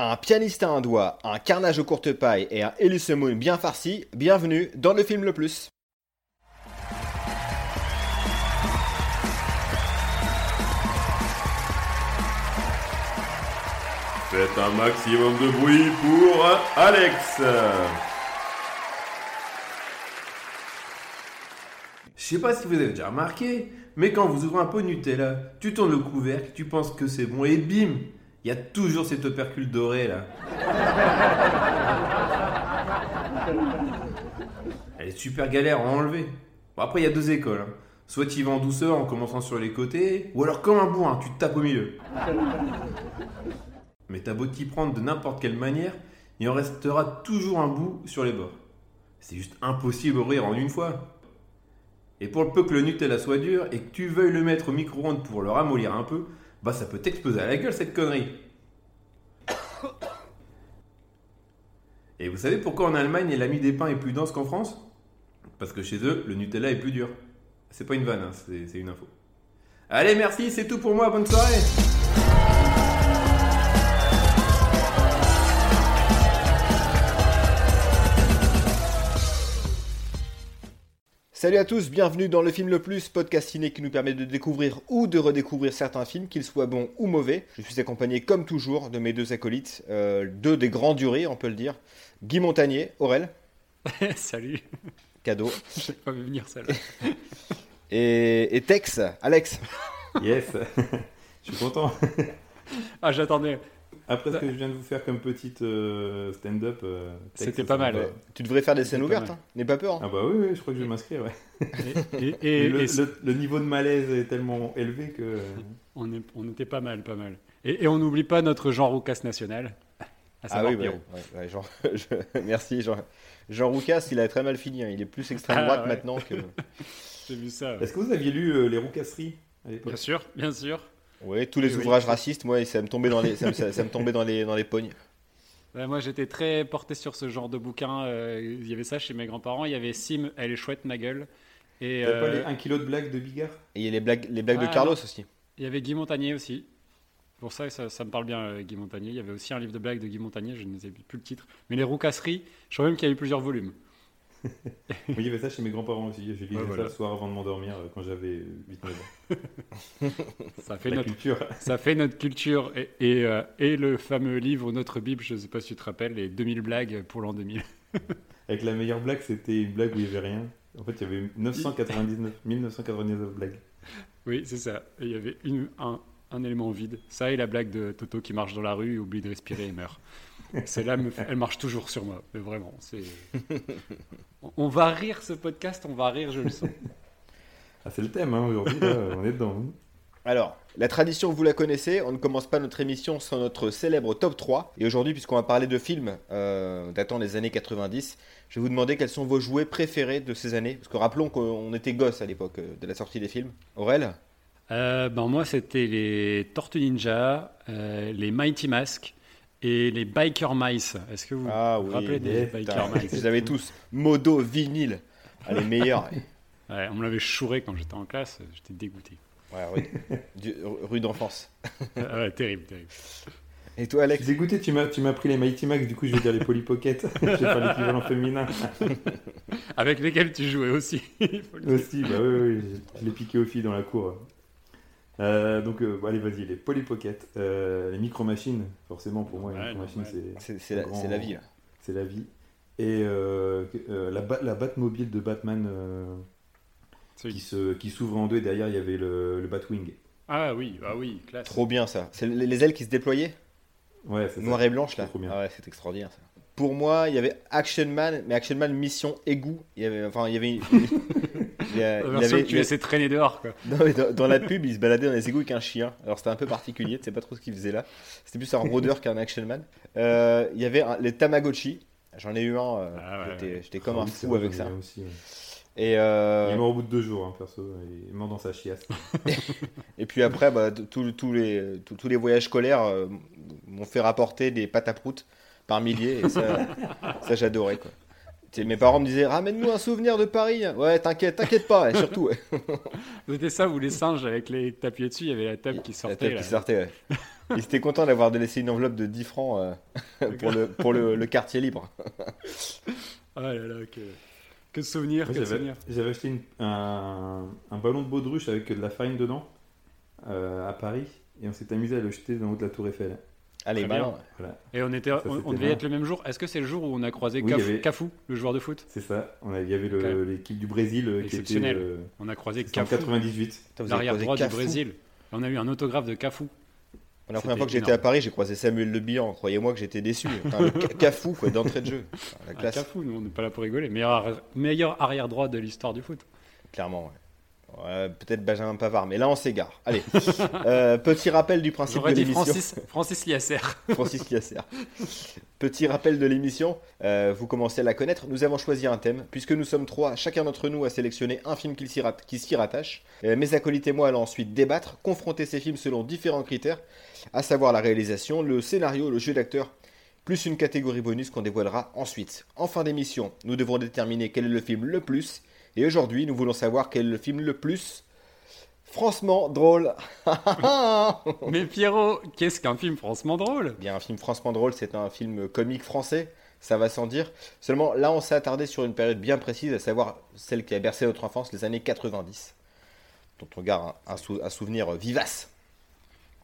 Un pianiste à un doigt, un carnage aux courtes pailles et un Elise Moon bien farci, bienvenue dans le film le plus. Faites un maximum de bruit pour Alex. Je sais pas si vous avez déjà remarqué, mais quand vous ouvrez un pot Nutella, tu tournes le couvercle, tu penses que c'est bon et bim, il y a toujours cet opercule doré là. Elle est super galère à enlever. Bon, après, il y a deux écoles. hein. Soit tu y vas en douceur en commençant sur les côtés, ou alors comme un bourrin, tu te tapes au milieu. Mais t'as beau t'y prendre de n'importe quelle manière, il en restera toujours un bout sur les bords. C'est juste impossible d'ouvrir en une fois. Et pour le peu que le Nutella soit dur et que tu veuilles le mettre au micro-ondes pour le ramollir un peu, bah ça peut t'exploser à la gueule cette connerie. Et vous savez pourquoi en Allemagne l'ami des pains est plus dense qu'en France? Parce que chez eux, le Nutella est plus dur. C'est pas une vanne, hein, c'est une info. Allez, merci, c'est tout pour moi, bonne soirée Salut à tous, bienvenue dans le film le plus, podcast ciné qui nous permet de découvrir ou de redécouvrir certains films, qu'ils soient bons ou mauvais. Je suis accompagné comme toujours de mes deux acolytes, euh, deux des grands durés, on peut le dire. Guy Montagnier, Aurel, Salut, cadeau, je sais pas venir celle-là. et, et Tex, Alex. Yes Je suis content Ah, j'attendais. Après ce que je viens de vous faire comme petite euh, stand-up, euh, C'était pas mal. ouais. Tu devrais faire des scènes ouvertes, hein. n'aie pas peur. hein. Ah bah oui, oui, je crois que je vais m'inscrire, ouais. Et, et- Et et- le, et le- le niveau de malaise est tellement élevé que... on, est- on était pas mal, pas mal. Et, et on n'oublie pas notre Jean Roucas national. À Ah oui, bah, ouais, ouais, Jean, je- merci Jean. Jean Roucas, il a très mal fini, hein. il est plus extrême Ah, droite ouais. maintenant que... J'ai vu ça. ouais. Est-ce que vous aviez lu euh, Les Roucasseries à l'époque? Bien sûr, bien sûr. Oui, tous les Oui, oui. ouvrages racistes, moi, ça me tombait dans les, ça me, ça- ça me tombait dans les, dans les pognes. Ouais, moi, j'étais très porté sur ce genre de bouquin. euh, Il y avait ça chez mes grands-parents. Il y avait Sim, elle est chouette, ma gueule. Et T'avais pas euh, les 1 kilo de blagues de Bigard? Et il y a les blagues, les blagues de Carlos non. aussi. il y avait Guy Montagnier aussi. Pour ça, ça, ça me parle bien, euh, Guy Montagnier. Il y avait aussi un livre de blagues de Guy Montagnier, je ne sais plus le titre. Mais les Roucasseries, je crois même qu'il y a eu plusieurs volumes. Oui, il y avait ça chez mes grands-parents aussi. Lisais Ouais, ça le soir avant de m'endormir euh, quand j'avais 8-9 ans. Ça fait La notre culture. Ça fait notre culture et, et, euh, et le fameux livre Notre Bible, je ne sais pas si tu te rappelles, les 2000 blagues pour l'an 2000. Avec la meilleure blague, c'était une blague où il n'y avait rien. En fait, il y avait 999, 1999 blagues. Oui, c'est ça. Et il y avait une- un, un élément vide. Ça et la blague de Toto qui marche dans la rue, oublie de respirer et meurt. Celle-là, elle marche toujours sur moi. Mais vraiment, c'est. On- va rire ce podcast, on va rire, je le sens. Ah, c'est le thème, hein, aujourd'hui, là, on est dedans. hein. Alors, la tradition, vous la connaissez, on ne commence pas notre émission sans notre célèbre top 3. Et aujourd'hui, puisqu'on va parler de films euh, datant des années 90, je vais vous demander quels sont vos jouets préférés de ces années. Parce que rappelons qu'on était gosses à l'époque euh, de la sortie des films. Aurel Euh, ben moi, c'était les Tortues Ninja, euh, les Mighty Mask et les Biker Mice. Est-ce que vous Ah vous rappelez des Biker Mice Vous avez tous modo, vinyle. Ah, les meilleurs. Ouais, on me l'avait chouré quand j'étais en classe, j'étais dégoûté. Ouais, rue, du- rue d'enfance. Ah ouais, terrible, terrible. Et toi, Je Alex suis dégoûté, tu m'as, tu m'as pris les Mighty Max, du coup, je vais dire les Polly Pocket. je vais faire l'équivalent féminin. Avec lesquels tu jouais aussi. Aussi, bah oui, oui, oui, je, je l'ai piqué aux filles dans la cour. Euh, donc, euh, bon, allez, vas-y, les Polly Pocket. Euh, les micro-machines, forcément, pour moi, les micro-machines, c'est, C'est la, grand- c'est la vie. c'est la vie. Et euh, euh, la, Bat- la Batmobile de Batman euh, qui, se, qui s'ouvre en deux, et derrière, il y avait le, le Batwing. Ah oui, ah oui, classe. Trop bien ça. C'est les les ailes qui se déployaient Ouais, c'est Noir ça. et blanche là. C'est trop bien. Ah ouais, c'est extraordinaire ça. Pour moi, il y avait Action Man, mais Action Man Mission Égout. Il y avait, enfin, il y avait. il y a- La il version avait- que tu il laissais traîner dehors, quoi. non, mais dans, dans la pub, il se baladait dans les égouts avec un chien. Alors c'était un peu particulier, tu sais pas trop ce qu'il faisait là. C'était plus un rôdeur qu'un Action Man. Euh, il y avait un- les Tamagotchi. J'en ai eu un. euh, Ah ouais, J'étais ouais. comme Ah un fou avec ça. aussi, ouais. Et, euh, Il est mort au bout de deux jours, hein, perso. Il est mort dans sa chiasse. et puis après, bah, tous les, tous- tous les voyages scolaires euh, m'ont fait rapporter des pâtes à prout par milliers. Et ça, ça j'adorais quoi. Mes parents me disaient ramène-nous un souvenir de Paris. Ouais, t'inquiète, t'inquiète pas, surtout. ouais. C'était ça, vous les singes avec les tapiers dessus, il y avait la table qui La sortait. table là. qui sortait, ouais. Ils étaient contents d'avoir de laisser une enveloppe de 10 francs euh, pour, le, pour le, le quartier libre. Ah là là, que, que de souvenirs, J'avais acheté une- un, un ballon de baudruche avec de la farine dedans euh, à Paris et on s'est amusé à le jeter dans le haut de la Tour Eiffel. Allez, Très bien. malin. Voilà, Et on, était, Ça, on, c'était on devait bien. être le même jour. Est-ce que c'est le jour où on a croisé Oui, Cafou, avait- Cafou, le joueur de foot? C'est ça. On a- il y avait l'équipe du Brésil euh, qui était Exceptionnel. euh, On a croisé c'était en Cafou, 98. Putain, vous avez l'arrière croisé droit du. Brésil. On a eu un autographe de Cafou. La première fois que j'étais à Paris, j'ai croisé Samuel Le Bihan. Croyez-moi que j'étais déçu. Enfin, le Cafou, quoi, d'entrée de jeu. Enfin, La Ah, classe, Cafou, nous, on n'est pas là pour rigoler. Meilleur, meilleur arrière droit de l'histoire du foot. clairement. ouais. Ouais, Peut-être Benjamin Pavard, mais là on s'égare. Allez, Euh, petit rappel du principe J'aurais de dit l'émission. Francis, Francis Liasser. Francis Liasser. Petit rappel de l'émission, euh, vous commencez à la connaître. Nous avons choisi un thème, puisque nous sommes trois, chacun d'entre nous a sélectionné un film qui s'y rat- qui s'y rattache. Euh, mes acolytes et moi allons ensuite débattre, confronter ces films selon différents critères, à savoir la réalisation, le scénario, le jeu d'acteur, plus une catégorie bonus qu'on dévoilera ensuite. En fin d'émission, nous devrons déterminer quel est le film le plus, et aujourd'hui nous voulons savoir quel est le film le plus... Franchement drôle. Mais Pierrot, qu'est-ce qu'un film franchement drôle? Bien, un film franchement drôle, c'est un film comique français, ça va sans dire. Seulement, là, on s'est attardé sur une période bien précise, à savoir celle qui a bercé notre enfance, les années 90, dont on garde un, un sou- un souvenir vivace.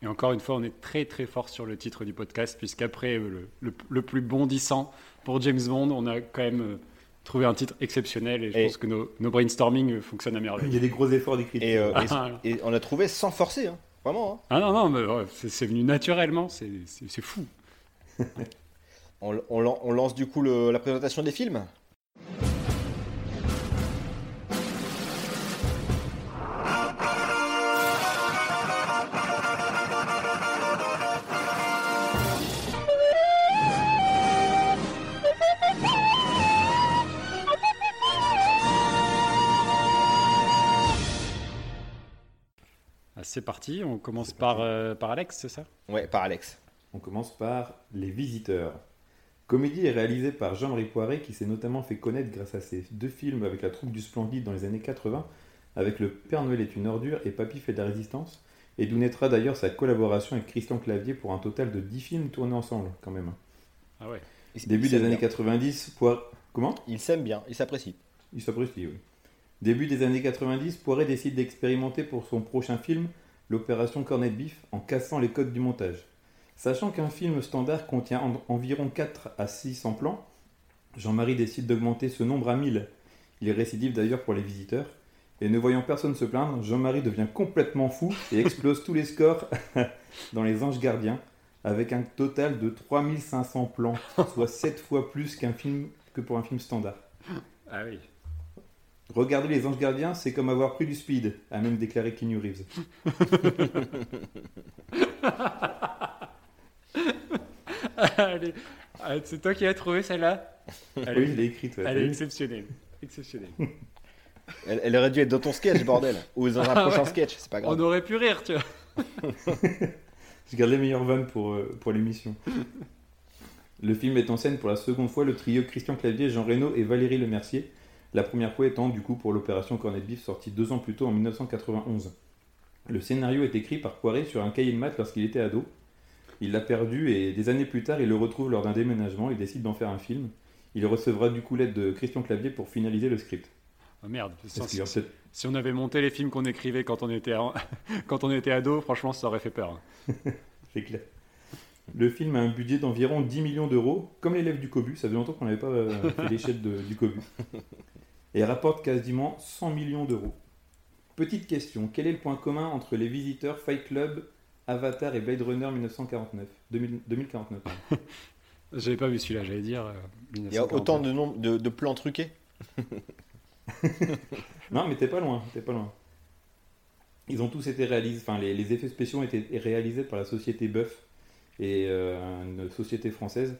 Et encore une fois, on est très très fort sur le titre du podcast, puisqu'après euh, le, le, le plus bondissant pour James Bond, on a quand même euh, trouvé un titre exceptionnel et je Et- pense que nos, nos brainstorming fonctionnent à Il y merveille. a des gros efforts d'écriture. Et, euh, Ah. et- et on a trouvé sans forcer, hein, vraiment. hein. Ah non, non, mais ouais, c'est venu naturellement, c'est fou. On, on lan- on lance du coup le- la présentation des films? C'est parti, on commence par, euh, par Alex, c'est ça? Ouais, par Alex. On commence par Les Visiteurs. Comédie est réalisée par Jean-Marie Poiret qui s'est notamment fait connaître grâce à ses deux films avec la troupe du Splendide dans les années 80, avec Le Père Noël est une ordure et Papy fait de la résistance, et d'où naîtra d'ailleurs sa collaboration avec Christian Clavier pour un total de 10 films tournés ensemble quand même. Ah ouais. Début des années bien. 90, Poiret... Comment? Il s'aime bien, il s'apprécie. Il s'apprécie, oui. Début des années 90, Poiret décide d'expérimenter pour son prochain film l'opération Cornet de Bif en cassant les codes du montage. Sachant qu'un film standard contient en- environ 4 à 600 plans, Jean-Marie décide d'augmenter ce nombre à 1000. Il est récidive d'ailleurs pour les visiteurs. Et ne voyant personne se plaindre, Jean-Marie devient complètement fou et explose tous les scores dans Les Anges Gardiens, avec un total de 3500 plans, soit 7 fois plus qu'un film que pour un film standard. Ah oui. Regarder les anges gardiens, c'est comme avoir pris du speed, a même déclaré Keanu Reeves. Allez, ah, c'est toi qui as trouvé celle-là Elle, Oui, est- je l'ai écrite. ouais. elle est exceptionnelle. Exceptionnelle. Elle, elle aurait dû être dans ton sketch, bordel. Ou dans un Ah prochain ouais. sketch, c'est pas grave. On aurait pu rire, tu vois. Je garde les meilleures vannes pour, euh, pour l'émission. Le film est en scène pour la seconde fois le trio Christian Clavier, Jean Reno et Valérie Lemercier. La première fois étant du coup pour l'opération Cornet Bif sortie deux ans plus tôt en 1991. Le scénario est écrit par Poiré sur un cahier de maths lorsqu'il était ado. Il l'a perdu et des années plus tard il le retrouve lors d'un déménagement et décide d'en faire un film. Il recevra du coup l'aide de Christian Clavier pour finaliser le script. Oh merde. Si, si on avait monté les films qu'on écrivait quand on était en- quand on était ado, franchement, ça aurait fait peur. C'est clair. Le film a un budget d'environ 10 millions d'euros, comme l'élève du Cobu. Ça fait longtemps qu'on n'avait pas euh, fait l'échelle du Cobu. Et rapporte quasiment 100 millions d'euros. Petite question quel est le point commun entre les visiteurs Fight Club, Avatar et Blade Runner 1949 2000 2049 J'avais pas vu celui-là, j'allais dire. euh, Il y a autant de, nombre de, de plans truqués. Non, mais t'es pas loin, t'es pas loin. Ils ont tous été réalisés, enfin les, les effets spéciaux ont été réalisés par la société Buff et euh, une société française.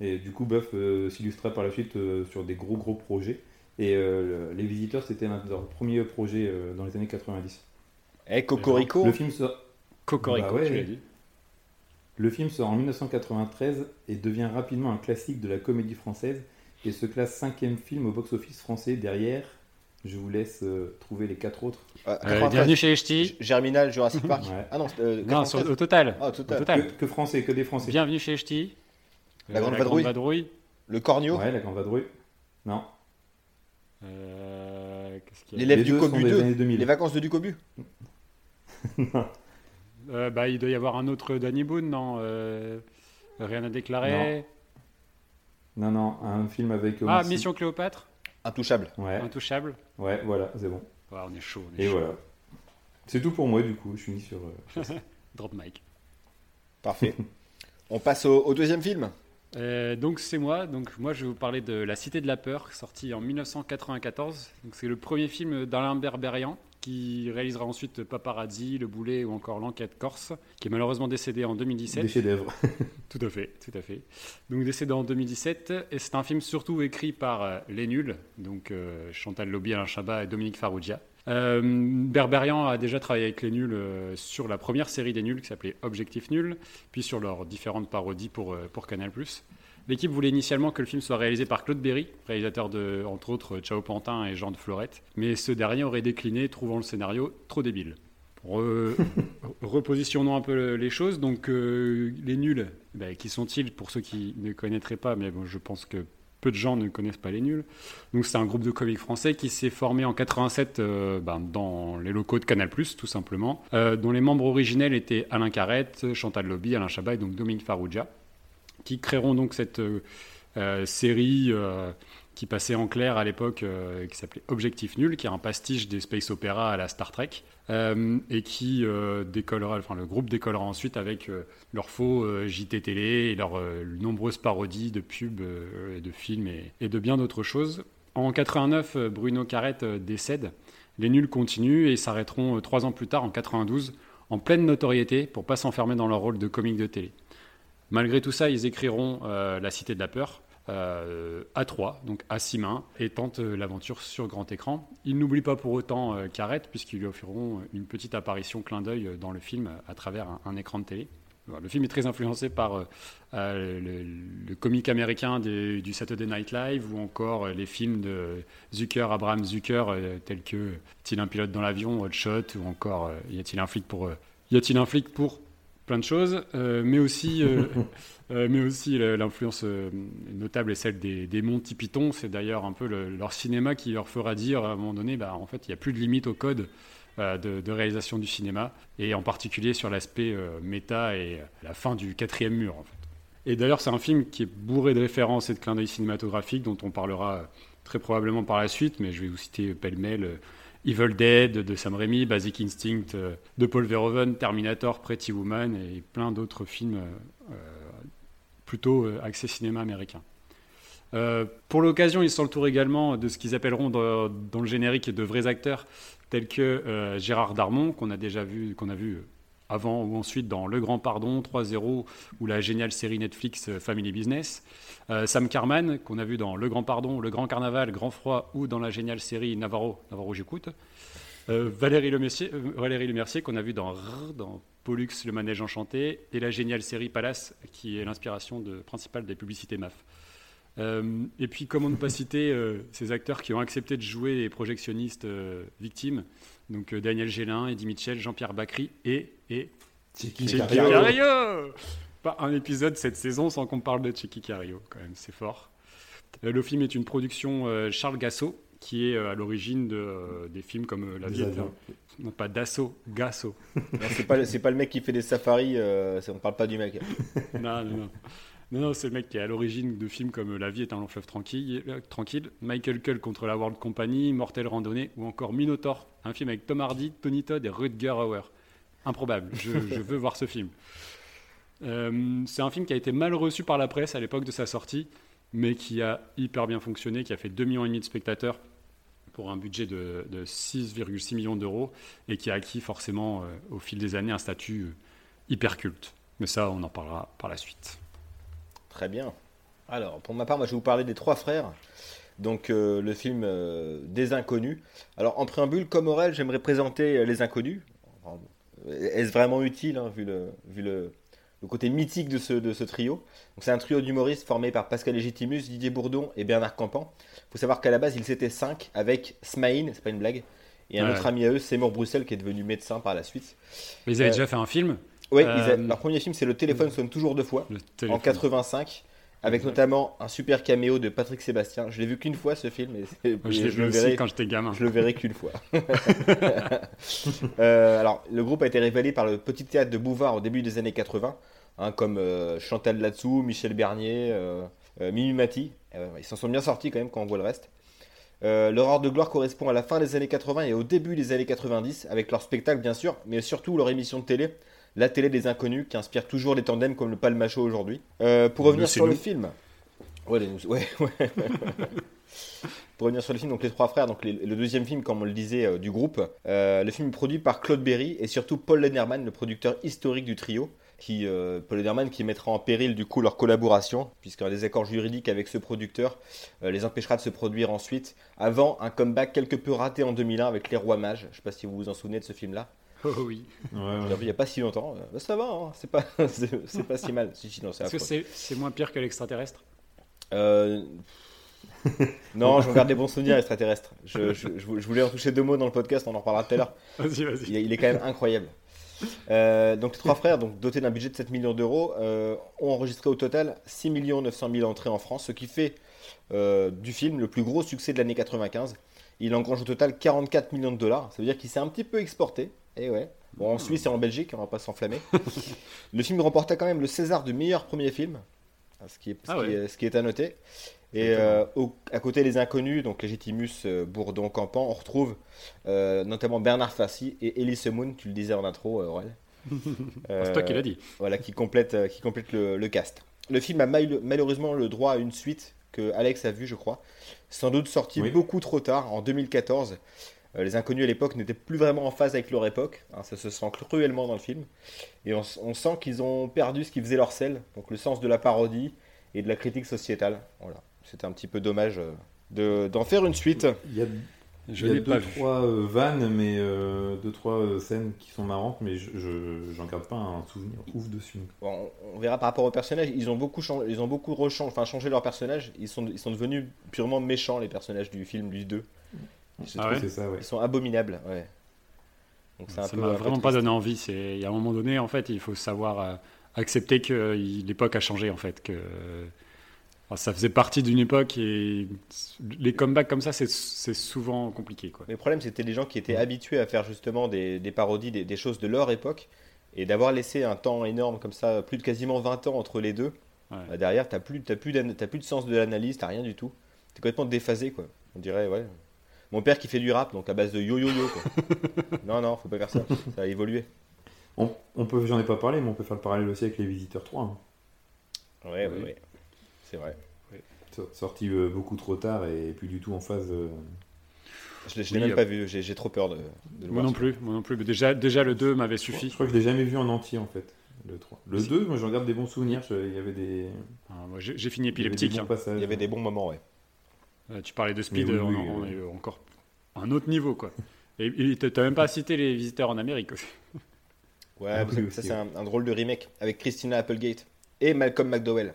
Et du coup, Buff euh, s'illustra par la suite euh, sur des gros gros projets. Et euh, les visiteurs, c'était l'un de leurs premiers projets euh, dans les années 90. Eh, Cocorico. Le film, sort, Cocorico, Bah ouais. tu l'as dit. le film sort en 1993 et devient rapidement un classique de la comédie française et se classe cinquième film au box-office français derrière. Je vous laisse euh, trouver les quatre autres. Euh, Euh, 93, bienvenue chez HT. Germinal, Jurassic Park. Ouais. Ah non, euh, Non, 93. sur- au total. Ah, au Au total. total. Que, que français, que des français. Bienvenue chez HT. La Grande Vadrouille. Vadrouille. Le Cornio. Ouais, la grande vadrouille. Non. Euh, L'élève Les du Cobu des 2. années 2000. Les vacances de Ducobu. Euh, bah, Il doit y avoir un autre Danny Boone, non euh, Rien à déclarer. Non, non, un film avec. Ah. Mission Cléopâtre. Intouchable. Ouais, Intouchable. ouais, voilà, c'est bon. Ouais, on est chaud. On est Et chaud. voilà. C'est tout pour moi, du coup. Je suis mis sur. euh, Drop mic. Parfait. On passe au, au deuxième film. Euh, donc c'est moi. Donc moi je vais vous parler de La Cité de la peur, sorti en 1994. Donc c'est le premier film d'Alain Berberian qui réalisera ensuite Paparazzi, Le Boulet ou encore L'Enquête Corse, qui est malheureusement décédé en 2017. des chefs-d'œuvre. Tout à fait, tout à fait. Donc décédé en 2017, et c'est un film surtout écrit par euh, Les Nuls, donc euh, Chantal Lobby, Alain Chabat et Dominique Farrugia. Euh, Berberian a déjà travaillé avec Les Nuls euh, sur la première série des Nuls qui s'appelait Objectif Nul, puis sur leurs différentes parodies pour, euh, pour Canal+. L'équipe voulait initialement que le film soit réalisé par Claude Berry, réalisateur de, entre autres, Ciao Pantin et Jean de Florette, mais ce dernier aurait décliné, trouvant le scénario trop débile. Re- repositionnons un peu les choses. Donc, euh, les nuls, ben, qui sont-ils? Pour ceux qui ne connaîtraient pas Mais bon, je pense que peu de gens ne connaissent pas les nuls. Donc, c'est un groupe de comiques français qui s'est formé en 87 euh, ben, dans les locaux de Canal+, tout simplement, euh, dont les membres originels étaient Alain Carrette, Chantal Lobby, Alain Chabat et donc Dominique Farrugia, qui créeront donc cette euh, série qui passait en clair à l'époque, euh, qui s'appelait Objectif Nul, qui est un pastiche des space opéra à la Star Trek, euh, et qui euh, décollera, enfin le groupe décollera ensuite avec leurs faux JT télé et leurs nombreuses parodies de pubs, et de films et, de bien d'autres choses. En 89, euh, Bruno Carrette décède. Les nuls continuent et s'arrêteront trois ans plus tard, en 92, en pleine notoriété pour pas s'enfermer dans leur rôle de comique de télé. Malgré tout ça, ils écriront La Cité de la Peur euh, à trois, donc à six mains, et tentent euh, l'aventure sur grand écran. Ils n'oublient pas pour autant euh, Carrette, puisqu'ils lui offriront une petite apparition clin d'œil euh, dans le film à travers un, écran de télé. Le film est très influencé par euh, euh, le, comique américain du Saturday Night Live ou encore euh, les films de Zucker, Abraham Zucker, euh, tels que Y a-t-il un pilote dans l'avion, Hot Shot, ou encore euh, Y a-t-il un flic pour euh, Y a-t-il un flic pour plein de choses, euh, mais aussi, euh, euh, mais aussi l'influence notable est celle des, des Monty Python. C'est d'ailleurs un peu le- leur cinéma qui leur fera dire à un moment donné, bah, en fait, il n'y a plus de limite au code de, de réalisation du cinéma, et en particulier sur l'aspect euh, méta et la fin du quatrième mur. En fait. Et d'ailleurs, c'est un film qui est bourré de références et de clins d'œil cinématographiques dont on parlera très probablement par la suite, mais je vais vous citer pêle-mêle. Evil Dead de Sam Raimi, Basic Instinct euh, de Paul Verhoeven, Terminator, Pretty Woman et plein d'autres films euh, plutôt euh, axés cinéma américain. Pour l'occasion, ils s'entourent également de ce qu'ils appelleront dans, le générique de vrais acteurs tels que Gérard Darmon, qu'on a déjà vu, qu'on a vu avant ou ensuite dans Le Grand Pardon, 3-0 ou la géniale série Netflix euh, Family Business. Euh, Sam Carman, qu'on a vu dans Le Grand Pardon, Le Grand Carnaval, Grand Froid ou dans la géniale série Navarro, Navarro j'écoute. Euh, Valérie Lemercier, euh, Valérie Lemercier qu'on a vu dans dans Pollux, le manège enchanté, et la géniale série Palace, qui est l'inspiration de, principale des publicités MAF. Euh, et puis, comment ne pas citer euh, ces acteurs qui ont accepté de jouer les projectionnistes euh, victimes, donc euh, Daniel Gélin, Eddie Mitchell, Jean-Pierre Bacry et, et Chicky Chicky Cario. Cario Pas un épisode cette saison sans qu'on parle de Chicky Cario, quand même, c'est fort. Euh, le film est une production euh, Charles Gassot, qui est euh, à l'origine de, euh, des films comme euh, La vie Non, pas Dassault, Gassot. Non, c'est pas, pas le mec qui fait des safaris, euh, on parle pas du mec. non, non, non. Non, non, c'est le mec qui est à l'origine de films comme La vie est un long fleuve tranquille, euh, tranquille, Michael Cull contre la World Company, Mortel Randonnée ou encore Minotaur, un film avec Tom Hardy, Tony Todd et Rutger Hauer. Improbable, je, je veux voir ce film. Euh, c'est un film qui a été mal reçu par la presse à l'époque de sa sortie, mais qui a hyper bien fonctionné, qui a fait 2,5 millions de spectateurs pour un budget de, de 6,6 millions d'euros et qui a acquis forcément euh, au fil des années un statut hyper culte. Mais ça, on en parlera par la suite. Très bien. Alors, pour ma part, moi, je vais vous parler des Trois Frères. Donc, euh, le film euh, des Inconnus. Alors, en préambule, comme Aurel, j'aimerais présenter euh, les Inconnus. Enfin, Est-ce vraiment utile, hein, vu, le, vu le, le côté mythique de ce, de ce trio? Donc c'est un trio d'humoristes formé par Pascal Légitimus, Didier Bourdon et Bernard Campan. Il faut savoir qu'à la base, ils étaient cinq avec Smaïn, c'est pas une blague, et un Ouais. autre ami à eux, Seymour Bruxelles, qui est devenu médecin par la suite. Mais ils avaient Euh, déjà fait un film, Oui, Euh, leur premier film, c'est Le téléphone sonne toujours deux fois, en téléphone. 85, avec Exact. notamment un super caméo de Patrick Sébastien. Je l'ai vu qu'une fois ce film, et, Moi, je et je le verrai quand j'étais gamin. je le verrai qu'une fois. Euh, alors, le groupe a été révélé par le petit théâtre de Bouvard au début des années 80, hein, comme euh, Chantal Latsou, Michel Bernier, euh, Mimi Mati. Euh, ils s'en sont bien sortis quand même quand on voit le reste. Euh, leur heure de gloire correspond à la fin des années 80 et au début des années 90, avec leur spectacle bien sûr, mais surtout leur émission de télé, La télé des inconnus, qui inspire toujours les tandems comme le Palmacho aujourd'hui. Euh, pour revenir sur le film. Ouais, les- ouais, ouais. Pour revenir sur le film, donc les trois frères, donc les- le deuxième film, comme on le disait, euh, du groupe. Euh, le film est produit par Claude Berry et surtout Paul Lederman, le producteur historique du trio. Qui, Paul Lederman qui mettra en péril du coup leur collaboration, puisqu'un désaccord juridique avec ce producteur les empêchera de se produire ensuite, avant un comeback quelque peu raté en 2001 avec Les Rois Mages. Je sais pas si vous vous en souvenez de ce film-là. Oh oui. Ouais, Je ouais. il n'y a pas si longtemps. Euh, bah, ça va, hein, c'est pas, c'est c'est pas si mal. Si, si, non, c'est Est-ce que c'est c'est moins pire que l'extraterrestre Euh, non, j'en garde des bons souvenirs extraterrestres. Je, je- je vou- je voulais en toucher deux mots dans le podcast, on en reparlera tout à l'heure. Vas-y, Il, vas-y. est- il est quand même incroyable. Euh, donc les trois frères, donc dotés d'un budget de 7 millions d'euros, euh, ont enregistré au total 6 900 000 entrées en France, ce qui fait euh, du film le plus gros succès de l'année 95. Il engrange au total 44 millions de dollars, ça veut dire qu'il s'est un petit peu exporté. Et ouais. Bon, en Suisse et en Belgique, on va pas s'enflammer. le film remporta quand même le César du meilleur premier film, ce qui est, ce Ah qui ouais. est- ce qui est à noter. Et euh, au- à côté des inconnus, donc Légitimus, euh, Bourdon, Campan, on retrouve euh, notamment Bernard Fassi et Elie Semoun, tu le disais en intro, Aurel. C'est toi qui l'as dit. Voilà, qui complète, qui complète le, le cast. Le film a mal- malheureusement le droit à une suite que Alex a vu, je crois. Sans doute sorti Oui. beaucoup trop tard, en 2014. Euh, les inconnus à l'époque n'étaient plus vraiment en phase avec leur époque. hein, ça se sent cruellement dans le film. Et on sent qu'ils ont perdu ce qui faisait leur sel, donc le sens de la parodie et de la critique sociétale. Voilà. C'était un petit peu dommage euh, de- d'en faire une suite. Il y a, Je il y a deux, vu. trois euh, vannes, mais euh, deux, trois euh, scènes qui sont marrantes, mais je, je- j'en garde pas un souvenir ouf dessus. Bon, on on verra par rapport aux personnages. Ils ont beaucoup changé, ils ont beaucoup enfin, changé leurs personnages. Ils sont, ils sont devenus purement méchants, les personnages du film du 2. Je Ah trouve ouais C'est ça, ouais. Ils sont abominables, ouais. Donc c'est un Ça peu. m'a vraiment pas donné envie. C'est il y a un moment donné, en fait, il faut savoir euh, accepter que euh, l'époque a changé, en fait. Que ça faisait partie d'une époque et les comebacks comme ça, c'est souvent compliqué, quoi. Mais le problème, c'était des gens qui étaient habitués à faire justement des, des parodies, des, des choses de leur époque. Et d'avoir laissé un temps énorme comme ça, plus de quasiment 20 ans entre les deux, Ouais. bah, derrière, t'as plus, t'as plus, de sens de l'analyse, t'as rien du tout. T'es complètement déphasé, quoi. On dirait, ouais. Mon père qui fait du rap, donc à base de yo-yo-yo, non, non, faut pas faire ça. Ça a évolué. On, on peut, j'en ai pas parlé, mais on peut faire le parallèle aussi avec les Visiteurs 3. hein. Ouais, ouais, Oui. ouais. C'est vrai. Sor- Sorti euh, beaucoup trop tard et plus du tout en phase. euh, Je l'ai je l'ai Oui, même euh, pas vu, j'ai j'ai trop peur de, de le Moi voir. non plus, moi non plus. Mais déjà, déjà le 2 m'avait Je suffi. crois que je l'ai jamais vu en entier en fait, le 3. Le Si. 2, moi j'en garde des bons souvenirs, je- il y avait des, Ah, moi, J'ai j'ai fini il y avait des épileptique. bons hein. passages. Il y avait des bons moments, ouais. Euh, Tu parlais de Speed, oui, on, oui, on euh. est encore un autre niveau, quoi. Et et t'as même pas cité les visiteurs en Amérique aussi. Ouais, Ah ça, oui, ça, aussi, c'est un, un drôle de remake avec Christina Applegate et Malcolm McDowell.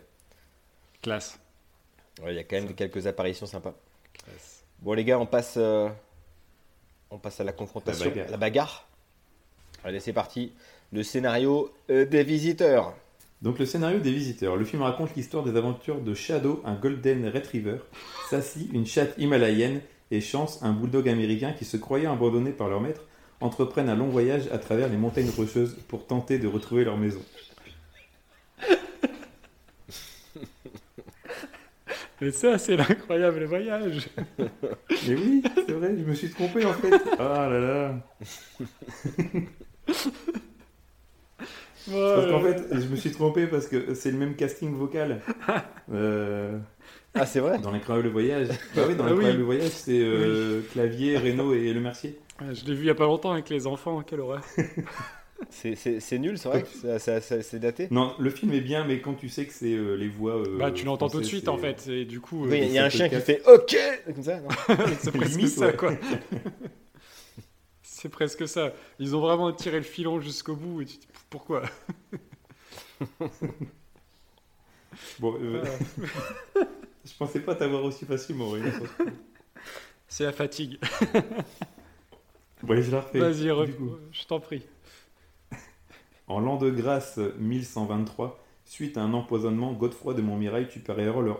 Classe. Ouais, il y a quand même quelques apparitions sympas. Bon les gars, on passe, euh, on passe à la confrontation, La bagarre. la bagarre. Allez, c'est parti. Le scénario euh, des visiteurs. Donc le scénario des visiteurs. Le film raconte l'histoire des aventures de Shadow, un golden retriever, Sassy, une chatte himalayenne, et Chance, un bulldog américain qui se croyait abandonné par leur maître, entreprennent un long voyage à travers les montagnes rocheuses pour tenter de retrouver leur maison. Et ça, c'est l'incroyable voyage. Mais oui, c'est vrai, je me suis trompé en fait. Ah là là. Parce qu'en fait, je me suis trompé parce que c'est le même casting vocal. Euh, Ah, c'est vrai dans l'incroyable voyage. Bah oui, dans Ah oui. l'incroyable voyage, c'est euh, Clavier, Renault et Le Mercier. Je l'ai vu il y a pas longtemps avec les enfants, quelle horreur. C'est- nul, c'est vrai que c'est daté Non, le film est bien, mais quand tu sais que c'est euh, les voix. euh, bah, tu l'entends tout de suite en fait, et du coup, Oui, il y a euh, un chien qui fait OK Comme ça, c'est presque Limite, ça ouais. quoi. c'est presque ça. Ils ont vraiment tiré le filon jusqu'au bout, et tu te dis pourquoi? Bon, euh, je pensais pas t'avoir aussi facile, Maurice. C'est la fatigue. bon, allez, je la refais. Vas-y, je t'en prie. En l'an de grâce 1123, suite à un empoisonnement, Godefroy de Montmirail tue par erreur le,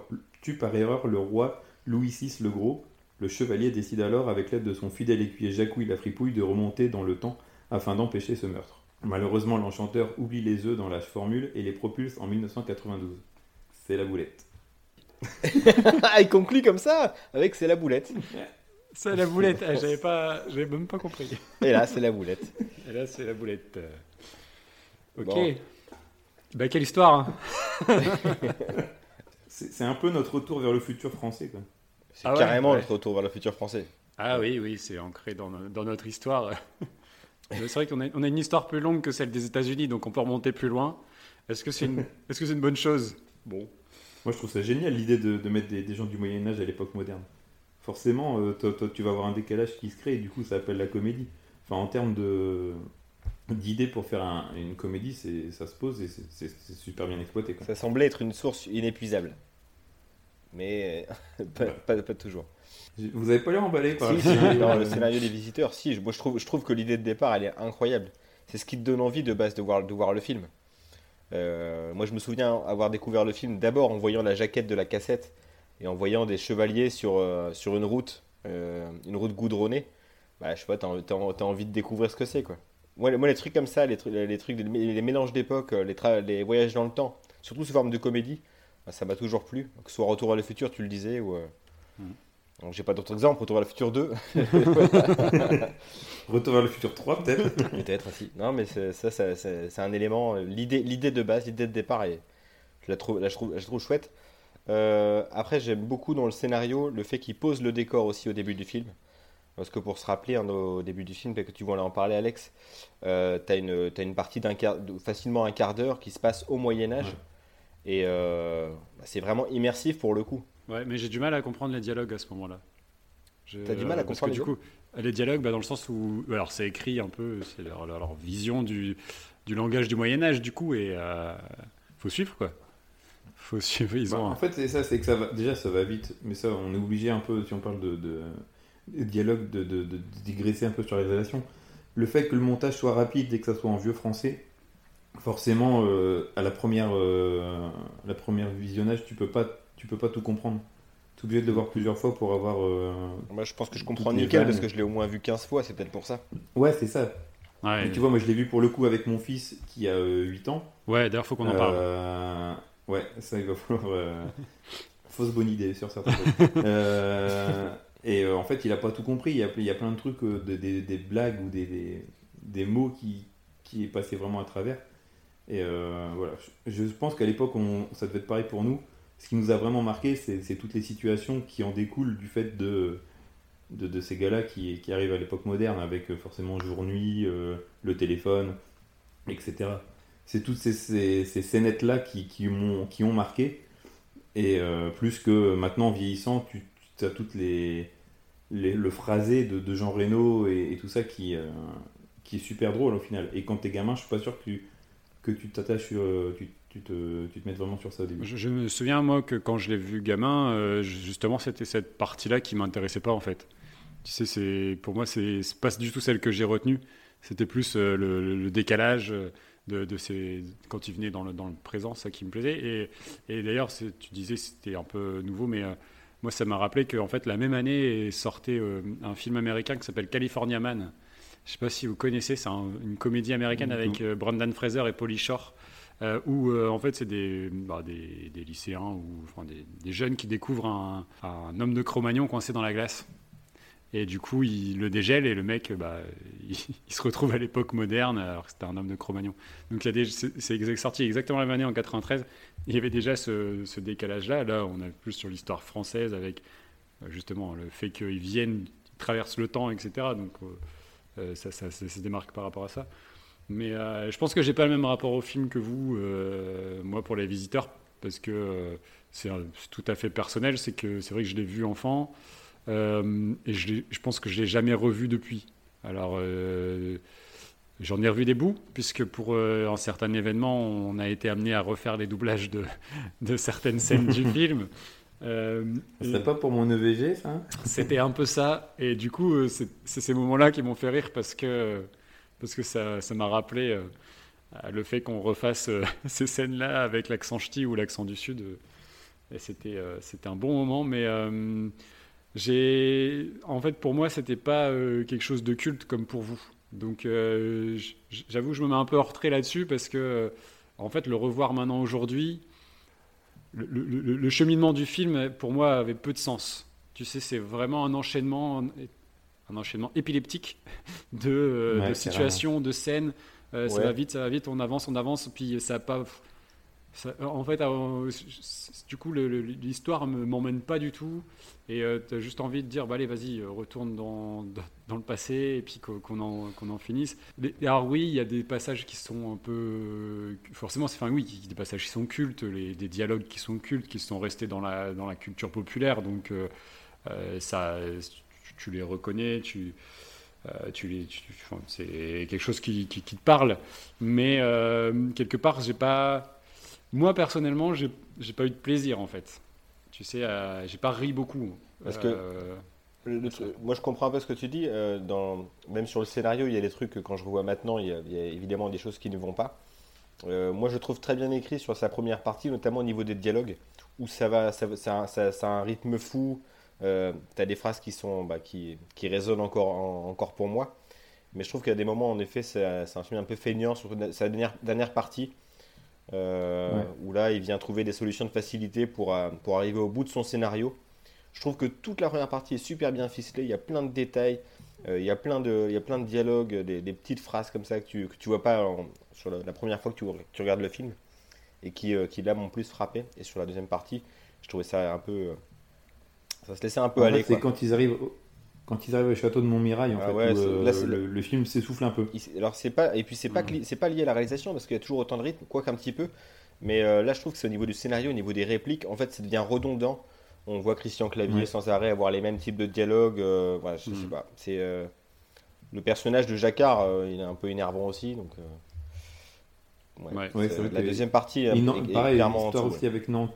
tue par erreur le roi Louis VI le Gros. Le chevalier décide alors, avec l'aide de son fidèle écuyer Jacouille la Fripouille, de remonter dans le temps afin d'empêcher ce meurtre. Malheureusement, l'enchanteur oublie les œufs dans la formule et les propulse en 1992. C'est la boulette. Ah, il conclut comme ça, avec c'est la boulette. C'est la boulette, ah, j'avais pas, j'avais même pas compris. Et là, c'est la boulette. Et là, c'est la boulette. Ok. Bah, quelle histoire hein. C'est un peu notre retour vers le futur français. C'est ah carrément notre retour vers le futur français. Ah oui, oui, c'est ancré dans, dans, notre histoire. c'est vrai qu'on a, on a une histoire plus longue que celle des États-Unis, donc on peut remonter plus loin. Est-ce que c'est une, est -ce c'est une bonne chose? Bon. Moi, je trouve ça génial l'idée de, de, mettre des, gens du Moyen-Âge à l'époque moderne. Forcément, euh, toi, tu vas avoir un décalage qui se crée et du coup, ça appelle la comédie. Enfin, en termes de, d'idées pour faire une comédie, c'est, ça se pose et c'est, super bien exploité. Ça semblait être une source inépuisable. Mais pas, pas, toujours. Vous avez pas l'air emballé par le, scénario, des visiteurs Si, moi je trouve, je trouve que l'idée de départ elle est incroyable. C'est ce qui te donne envie de base de voir, de voir le film. Euh, moi je me souviens avoir découvert le film d'abord en voyant la jaquette de la cassette et en voyant des chevaliers sur, euh, sur une route, euh, une route goudronnée. Bah, je sais pas, t'as, as envie de découvrir ce que c'est quoi. Moi, les trucs comme ça, les, trucs, les, trucs, les mélanges d'époque, euh, les, les voyages dans le temps, surtout sous forme de comédie, bah, ça m'a toujours plu. Que ce soit Retour vers le futur, tu le disais, ou. Euh... Mm. J'ai pas d'autres exemples, Retour vers le futur 2. Retour vers le futur 3, peut-être Peut-être aussi. Non, mais ça, c'est un élément. Euh, l'idée de base, l'idée de départ, je, la trouve, je, trouve, je trouve chouette. Euh, après, j'aime beaucoup dans le scénario le fait qu'il pose le décor aussi au début du film. Parce que pour se rappeler hein, au début du film, que tu vas en parler Alex, euh, tu as, as, une partie d'un quart, facilement un quart d'heure qui se passe au Moyen Âge. Et euh, bah, c'est vraiment immersif pour le coup. Ouais, mais j'ai du mal à comprendre les dialogues à ce moment-là. T'as du mal à comprendre du coup les dialogues bah, dans le sens où alors c'est écrit un peu c'est leur, vision du, du, langage du Moyen Âge du coup et euh, faut suivre quoi faut suivre ils bah, ont en fait c'est ça c'est que ça va déjà ça va vite mais ça on est obligé un peu si on parle de dialogue de, de, de, digresser un peu sur les relations. Le fait que le montage soit rapide et que ça soit en vieux français, forcément, euh, à la première, euh, la première visionnage, tu peux pas, tu peux pas tout comprendre. Tu es obligé de le voir plusieurs fois pour avoir. Euh, Moi, je pense que je comprends nickel parce que je l'ai au moins vu 15 fois, c'est peut-être pour ça. Ouais, c'est ça. tu vois, moi, je l'ai vu pour le coup avec mon fils qui a 8 ans. Ouais, d'ailleurs, faut qu'on en parle. Ouais, ça, il va falloir. Fausse bonne idée sur certains Et euh, en fait, il n'a pas tout compris. Il y a, il y a plein de trucs, euh, des, blagues ou des, des, mots qui, qui est passé vraiment à travers. Et euh, voilà, je, pense qu'à l'époque, ça devait être pareil pour nous. Ce qui nous a vraiment marqué, c'est toutes les situations qui en découlent du fait de, de, ces gars-là qui, qui, arrivent à l'époque moderne avec forcément jour-nuit, le téléphone, etc. C'est toutes ces, ces, ces scénettes-là qui, qui, qui ont marqué. Et plus que maintenant, vieillissant, tu, toutes les, le phrasé de, Jean Reno et, tout ça qui, euh, qui est super drôle au final. Et quand t'es gamin, je suis pas sûr que tu, que tu t'attaches. Euh, tu, tu, te, tu te mettes vraiment sur ça au début. Je, me souviens, moi, que quand je l'ai vu gamin, euh, justement, c'était cette partie-là qui m'intéressait pas en fait. Tu sais, c'est, pour moi, c'est pas du tout celle que j'ai retenue. C'était plus le, décalage de, de, ces, quand il venait dans le, dans le présent, ça qui me plaisait. Et, et d'ailleurs, tu disais c'était un peu nouveau, mais moi, ça m'a rappelé qu'en fait, la même année sortait euh, un film américain qui s'appelle California Man. Je ne sais pas si vous connaissez, c'est une comédie américaine avec euh, Brendan Fraser et Pauly Shore, euh, où en fait c'est des, bah, des, des, lycéens ou enfin, des, des, jeunes qui découvrent un, un homme de Cro-Magnon coincé dans la glace. Et du coup, il le dégèle et le mec, bah, il, se retrouve à l'époque moderne alors que c'était un homme de Cro-Magnon. Donc c'est sorti exactement la même année en 93. Il y avait déjà ce, décalage-là. Là, on a plus sur l'histoire française avec euh, justement le fait qu'ils viennent, ils traversent le temps, etc. Donc euh, euh, ça, se démarque par rapport à ça. Mais je pense que j'ai pas le même rapport au film que vous, moi pour les visiteurs, parce que c'est tout à fait personnel. C'est vrai que je l'ai vu enfant. Euh, et je, je, pense que je l'ai jamais revu depuis. Alors, euh, J'en ai revu des bouts, puisque pour un certain événement, on a été amené à refaire les doublages de, de certaines scènes du film. Euh, C'était pas pour mon EVG, ça C'était un peu ça. Et du coup, c'est ces moments-là qui m'ont fait rire parce que, parce que ça m'a rappelé euh, le fait qu'on refasse euh, ces scènes-là avec l'accent ch'ti ou l'accent du Sud. et c'était c'était un bon moment, mais j'ai en fait pour moi c'était pas quelque chose de culte comme pour vous. Donc j'avoue je me mets un peu en retrait là-dessus parce que en fait le revoir maintenant aujourd'hui, le, cheminement du film pour moi avait peu de sens. Tu sais c'est vraiment un enchaînement un enchaînement épileptique de, de situations, de scènes. Euh, ça va vite, ça va vite, on avance, on avance, puis ça n'a pas. En fait, euh, du coup, l'histoire ne m'emmène pas du tout. Et euh, tu as juste envie de dire, bah, allez, vas-y, retourne dans, le passé et puis qu'on en, finisse. alors, oui, il y a des passages qui sont un peu. Forcément, c'est enfin, oui, des passages qui sont cultes, des dialogues qui sont cultes, qui sont restés dans la, dans la culture populaire. Donc, ça, tu, les reconnais, tu. Euh, tu, c'est quelque chose qui, te parle, mais euh, quelque part, j'ai pas, moi personnellement, j'ai, j'ai pas eu de plaisir en fait. Tu sais, euh, j'ai pas ri beaucoup. Parce que moi, je comprends un peu ce que tu dis. dans, même sur le scénario, il y a des trucs que quand je revois maintenant, il y, a, évidemment des choses qui ne vont pas. moi, je trouve très bien écrit sur sa première partie, notamment au niveau des dialogues, où ça va, ça, ça, ça, ça a un rythme fou. Euh, tu as des phrases qui, sont, bah, qui, qui, résonnent encore, encore pour moi. Mais je trouve qu'il y a des moments, en effet, c'est un film un peu feignant, sur sa dernière, dernière partie, euh, où là, il vient trouver des solutions de facilité pour, euh, pour arriver au bout de son scénario. Je trouve que toute la première partie est super bien ficelée, il y a plein de détails, il, y a plein de, il y a plein de dialogues, des, des petites phrases comme ça que tu, que tu vois pas sur la, première fois que tu, tu, regardes le film, et qui, qui là m'ont plus frappé. Et sur la deuxième partie, je trouvais ça un peu ça se laissait un peu aller. C'est quand ils arrivent. Au... Quand ils arrivent au château de Montmirail, en ah fait, euh, le, film s'essouffle un peu. Alors c'est pas et puis c'est pas c'est pas lié à la réalisation parce qu'il y a toujours autant de rythme, quoi qu'un petit peu. Mais euh, là, je trouve que c'est au niveau du scénario, au niveau des répliques, en fait, ça devient redondant. On voit Christian Clavier sans arrêt avoir les mêmes types de dialogues. Euh, voilà, je sais mm. pas. C'est le personnage de Jacquard, il est un peu énervant aussi, donc. Ouais, la deuxième partie est, pareil, clairement aussi avec Nantes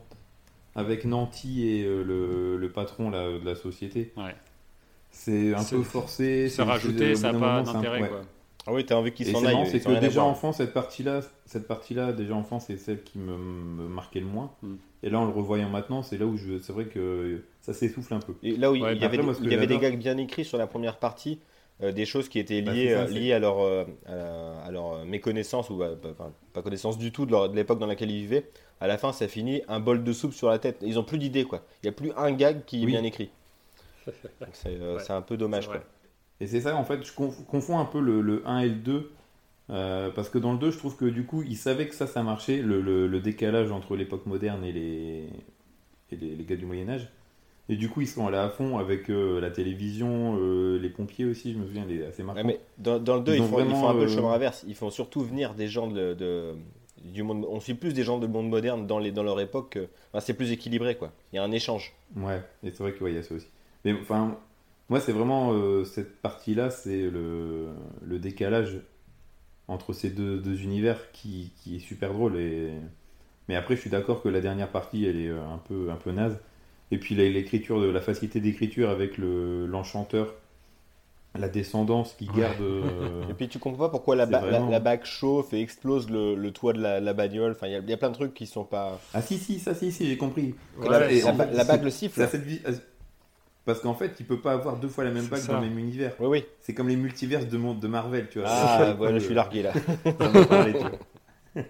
avec Nanty et euh, le, patron de la société. C'est un peu forcé. C'est rajouté, ça n'a pas d'intérêt. Quoi. Ah oui, t'as envie qu'il s'en aille. C'est que déjà enfant, cette partie-là, cette partie-là, déjà enfant, c'est celle qui me, marquait le moins. Hmm. Et là, en le revoyant maintenant, c'est là où je, c'est vrai que ça s'essouffle un peu. Et là où il y avait, il y avait des gags bien écrits sur la première partie, euh, des choses qui étaient bah, liées, euh, liées à, leur, à, leur méconnaissance ou pas connaissance du tout de l'époque dans laquelle ils vivaient à la fin, ça finit un bol de soupe sur la tête. Ils ont plus d'idées, quoi. Il n'y a plus un gag qui est bien écrit. Euh, c'est un peu dommage, quoi. Et c'est ça, en fait, je confonds un peu le, 1 et le 2. Euh, parce que dans le 2, je trouve que du coup, ils savaient que ça, ça marchait, le, décalage entre l'époque moderne et, les, les, gars du Moyen-Âge. Et du coup, ils sont allés à fond avec euh, la télévision, les pompiers aussi, je me souviens, assez marquants. mais dans, le 2, ils, font, un peu le chemin inverse. Ils font surtout venir des gens de du monde, on suit plus des gens de monde moderne dans, les, dans leur époque. c'est plus équilibré, quoi. Il y a un échange. Ouais, et c'est vrai qu'il y a ça aussi. Mais enfin, moi, c'est vraiment euh, cette partie-là, c'est le, le, décalage entre ces deux, deux univers qui, qui, est super drôle. Et... Mais après, je suis d'accord que la dernière partie, elle est euh, un peu, un peu naze. Et puis l'écriture, de la facilité d'écriture avec l'enchanteur la descendance qui garde. Euh, et puis tu comprends pas pourquoi la, la, bague chauffe et explose le, toit de la, bagnole. Enfin, il y, a plein de trucs qui sont pas. Ah si si ça si si j'ai compris. la, bague le siffle. Parce qu'en fait, il peut pas avoir deux fois la même bague dans le même univers. Oui oui. C'est comme les multiverses de, de Marvel, tu vois. Ah voilà, je suis largué là.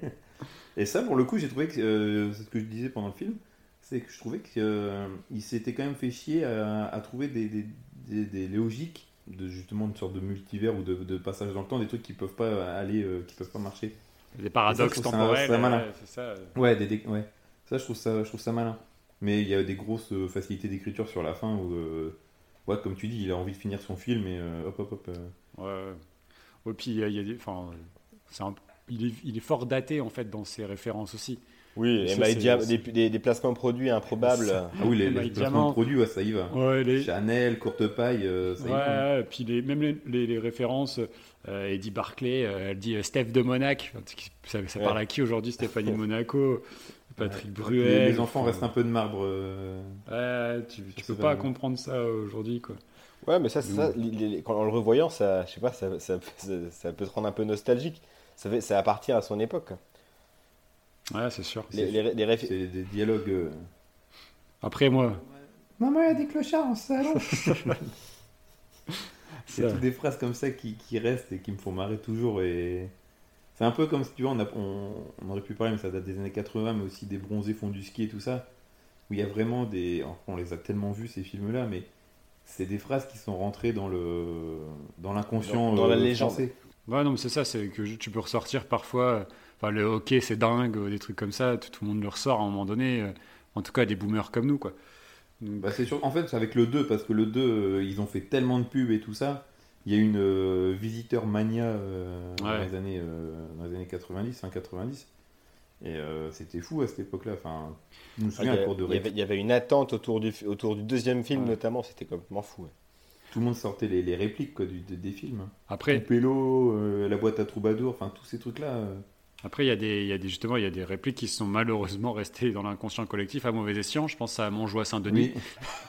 et ça, pour le coup, j'ai trouvé que euh, c'est ce que je disais pendant le film, c'est que je trouvais qu'il euh, s'était quand même fait chier à, trouver des, des, des logiques de justement une sorte de multivers ou de, passage dans le temps, des trucs qui peuvent pas aller, euh, qui peuvent pas marcher. Des paradoxes temporels, c'est ça. Ouais, des, ouais, ça je trouve ça, je trouve ça malin. Mais il y a des grosses euh, facilités d'écriture sur la fin où, euh, ouais, comme tu dis, il a envie de finir son film et hop hop hop. Ouais, ouais. puis il y a, des, enfin, il, est, il est fort daté en fait dans ses références aussi. Oui, Ça, et c'est- des, des- des placements de produits improbables. Ah oui, les, les placements de produits, ouais, ça y va. Ouais, les, Chanel, courte paille, euh, ça y ouais, va. ouais, et puis les, même les, les- les références, euh, Eddie Barclay, euh, elle dit euh, Steph de Monac. Ça, ça Ouais. parle à qui aujourd'hui Stéphanie de Monaco, Patrick Les, Bruel. les enfants enfin, restent un peu de marbre. euh, Ouais, tu, tu peux pas comprendre ça aujourd'hui, quoi. Ouais, mais ça, c'est ça les- les- quand, en le revoyant, ça, je sais pas, ça, ça, ça, ça peut te rendre un peu nostalgique. Ça, fait, ça appartient à son époque. Ouais, c'est sûr. Les, les, les réf- C'est des dialogues. euh, Après, moi, Maman, il y a des clochards en salon. C'est toutes des phrases comme ça qui, qui restent et qui me font marrer toujours. Et c'est un peu comme si tu vois, on, a- on, on aurait pu parler, mais ça date des années 80, mais aussi des bronzés font du ski et tout ça. Où il y a vraiment des. on les a tellement vus ces films-là, mais c'est des phrases qui sont rentrées dans le dans l'inconscient Dans- dans la euh, légende. français. Ouais, non, mais c'est ça, c'est que je- tu peux ressortir parfois. Enfin, le hockey, c'est dingue, des trucs comme ça, tout, tout le monde le ressort à un moment donné. euh, En tout cas, des boomers comme nous, quoi. Donc, Bah, c'est sûr. En fait, c'est avec le 2, parce que le 2, euh, ils ont fait tellement de pubs et tout ça. Il y a une euh, visiteur mania euh, dans, Ouais. les années, euh, dans les années 90, fin 90. Et euh, c'était fou à cette époque-là. Enfin, je me Ah, il, souviens y a- à court de il y avait, récré, il y avait une attente autour du, autour du deuxième film, Ouais. notamment. C'était complètement fou. ouais. tout le monde sortait les, les répliques quoi, du- de- des films. après, euh, la boîte à troubadour, enfin tous ces trucs-là. euh. Après, il y a des, il y a des, justement, il y a des répliques qui sont malheureusement restées dans l'inconscient collectif à mauvais escient. Je pense à Montjoie Saint-Denis,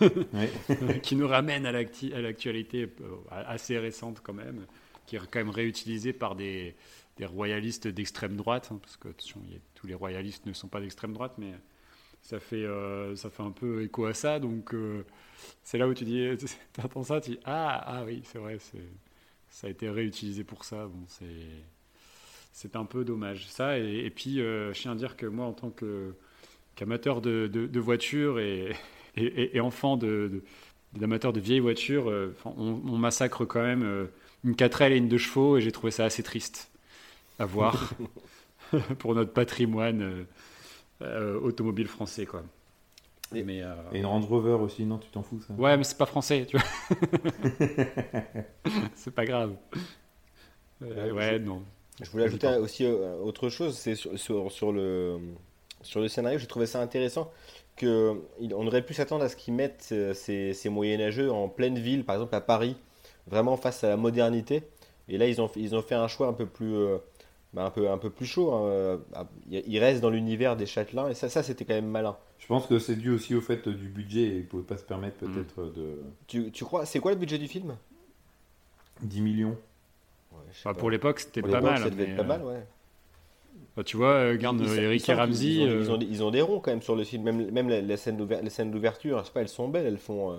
Oui. Qui nous ramène à l'actualité euh, assez récente quand même, qui est quand même réutilisée par des, des royalistes d'extrême droite, hein, parce que attention, il y a- tous les royalistes ne sont pas d'extrême droite, mais ça fait, euh, ça fait un peu écho à ça, donc euh, c'est là où tu dis, tu entends ça, tu dis ah ah oui, c'est vrai, ça a été réutilisé pour ça, bon c'est c'est un peu dommage ça, et, et puis euh, je tiens à dire que moi en tant qu'amateur de, de, de voitures et, et, et- et enfant de, de- d'amateurs de vieilles voitures, euh, on, on massacre quand même euh, une 4L et une 2 chevaux et j'ai trouvé ça assez triste à voir pour notre patrimoine automobile français quoi. Et- Mais Et une Range Rover aussi, non, tu t'en fous ça? Ouais, mais c'est pas français, tu vois. c'est pas grave. Ouais, non. Je voulais ajouter aussi euh, autre chose, c'est sur, sur, sur le, sur le scénario, j'ai trouvé ça intéressant que il- on aurait pu s'attendre à ce qu'ils mettent euh, ces, ces moyenâgeux en pleine ville, par exemple à Paris, vraiment face à la modernité. Et là, ils ont, fait- ils ont fait un choix un peu plus, euh, bah, un peu, un peu plus chaud. hein. Ils restent dans l'univers des châtelains, et ça, ça c'était quand même malin. Je pense que c'est dû aussi au fait du budget et ils ne pouvaient pas se permettre Mm. peut-être de Tu, tu crois, c'est quoi le budget du film? 10 millions. Ouais, Enfin, pour l'époque, c'était pas mal. Ça devait mais, être pas mal, ouais. bah, tu vois, euh, ils- euh, ils Eric et Ramsey. Ils ont, euh, ils ont des- ils ont des ronds quand même sur le film, même, même la, la scène d'ouver- les scènes d'ouverture, je sais pas, elles sont belles, elles font. euh,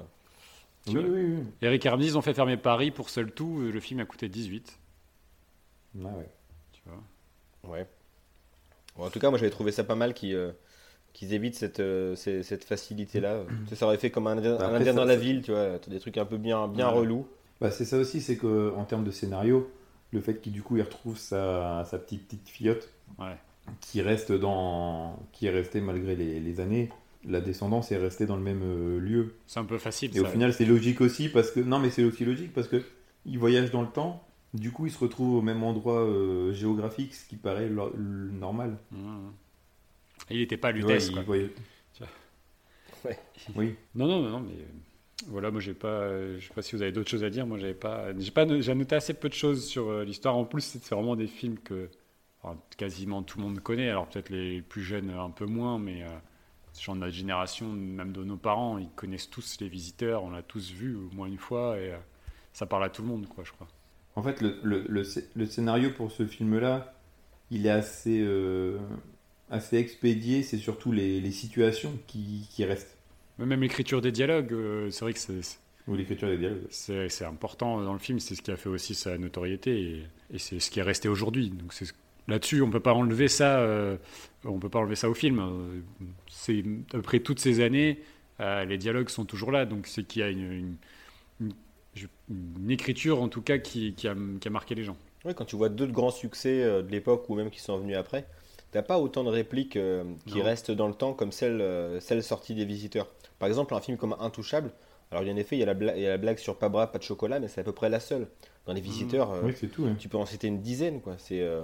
Tu Oui, vois. oui, oui. Eric et Ramsey, ils ont fait fermer Paris pour seul tout. Le film a coûté 18. Ah ouais. Tu vois. Ouais. Bon, en tout cas, moi j'avais trouvé ça pas mal qu'ils euh, qu'ils évitent cette, euh, ces- cette facilité-là. Ça aurait fait comme un indien, Bah, un après, indien ça- dans la ville, tu vois, des trucs un peu bien, bien Ouais. relous. Bah, c'est ça aussi, c'est qu'en termes de scénario, le fait qu'il du coup il retrouve sa, sa petite petite Ouais. qui reste dans qui est restée malgré les, les années, la descendance est restée dans le même euh, lieu. C'est un peu facile. Et au final, c'est logique aussi parce que non, mais c'est aussi logique parce que il voyage dans le temps. Du coup, il se retrouve au même endroit euh, géographique, ce qui paraît lo- normal. Mmh. Et il n'était pas Lutèce. il Tu vois. Ouais. Oui. Non, non, non, non, mais euh, voilà, moi j'ai pas, euh, je sais pas si vous avez d'autres choses à dire. Moi j'avais pas, j'ai pas, j'ai noté assez peu de choses sur euh, l'histoire. En plus, c'est vraiment des films que quasiment tout le monde connaît. Alors peut-être les plus jeunes un peu moins, mais euh, gens de notre génération, même de nos parents, ils connaissent tous les visiteurs. On l'a tous vu au moins une fois et euh, ça parle à tout le monde, quoi, je crois. En fait, le, le, le, scé- le scénario pour ce film-là, il est assez, euh, assez expédié. C'est surtout les, les situations qui, qui restent. Même l'écriture des dialogues, euh, c'est vrai que c'est, c'est- Ou l'écriture des dialogues. C'est c'est important dans le film, c'est ce qui a fait aussi sa notoriété et, et c'est ce qui est resté aujourd'hui. Donc c'est là-dessus, on peut pas enlever ça, euh, on peut pas enlever ça au film. C'est après toutes ces années, euh, les dialogues sont toujours là, donc c'est qu'il y a une, une- une- je- une écriture en tout cas qui, qui a, qui a marqué les gens. Ouais, quand tu vois d'autres grands succès euh, de l'époque ou même qui sont venus après, t'as pas autant de répliques euh, qui Non. restent dans le temps comme celles, euh, celles sorties des visiteurs. Par exemple, un film comme Intouchable, alors en effet, il y, a la bla- il y a la blague sur pas bras, pas de chocolat, mais c'est à peu près la seule. Dans les visiteurs, euh, Oui, tout. hein. tu peux en citer une dizaine, quoi. C'est, euh,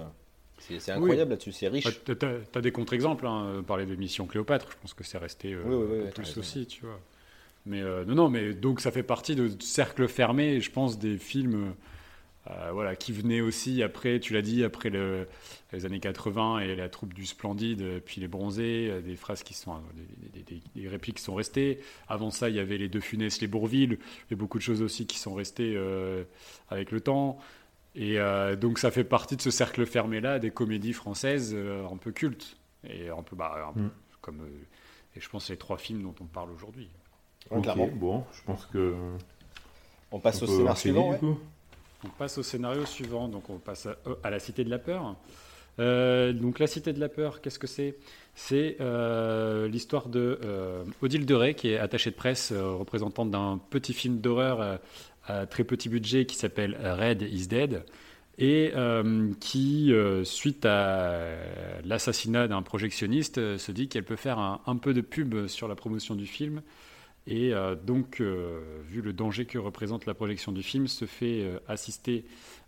C'est incroyable là-dessus, c'est riche. Tu as, des contre-exemples, hein, parler de Mission Cléopâtre, je pense que c'est resté euh, plus aussi, tu vois. Mais euh, non, non, mais donc ça fait partie de cercle fermé, je pense, des films euh, voilà, qui venaient aussi après, tu l'as dit, après les années 80 et la troupe du Splendide, puis les Bronzés, des phrases qui sont, des, répliques qui sont restées. Avant ça, il y avait les Deux Funès, les Bourville, et beaucoup de choses aussi qui sont restées avec le temps. Et euh, donc ça fait partie de ce cercle fermé-là des comédies françaises euh, un peu cultes. Et un peu, bah, mm. comme, euh, et je pense les trois films dont on parle aujourd'hui. Bon, je pense que... On passe au scénario suivant, On passe au scénario suivant, donc on passe à, La Cité de la Peur. donc La Cité de la Peur, qu'est-ce que c'est? C'est l'histoire de Odile Deray, qui est attachée de presse, représentante d'un petit film d'horreur très petit budget qui s'appelle Red is Dead et euh, qui, euh, suite à l'assassinat d'un projectionniste, euh, se dit qu'elle peut faire un, peu de pub sur la promotion du film. Et donc, vu le danger que représente la projection du film, se fait assister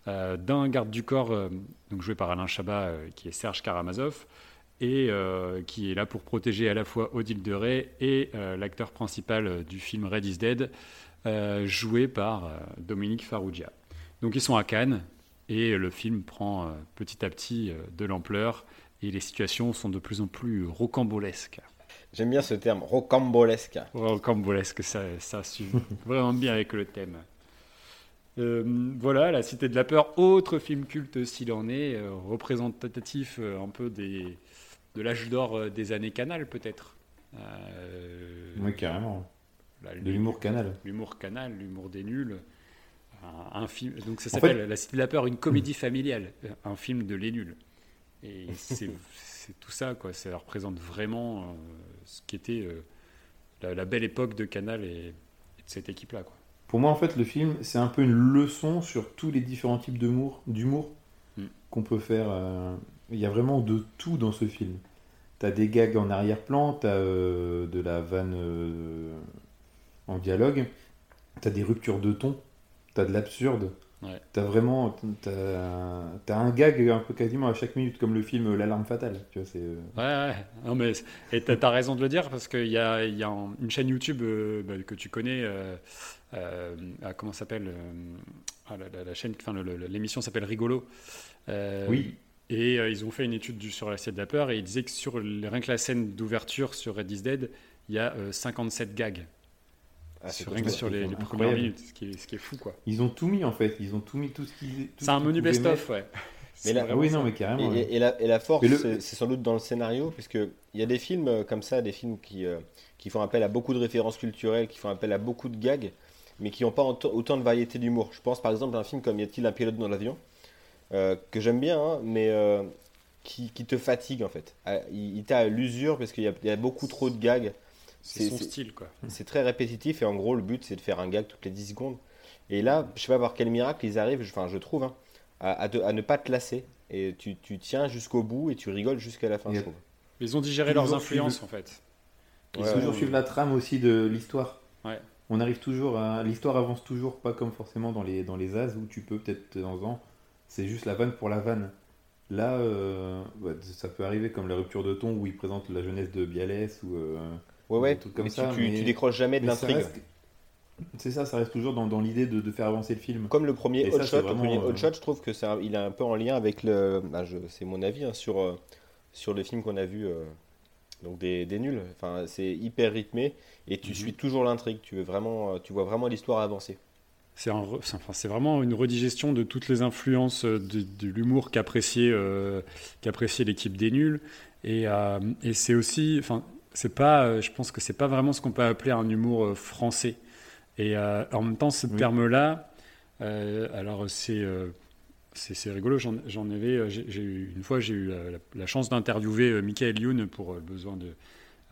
d'un garde du corps, donc joué par Alain Chabat, qui est Serge Karamazov, et qui est là pour protéger à la fois Odile de Ray et l'acteur principal du film Red is Dead, euh, joué par euh, Dominique Farrugia. Donc ils sont à Cannes et le film prend euh, petit à petit de l'ampleur et les situations sont de plus en plus rocambolesques. J'aime bien ce terme, rocambolesque. Rocambolesque, ça, ça suit vraiment bien avec le thème. voilà, La Cité de la Peur, autre film culte s'il en est, représentatif un peu des, de l'âge d'or des années Canal peut-être. oui, carrément de l'humour canal. L'humour canal, l'humour des nuls. Un, film, donc ça s'appelle La Cité de la Peur, une comédie familiale, un film de les nuls. Et c'est tout ça, quoi. Ça représente vraiment euh, ce qui était euh, la, belle époque de Canal et, de cette équipe-là, quoi. Pour moi, en fait, le film, c'est un peu une leçon sur tous les différents types d'humour, d'humour mm. qu'on peut faire. Euh, il y a vraiment de tout dans ce film. T'as des gags en arrière-plan, t'as de la vanne en dialogue, tu as des ruptures de ton, tu as de l'absurde. Ouais. T'as vraiment t'as, as un gag un peu quasiment à chaque minute comme le film L'alarme fatale tu vois c'est euh, ouais, ouais. Non, mais et t'as, as raison de le dire parce qu'il y a, y a une chaîne YouTube euh, bah, que tu connais euh, ah, comment s'appelle ah, la, chaîne enfin l'émission s'appelle Rigolo oui et ils ont fait une étude du, sur la scène de la peur et ils disaient que sur rien que la scène d'ouverture sur Red is Dead il y a 57 gags ah, sur, rien que sur les, premières minutes, ce qui, est, ce qui, est, fou quoi. Ils ont tout mis en fait, ils ont tout mis tout ce qui. C'est un menu best-of, ouais. Mais là, oui, non, mais carrément. Et, la, et la, force, c'est sans doute dans le scénario, puisqu'il y a des films euh, comme ça, des films qui, euh, qui font appel à beaucoup de références culturelles, qui font appel à beaucoup de gags, mais qui n'ont pas autant de variété d'humour. Je pense par exemple à un film comme Y a-t-il un pilote dans l'avion, euh, que j'aime bien, hein, mais qui, qui, te fatigue en fait. Ah, il, il t'a à l'usure parce qu'il y, y, a beaucoup trop de gags. C'est son style, quoi. C'est très répétitif et en gros, le but, c'est de faire un gag toutes les 10 secondes. Et là, je sais pas par quel miracle ils arrivent, enfin, je trouve, hein, à, à, ne pas te lasser. Et tu, tu tiens jusqu'au bout et tu rigoles jusqu'à la fin, je trouve. Ils ont digéré leurs influences, en fait. Ils ouais, toujours suivre la trame aussi de l'histoire. Ouais. On arrive toujours à. L'histoire avance toujours, pas comme forcément dans les, dans les As où tu peux peut-être de temps en c'est juste la vanne pour la vanne. Là, euh, ça peut arriver comme la rupture de ton où ils présentent la jeunesse de Bialès ou. Euh, Ouais, ouais, comme ça, tu, tu, décroches jamais de l'intrigue. C'est ça, ça reste toujours dans, dans l'idée de, de, faire avancer le film. Comme le premier Hot Shot, le premier Hot euh, Shot, je trouve que il est un peu en lien avec le. Bah, c'est mon avis hein, sur, euh, sur le film qu'on a vu, euh, donc des, des, nuls. Enfin, c'est hyper rythmé et tu mhm. suis toujours l'intrigue. Tu veux vraiment, tu vois vraiment l'histoire avancer. C'est enfin, vraiment une redigestion de toutes les influences de, de l'humour qu'appréciait qu'appréciait l'équipe des nuls. Et, et c'est aussi, enfin, c'est pas, euh, je pense que c'est pas vraiment ce qu'on peut appeler un humour euh, français. Et euh, en même temps, ce terme-là, alors c'est c'est rigolo. J'en avais, j'ai eu une fois, j'ai eu la, chance d'interviewer Michael Youn pour le besoin de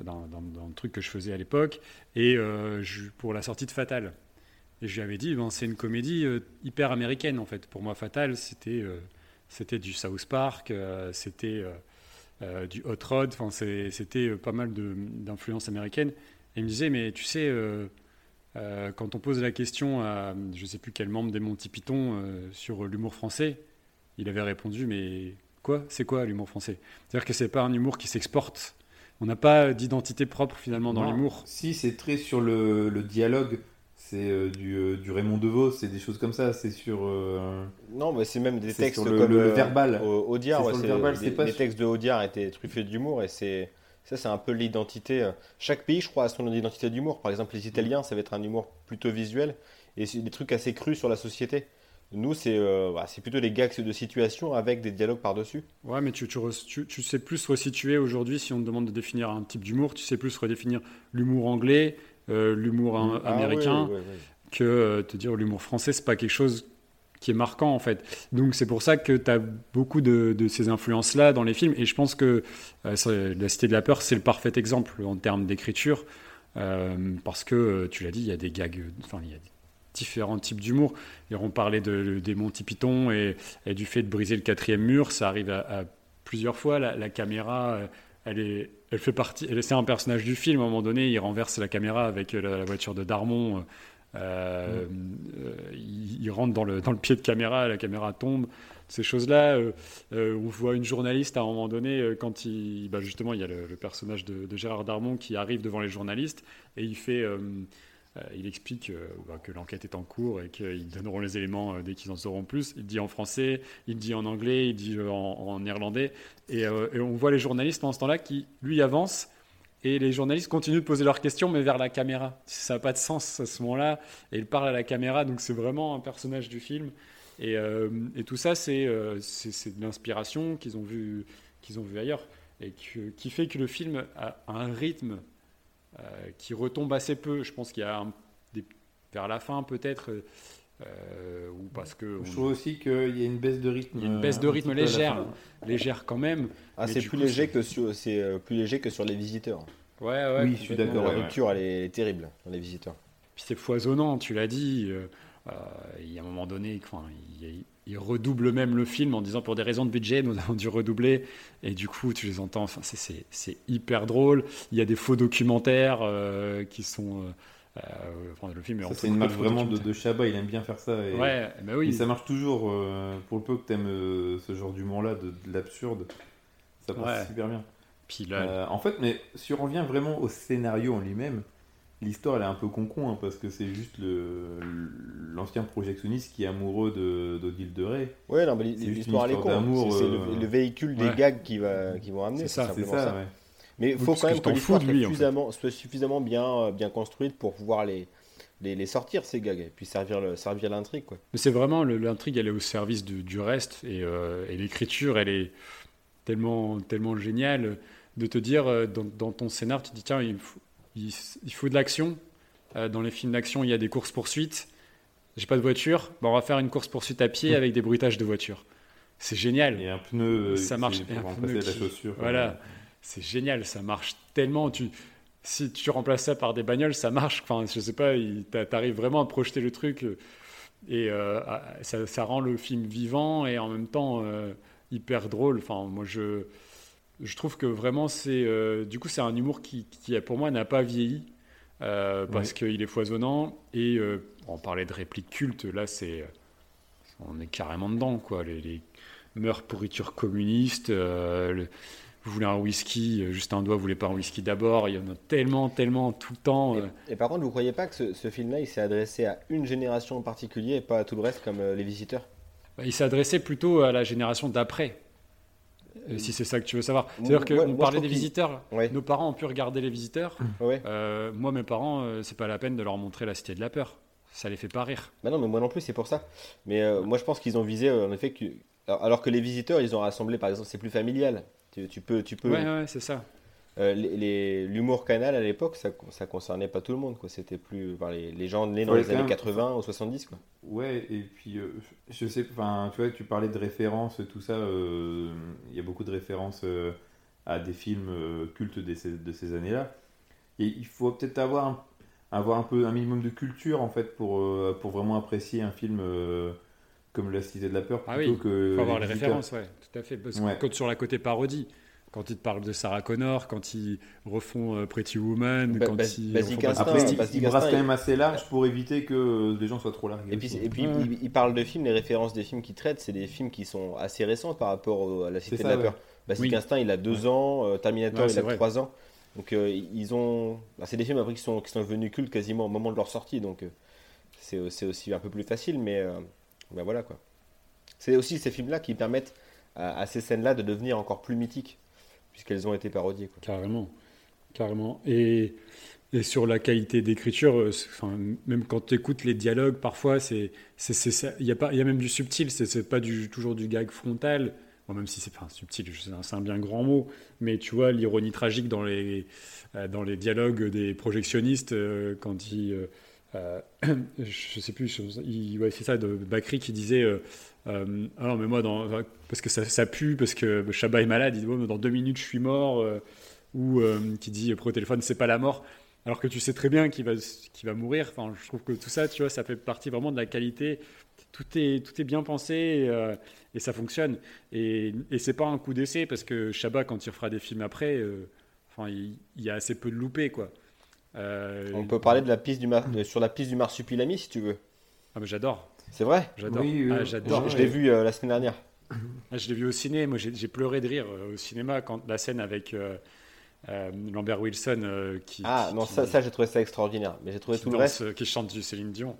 dans, le truc que je faisais à l'époque et pour la sortie de Fatal. Et je lui avais dit, ben, c'est une comédie hyper américaine en fait. Pour moi, Fatal, c'était c'était du South Park, c'était euh, du hot rod. Enfin, c'était euh, pas mal d'influences américaines. Et il me disait, mais tu sais, euh, quand on pose la question à je ne sais plus quel membre des Monty Python sur l'humour français, il avait répondu, mais quoi? C'est quoi l'humour français? C'est-à-dire que c'est pas un humour qui s'exporte. On n'a pas d'identité propre finalement dans l'humour. Si, c'est très sur le, le dialogue. C'est euh, du, euh, du Raymond DeVos, c'est des choses comme ça. C'est sur. euh, Non, mais c'est même des textes sur le- comme le verbal. au- Audiard. Ouais, verbal, les, c'est pas les sur- textes de Audiard étaient truffés d'humour et c'est ça, c'est un peu l'identité. Chaque pays, je crois, a son identité d'humour. Par exemple, les Italiens, ça va être un humour plutôt visuel et c'est des trucs assez crus sur la société. Nous, c'est euh, bah, c'est plutôt des gags de situation avec des dialogues par-dessus. Ouais, mais tu, tu, tu- tu sais plus resituer aujourd'hui, si on te demande de définir un type d'humour, tu sais plus redéfinir l'humour anglais, l'humour am- Ah, américain, oui, oui, oui, oui. que euh, te dire l'humour français, c'est pas quelque chose qui est marquant en fait. Donc c'est pour ça que tu as beaucoup de, de ces influences-là dans les films, et je pense que euh, La Cité de la Peur, c'est le parfait exemple en termes d'écriture, euh, parce que, euh, tu l'as dit, il y a des gags, euh, enfin il y a différents types d'humour. On parlait de, des Monty Python et, et du fait de briser le quatrième mur, ça arrive à, à plusieurs fois. La, la caméra, euh, elle, est, elle fait partie, c'est un personnage du film. À un moment donné, il renverse la caméra avec euh, la, voiture de Darmon. euh, euh, il, rentre dans le, dans le pied de caméra, la caméra tombe. Ces choses-là, on voit une journaliste à un moment donné, quand il, bah, justement, il y a le, personnage de, de Gérard Darmon qui arrive devant les journalistes et il fait, il explique euh, que l'enquête est en cours et qu'ils donneront les éléments euh, dès qu'ils en sauront plus. Il dit en français, il dit en anglais, il dit euh, en, néerlandais. Et, euh, on voit les journalistes pendant ce temps-là qui, lui, avancent. Et les journalistes continuent de poser leurs questions, mais vers la caméra. Ça n'a pas de sens à ce moment-là. Et il parle à la caméra, donc c'est vraiment un personnage du film. Et, euh, tout ça, c'est euh, de l'inspiration qu'ils ont vu qu'ils ont vu ailleurs et qui fait que le film a un rythme euh, qui retombe assez peu. Je pense qu'il y a un- des- vers la fin peut-être, euh, ou parce que Je on- trouve aussi qu'il y a une baisse de rythme. Il y a une baisse de euh, un rythme légère. légère quand même. Ah, c'est plus coup, léger que sur c'est euh, plus léger que sur les visiteurs. Ouais, ouais. Oui, je suis d'accord, la ouais, rupture, elle est terrible dans les visiteurs. Puis c'est foisonnant, tu l'as dit. euh, euh, il y a un moment donné, enfin, il, il redouble même le film en disant pour des raisons de budget, nous avons dû redoubler. Et du coup, tu les entends. Enfin, c'est- c'est c'est hyper drôle. Il y a des faux documentaires euh, qui sont. euh, euh, enfin, le film c'est une marque vraiment de, de Chabat, il aime bien faire ça. Et, Ouais, bah oui. et ça marche toujours, euh, pour le peu que t'aimes euh, ce genre d'humour-là, de, de l'absurde, ça passe Ouais. super bien. Puis là, en fait, mais si on revient vraiment au scénario en lui-même, l'histoire elle est un peu con-con, hein, parce que c'est juste le- l'ancien projectionniste qui est amoureux de- d'Odile de Ray. Ouais, non, mais C'est juste l'histoire, une elle est histoire con. d'amour, C'est euh, le, le véhicule des ouais. gags qui, va, qui vont amener. C'est ça, C'est ça, ouais. Mais il faut quand même que l'histoire en fait. suffisamment, soit suffisamment bien, euh, bien construite pour pouvoir les, les, les sortir, ces gags, et puis servir, le, servir l'intrigue. Quoi. Mais c'est vraiment l'intrigue, elle est au service du, du reste et, euh, et l'écriture, elle est tellement, tellement géniale de te dire dans, dans ton scénar, tu te dis tiens, il faut, il, il faut de l'action. Euh, dans les films d'action, il y a des courses poursuites. J'ai pas de voiture, on va faire une course poursuite à pied avec des bruitages de voiture. C'est génial. Et un pneu, euh, Ça marche, pour et un pneu la chaussure. Voilà, c'est génial, ça marche tellement. Tu, si tu remplaces ça par des bagnoles, ça marche. Enfin, je sais pas, il- t'a- t'arrives vraiment à projeter le truc euh, et euh, ça, ça rend le film vivant et en même temps euh, hyper drôle. Enfin, moi, je, je trouve que vraiment, c'est euh, du coup, c'est un humour qui, qui, pour moi, n'a pas vieilli. euh, parce qu'il est foisonnant et euh, on parlait de répliques cultes là c'est on est carrément dedans quoi les, les meurtres pourriture communiste le- vous voulez un whisky, juste un doigt, vous voulez pas un whisky d'abord, il y en a tellement, tellement tout le temps. Et, et par contre, vous croyez pas que ce, ce film-là, il s'est adressé à une génération en particulier et pas à tout le reste comme les visiteurs? Bah, Il s'adressait plutôt à la génération d'après, si c'est ça que tu veux savoir. C'est-à-dire qu'on parlait des visiteurs, Ouais. nos parents ont pu regarder les visiteurs. Ouais. Euh, moi, mes parents, euh, c'est pas la peine de leur montrer la cité de la peur. Ça les fait pas rire. Bah non, mais moi non plus, c'est pour ça. Mais euh, moi, je pense qu'ils ont visé, euh, en effet, que... alors, alors que les visiteurs, ils ont rassemblé, par exemple, c'est plus familial. Tu, tu peux, tu peux. Ouais, ouais, c'est ça. Euh, les- les- L'humour canal à l'époque, ça, ça concernait pas tout le monde, quoi. C'était plus, enfin, les, les gens nés dans Ouais, les années même. 80 ou 70, quoi. Ouais, et puis euh, je sais, enfin, tu vois, tu parlais de références, tout ça. euh, Il y a beaucoup de références euh, à des films euh, cultes de ces, de ces années-là. Et il faut peut-être avoir un, avoir un peu un minimum de culture en fait pour euh, pour vraiment apprécier un film euh, comme La Cité de la peur Ah plutôt oui, que faut avoir les références, ouais, tout à fait. Parce Ouais. que sur la côté parodie, quand ils te parlent de Sarah Connor, quand ils refont euh, Pretty Woman, Ba- quand ils Basic refont Instinct, Après, Instinct, il, parce il qu'il brasse Instinct, quand même assez large pour éviter que les gens soient trop largués. Et puis, aussi. et puis Ouais. il, il parle de films, les références des films qu'il traite, c'est des films qui sont assez récents par rapport au- à la Cité C'est de ça, la Peur. Basic Oui. Instinct, il a deux ans, euh, Terminator, Ouais, il a vrai. trois ans. Donc euh, ils ont. bah, c'est des films après qui sont, qui sont devenus cultes quasiment au moment de leur sortie, donc euh, c'est c'est aussi un peu plus facile, mais euh, bah, voilà quoi. C'est aussi ces films-là qui permettent à, à ces scènes-là de devenir encore plus mythiques, puisqu'elles ont été parodiées. Carrément, carrément. Et, et sur la qualité d'écriture, euh, enfin, même quand tu écoutes les dialogues, parfois. Il y a y a même du subtil. C'est, pas toujours du gag frontal. Bon, même si c'est pas subtil, c'est un, bien grand mot. Mais tu vois l'ironie tragique dans les, euh, dans les dialogues des projectionnistes euh, quand ils euh, euh, je sais plus, c'est ça, de Bakri qui disait euh, Ah non, mais moi, dans, parce que ça, ça pue, parce que Chabat est malade, il dit mais dans deux minutes, je suis mort. euh, ou euh, qui dit pro téléphone, c'est pas la mort. Alors que tu sais très bien qu'il va, qu'il va mourir. Enfin, je trouve que tout ça, tu vois, ça fait partie vraiment de la qualité. Tout est, tout est bien pensé et, euh, et ça fonctionne. Et, et c'est pas un coup d'essai parce que Chabat, quand il refera des films après, enfin, il, il y a assez peu de loupés, quoi. On peut parler de la piste du mar- de- sur la piste du marsupilami si tu veux. Ah, mais j'adore, C'est vrai j'adore. Oui, oui, Ah, j'adore. Je, je l'ai vu euh, la semaine dernière. Ah, je l'ai vu au ciné. Moi, j'ai pleuré de rire euh, au cinéma quand la scène avec euh, euh, Lambert Wilson euh, qui. Ah qui- non, qui- ça, ça j'ai trouvé ça extraordinaire. Mais j'ai trouvé tout le reste qui chante du Céline Dion.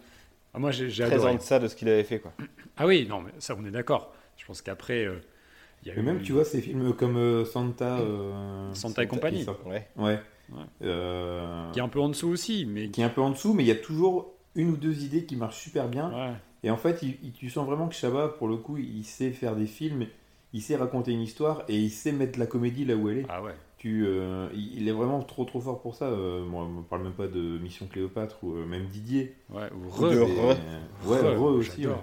Ah, moi, j'ai adoré. en deçà de ce qu'il avait fait. Quoi. Ah oui, non, mais ça, on est d'accord. Je pense qu'après, euh, il y a Mais eu même, tu vois, ces films comme euh, Santa. euh, Santa et compagnie. Ouais. Ouais. Ouais. Euh, qui est un peu en dessous aussi, mais qui est un peu en dessous, mais il y a toujours une ou deux idées qui marchent super bien. ouais. Et en fait, il- il- tu sens vraiment que Chabat, pour le coup, il sait faire des films, il sait raconter une histoire et il sait mettre la comédie là où elle est. Ah ouais. Tu, euh, il il est vraiment trop trop fort pour ça. Euh, moi, on ne parle même pas de Mission Cléopâtre ou euh, même Didier. Ouais, ou Re. de C'est- Re. Ouais, Re, aussi. ouais.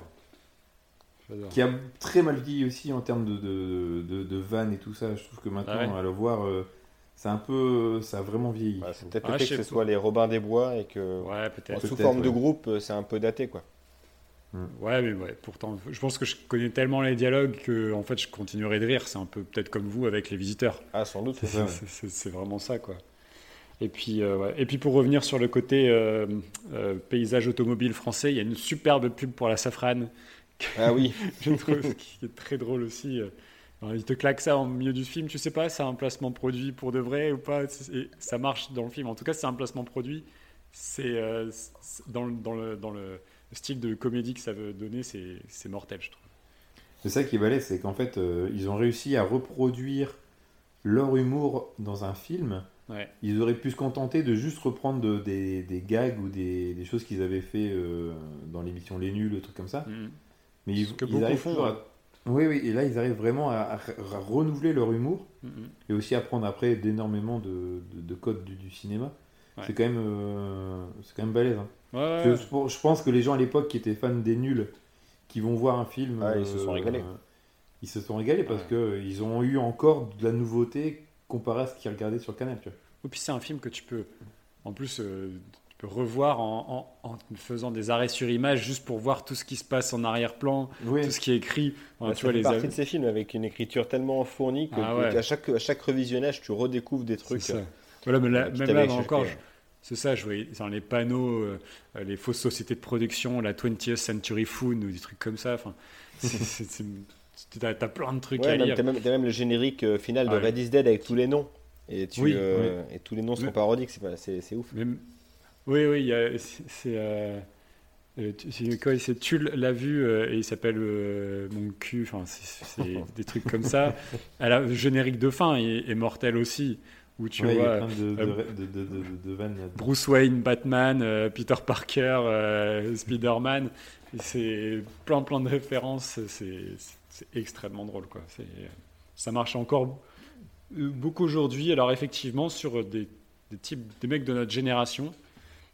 Qui a très mal vieilli aussi en termes de, de, de, de vannes et tout ça. Je trouve que maintenant, Ah ouais. à le voir, euh, c'est un peu. Ça a vraiment vieilli. Ouais, c'est peut-être Ah, le fait je que ce soit les Robins des Bois et que Ouais, peut-être. sous forme de groupe, c'est un peu daté quoi. Ouais, mais ouais, pourtant, je pense que je connais tellement les dialogues que, en fait, je continuerai de rire. C'est un peu peut-être comme vous avec les visiteurs. Ah, sans doute. C'est ça, ouais. C'est- vraiment ça, quoi. Et puis, euh, ouais. et puis pour revenir sur le côté euh, euh, paysage automobile français, il y a une superbe pub pour la Safrane Ah oui, je trouve, qui est très drôle aussi. Alors, il te claque ça en milieu du film, tu sais pas, c'est un placement produit pour de vrai ou pas, et ça marche dans le film. En tout cas, c'est un placement produit. C'est c'est- dans, le- dans, le, dans le style de comédie que ça veut donner, c'est mortel, je trouve. C'est ça qui est balèze, c'est qu'en fait, euh, ils ont réussi à reproduire leur humour dans un film. Ouais. Ils auraient pu se contenter de juste reprendre de- des, des gags ou des, des choses qu'ils avaient fait euh, dans l'émission Les Nuls, le truc comme ça. Mhm. Mais ils, que ils beaucoup arrivent font, toujours à- Oui, oui, et là, ils arrivent vraiment à, à- à renouveler leur humour Mhm. et aussi à prendre après d'énormément de, de- de codes du, du cinéma. Ouais. C'est quand même, euh, c'est quand même balèze. hein. Ouais, ouais, Je, pense que les gens à l'époque qui étaient fans des nuls, qui vont voir un film, Ah, ils se sont régalés. ils se sont régalés parce Ouais. que ils ont eu encore de la nouveauté comparé à ce qu'ils regardaient sur le canal. Tu vois. Et puis c'est un film que tu peux, en plus, euh, tu peux revoir en, en- en faisant des arrêts sur image juste pour voir tout ce qui se passe en arrière-plan, Oui, tout ce qui est écrit. Enfin, Ouais, tu vois, les partie de ces films avec une écriture tellement fournie que Ah ouais. qu'à chaque, à chaque revisionnage, tu redécouvres des C'est trucs. ça. Voilà, mais là- même là encore, je- c'est ça, je voyais dans les panneaux, euh, euh, les fausses sociétés de production, la 20th Century Food ou des trucs comme ça. Enfin, t'as plein de trucs Ouais, à même- lire. t'as même, le générique euh, final de Ah. Red is Dead avec tous les noms. Et, tu, Oui, euh, et tous les noms sont Mais- parodiques, c'est ouf. Même- Oui, oui, c'est. c'est, Tulle l'a vu euh, et il s'appelle euh, Mon cul. Enfin, c'est des trucs comme ça. Elle a- le générique de fin est, est mortel aussi. Où tu Ouais, y vois de, de, de. Bruce Wayne, Batman, euh, Peter Parker, euh, Spider-Man. C'est plein, plein de références. C'est extrêmement drôle, quoi. Ça marche encore euh, beaucoup aujourd'hui. Alors, effectivement, sur des, des types, des mecs de notre génération,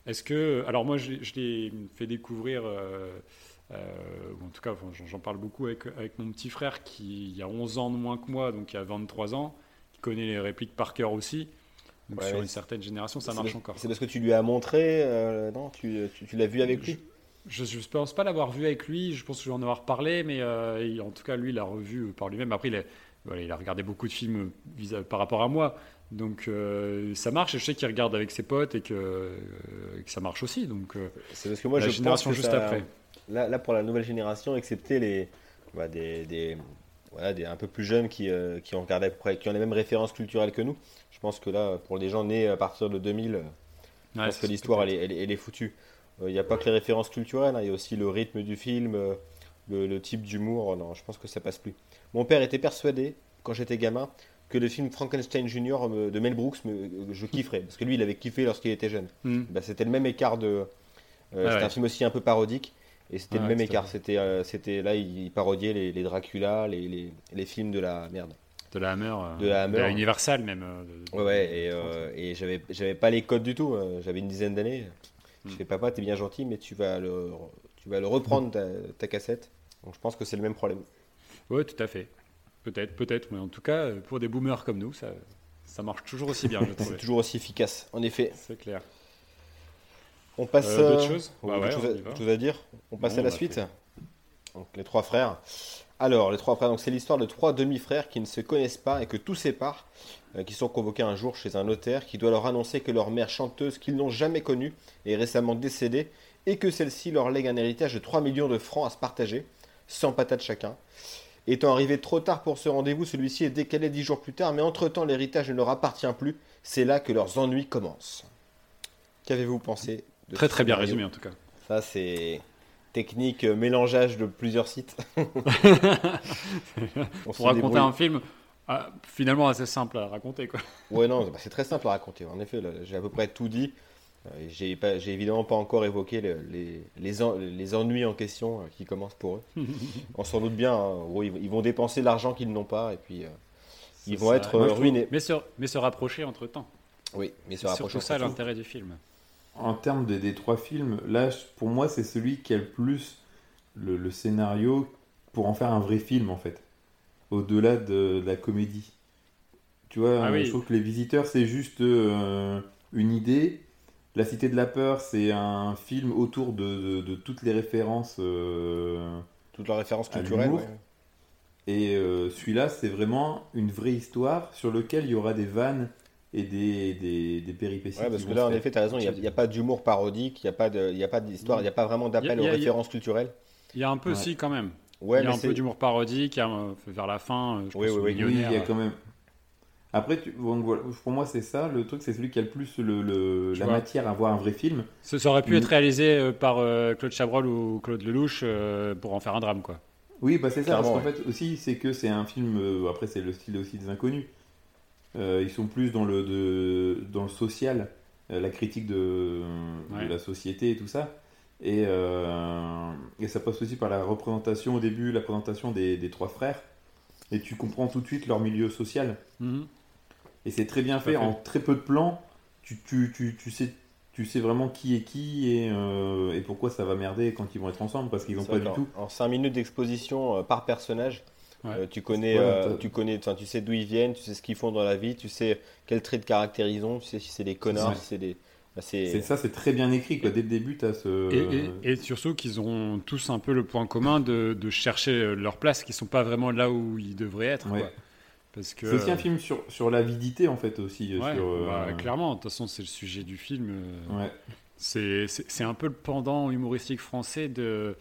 est-ce que. Alors, moi, je, je l'ai fait découvrir. euh, ou en tout cas, j'en- parle beaucoup avec, avec mon petit frère qui il a 11 ans de moins que moi, donc il a 23 ans, connaît les répliques par cœur aussi. Donc Ouais, sur une certaine génération, ça marche encore. C'est parce que tu lui as montré, euh, non Tu, tu, tu l'as vu avec lui? Je ne pense pas l'avoir vu avec lui, je pense que je vais en avoir parlé, mais euh, il- en tout cas, lui, il l'a revu euh, par lui-même. Après, il a- voilà, il a regardé beaucoup de films vis- par rapport à moi. Donc euh, ça marche, et je sais qu'il regarde avec ses potes et que, euh, que ça marche aussi. Donc euh, C'est parce que moi, la je génération pense que juste ça- après. Là, là, pour la nouvelle génération, excepté les, bah, des, des, voilà, des un peu plus jeunes qui, euh, qui ont regardé à peu près, qui ont les mêmes références culturelles que nous. Je pense que là, pour les gens nés à partir de 2000, euh, je Ouais, pense que c'est- l'histoire, elle, est- elle est- elle est foutue. Euh, Il n'y a pas que les références culturelles, hein, il y a aussi le rythme du film, euh, le, le type d'humour. Non, je pense que ça passe plus. Mon père était persuadé, quand j'étais gamin, que le film Frankenstein Jr. me- de Mel Brooks, me- je kifferais. Parce que lui, il avait kiffé lorsqu'il était jeune. Hmm. Bah, c'était le même écart de. euh, c'était ouais. un film aussi un peu parodique. Et c'était Ah le même écart. C'était, euh, c'était là, il, il parodiait les, les Dracula, les, les, les films de la merde. De la Hammer. euh, De la Hammer. Universal même. euh, de- Ouais. Et, euh, et j'avais, j'avais pas les codes du tout. euh, J'avais une dizaine d'années. Je Hmm. fais papa, t'es bien gentil, mais tu vas le, tu vas le reprendre ta, ta cassette. Donc je pense que c'est le même problème. Ouais, tout à fait. Peut-être, peut-être, mais en tout cas, pour des boomers comme nous, ça, ça marche toujours aussi bien, C'est toujours aussi efficace. En effet. C'est clair. On passe. Euh, d'autres euh, choses on Bah ouais, à, va. choses à dire On passe Non, à la suite. fait. Donc les trois frères. Alors les trois frères, donc c'est l'histoire de trois demi-frères qui ne se connaissent pas et que tout sépare, euh, qui sont convoqués un jour chez un notaire qui doit leur annoncer que leur mère chanteuse qu'ils n'ont jamais connue est récemment décédée et que celle-ci leur lègue un héritage de 3 millions de francs à se partager, sans patate chacun. Étant arrivé trop tard pour ce rendez-vous, celui-ci est décalé dix jours plus tard, mais entre-temps l'héritage ne leur appartient plus. C'est là que leurs ennuis commencent. Qu'avez-vous pensé Très très bien résumé en tout cas. ça, c'est technique euh, mélangeage de plusieurs sites. On Pour raconter un film, ah, finalement assez simple à raconter quoi. Ouais, non, bah, c'est très simple à raconter. En effet, j'ai à peu près tout dit. Euh, J'ai évidemment pas encore évoqué le- les, les, en- les ennuis en question euh, qui commencent pour eux. On s'en doute bien. hein. Ils, ils vont dépenser l'argent qu'ils n'ont pas et puis euh, ils C'est vont ça. être Moi, ruinés. Mais se, mais se rapprocher entre temps. Oui, mais se C'est rapprocher. surtout ça l'intérêt du film. En termes des, des trois films, là, pour moi, c'est celui qui a le plus le, le scénario pour en faire un vrai film, en fait. Au-delà de, de la comédie. Tu vois, Ah euh, oui. je trouve que Les Visiteurs, c'est juste euh, une idée. La Cité de la Peur, c'est un film autour de, de- de toutes les références. euh, Toutes leurs références culturelles. ouais. Et euh, celui-là, c'est vraiment une vraie histoire sur lequel il y aura des vannes et des, des, des péripéties. Ouais, parce que là, en effet, tu as raison, il n'y a, pas d'humour parodique, il n'y a pas de- il y a pas d'histoire, il n'y a pas vraiment d'appel aux références culturelles. Il y a un peu Ouais. si quand même. Ouais, il y a un peu d'humour parodique, il y a, euh, vers la fin, euh, je Oui, pense oui, oui. Oui, il y a quand même. Après, tu... bon, voilà, pour moi, c'est ça. Le truc, c'est celui qui a le plus le, le- Tu la vois. matière à voir un vrai film. Ce- Ça aurait pu Mm. être réalisé euh, par euh, Claude Chabrol ou Claude Lelouch euh, pour en faire un drame, quoi. Oui, bah c'est ça. Parce Clairement, qu'en fait, aussi, c'est que c'est un film. euh, après, c'est le style aussi des inconnus. Euh, ils sont plus dans le, de, dans le social, euh, la critique de, Ouais. de la société et tout ça. Et, euh, et ça passe aussi par la représentation au début, la présentation des, des trois frères. Et tu comprends tout de suite leur milieu social. Mhm. Et c'est très bien fait, fait. en très peu de plans. Tu, tu, tu, tu sais, tu sais vraiment qui est qui et, euh, et pourquoi ça va merder quand ils vont être ensemble parce qu'ils n'ont pas du tout. En 5 minutes d'exposition par personnage, Ouais. euh, tu connais, euh, tu connais, enfin, tu sais d'où ils viennent, tu sais ce qu'ils font dans la vie, tu sais quels traits de caractère ils ont, tu sais si c'est des connards, si c'est des, bah, C'est ça, c'est très bien écrit. Quoi. Dès le début, tu as ce. Et, et- et surtout qu'ils ont tous un peu le point commun de, de chercher leur place, qu'ils sont pas vraiment là où ils devraient être. Ouais. quoi. Parce que C'est aussi un film sur, sur l'avidité en fait aussi. euh, Ouais, sur, euh, bah, clairement, de toute façon, c'est le sujet du film. ouais. C'est un peu le pendant humoristique français de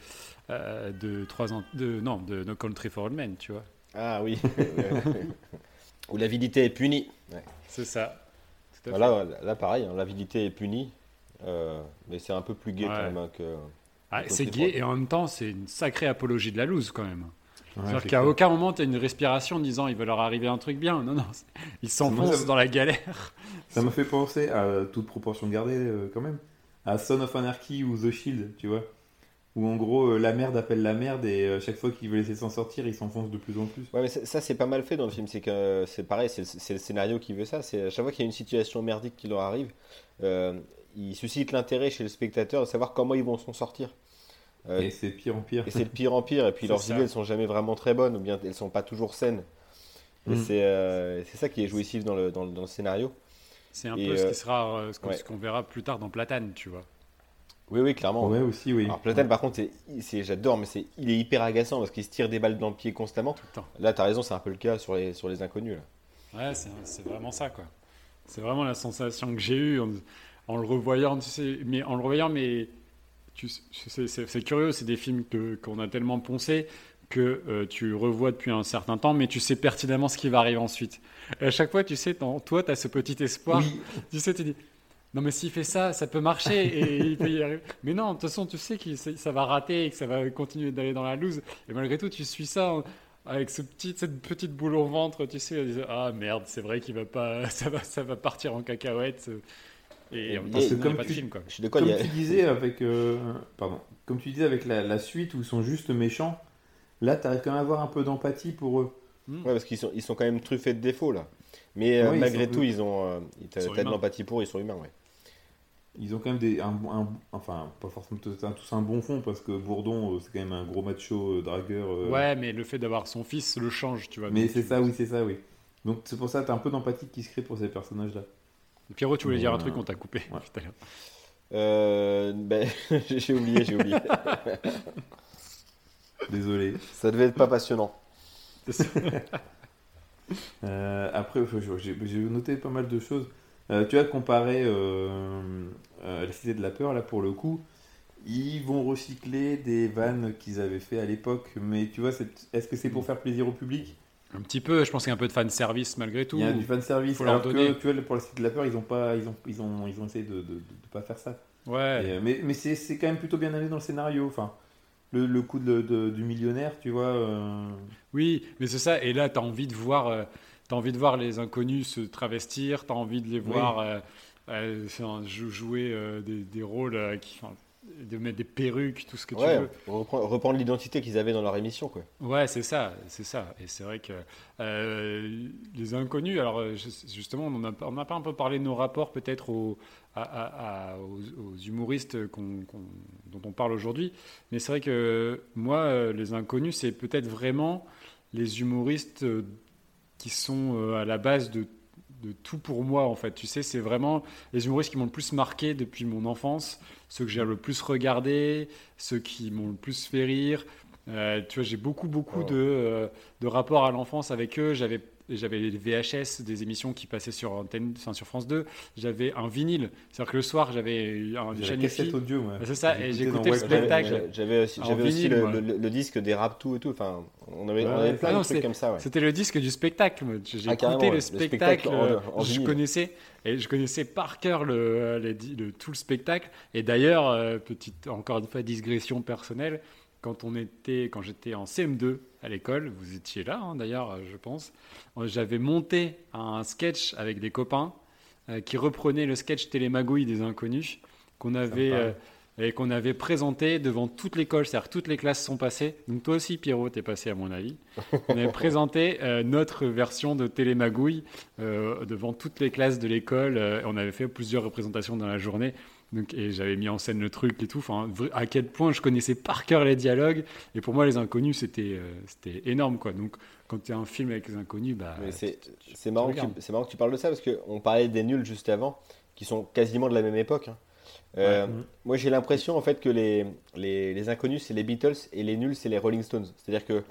euh, de trois ans de non de No Country for Old Men, tu vois. ah oui, où l'avidité est punie. Ouais. C'est ça. Tout à fait. Là, là, pareil, hein, l'avidité est punie, euh, mais c'est un peu plus gai Ouais. quand même hein, que. Ah, c'est gay et en même temps, c'est une sacrée apologie de la loose quand même. Ouais, C'est-à-dire c'est qu'à aucun moment, tu as une respiration en disant il va leur arriver un truc bien. Non, non, ils s'enfoncent dans la galère. Ça m'a fait penser à toute proportion gardée euh, quand même à Son of Anarchy ou The Shield, tu vois. Où en gros euh, la merde appelle la merde et euh, chaque fois qu'il veut laisser s'en sortir, il s'enfonce de plus en plus. Ouais, mais ça, c'est pas mal fait dans le film. C'est que c'est pareil, c'est le- le scénario qui veut ça. C'est à chaque fois qu'il y a une situation merdique qui leur arrive, euh, il suscite l'intérêt chez le spectateur de savoir comment ils vont s'en sortir. Euh, Et c'est pire en pire. et c'est de pire en pire. Et puis leurs ça. idées, elles sont jamais vraiment très bonnes, ou bien elles sont pas toujours saines. Et Mm. c'est euh, c'est ça qui est jouissif dans le, dans le, dans le scénario. C'est un Et, peu ce euh, qui sera euh, ce qu'on ouais. ce qu'on verra plus tard dans Platane, tu vois. Oui, oui, clairement. Ouais, aussi, oui. Alors Platane, par contre, c'est- j'adore, mais c'est, il est hyper agaçant parce qu'il se tire des balles dans le pied constamment. Tout le temps. Là, t'as raison, c'est un peu le cas sur les, sur les inconnus. Là. Ouais, c'est c'est vraiment ça, quoi. C'est vraiment la sensation que j'ai eue en, en le revoyant, tu sais, mais en le revoyant, mais tu sais, c'est- curieux, c'est des films que qu'on a tellement poncé que euh, tu revois depuis un certain temps, mais tu sais pertinemment ce qui va arriver ensuite. Et à chaque fois, tu sais, dans- toi, tu as ce petit espoir. Oui, Tu sais, tu dis, non, mais s'il fait ça, ça peut marcher et il peut y arriver. Mais non, de toute façon, tu sais que ça va rater et que ça va continuer d'aller dans la loose. Et malgré tout, tu suis ça en- avec ce petit, cette petite boule au ventre, tu sais, ah merde, c'est vrai qu'il va pas, ça va, ça va partir en cacahuète. Et en même temps, Et- c'est comme tu- film, quoi. Je comme tu disais avec, euh, pardon, comme tu disais avec la, la suite où ils sont juste méchants, là, t'arrives quand même à avoir un peu d'empathie pour eux. Ouais, parce qu'ils sont, ils sont quand même truffés de défauts là. Mais euh, ils malgré tout, ils ont, euh, t'as de l'empathie pour, ils sont humains, ouais. Ils ont quand même des, un, un- enfin, pas forcément tous un, tous un bon fond parce que Bourdon, euh, c'est quand même un gros macho euh, dragueur. euh, Ouais, mais le fait d'avoir son fils le change, tu vois. Mais c'est ça, oui, c'est ça, oui. Donc c'est pour ça que t'as un peu d'empathie qui se crée pour ces personnages-là. Pierrot, tu voulais dire un truc, on t'a coupé Ouais. tout à l'heure. Euh, ben, j'ai oublié, j'ai oublié. Désolé. Ça devait être pas passionnant. Euh, après, j'ai noté pas mal de choses. Euh, tu as comparé euh, euh, la Cité de la Peur, là, pour le coup. Ils vont recycler des vannes qu'ils avaient fait à l'époque, mais tu vois, est-ce que c'est pour faire plaisir au public? Un petit peu, je pense qu'il y a un peu de fan service malgré tout. Il y a du fanservice, Faut leur alors que donner. tu vois, pour la Cité de la Peur, ils ont, pas, ils ont, ils ont, ils ont essayé de ne pas faire ça. Ouais. Et, mais mais c'est quand même plutôt bien allé dans le scénario. Enfin, le, le coup de- de- du millionnaire, tu vois. euh, Oui, mais c'est ça. Et là, tu as envie de voir, euh, t'as envie de voir les inconnus se travestir, tu as envie de les voir euh, euh, jouer euh, des, des rôles, qui, de mettre des perruques, tout ce que Ouais, tu veux. reprendre, reprendre l'identité qu'ils avaient dans leur émission, quoi. Ouais, c'est ça, c'est ça. Et c'est vrai que euh, les inconnus, alors ju- justement, on n'a on pas un peu parlé de nos rapports peut-être aux, humoristes dont on parle aujourd'hui, mais c'est vrai que moi, les inconnus, c'est peut-être vraiment les humoristes qui sont euh, à la base de, de tout pour moi, en fait. Tu sais, c'est vraiment les humoristes qui m'ont le plus marqué depuis mon enfance, ceux que j'ai le plus regardé, ceux qui m'ont le plus fait rire. Euh, tu vois, j'ai beaucoup, beaucoup Oh. de, euh, de rapports à l'enfance avec eux. J'avais j'avais les VHS des émissions qui passaient sur antenne, enfin, sur France 2. J'avais un vinyle, c'est-à-dire que le soir j'avais un- une chaîne cassette audio, moi. Ah, c'est ça, et J'écoutais le spectacle. J'avais- aussi, le, moi. le- le disque des rap tout et tout. Enfin, on avait, on Ouais, avait ouais. plein Ah de trucs comme ça, ouais. C'était le disque du spectacle. J'ai Ah, écouté ouais. le Le spectacle. en- euh, en je vinyle. connaissais et je connaissais par cœur le, le- tout le spectacle. Et d'ailleurs, euh, petite encore une fois digression personnelle, quand on était, quand j'étais en CM2 à l'école, vous étiez là hein, d'ailleurs, je pense. euh, J'avais monté un sketch avec des copains euh, qui reprenait le sketch Télémagouille des inconnus qu'on avait. Euh, et qu'on avait présenté devant toute l'école, c'est-à-dire toutes les classes sont passées. Donc toi aussi, Pierrot, t'es passé à mon avis. On avait présenté euh, notre version de Télémagouille devant toutes les classes de l'école. on avait fait plusieurs représentations dans la journée. Donc, et j'avais mis en scène le truc et tout. Enfin, à quel point je connaissais par cœur les dialogues. Et pour moi, les inconnus, c'était euh, c'était énorme. Quoi. Donc, quand tu as un film avec les inconnus, bah, c'est marrant, marrant que tu parles de ça parce qu'on parlait des nuls juste avant, qui sont quasiment de la même époque. hein. Euh, Ouais. Mhm. Moi, j'ai l'impression en fait que les, les, les inconnus, c'est les Beatles et les nuls, c'est les Rolling Stones. C'est-à-dire que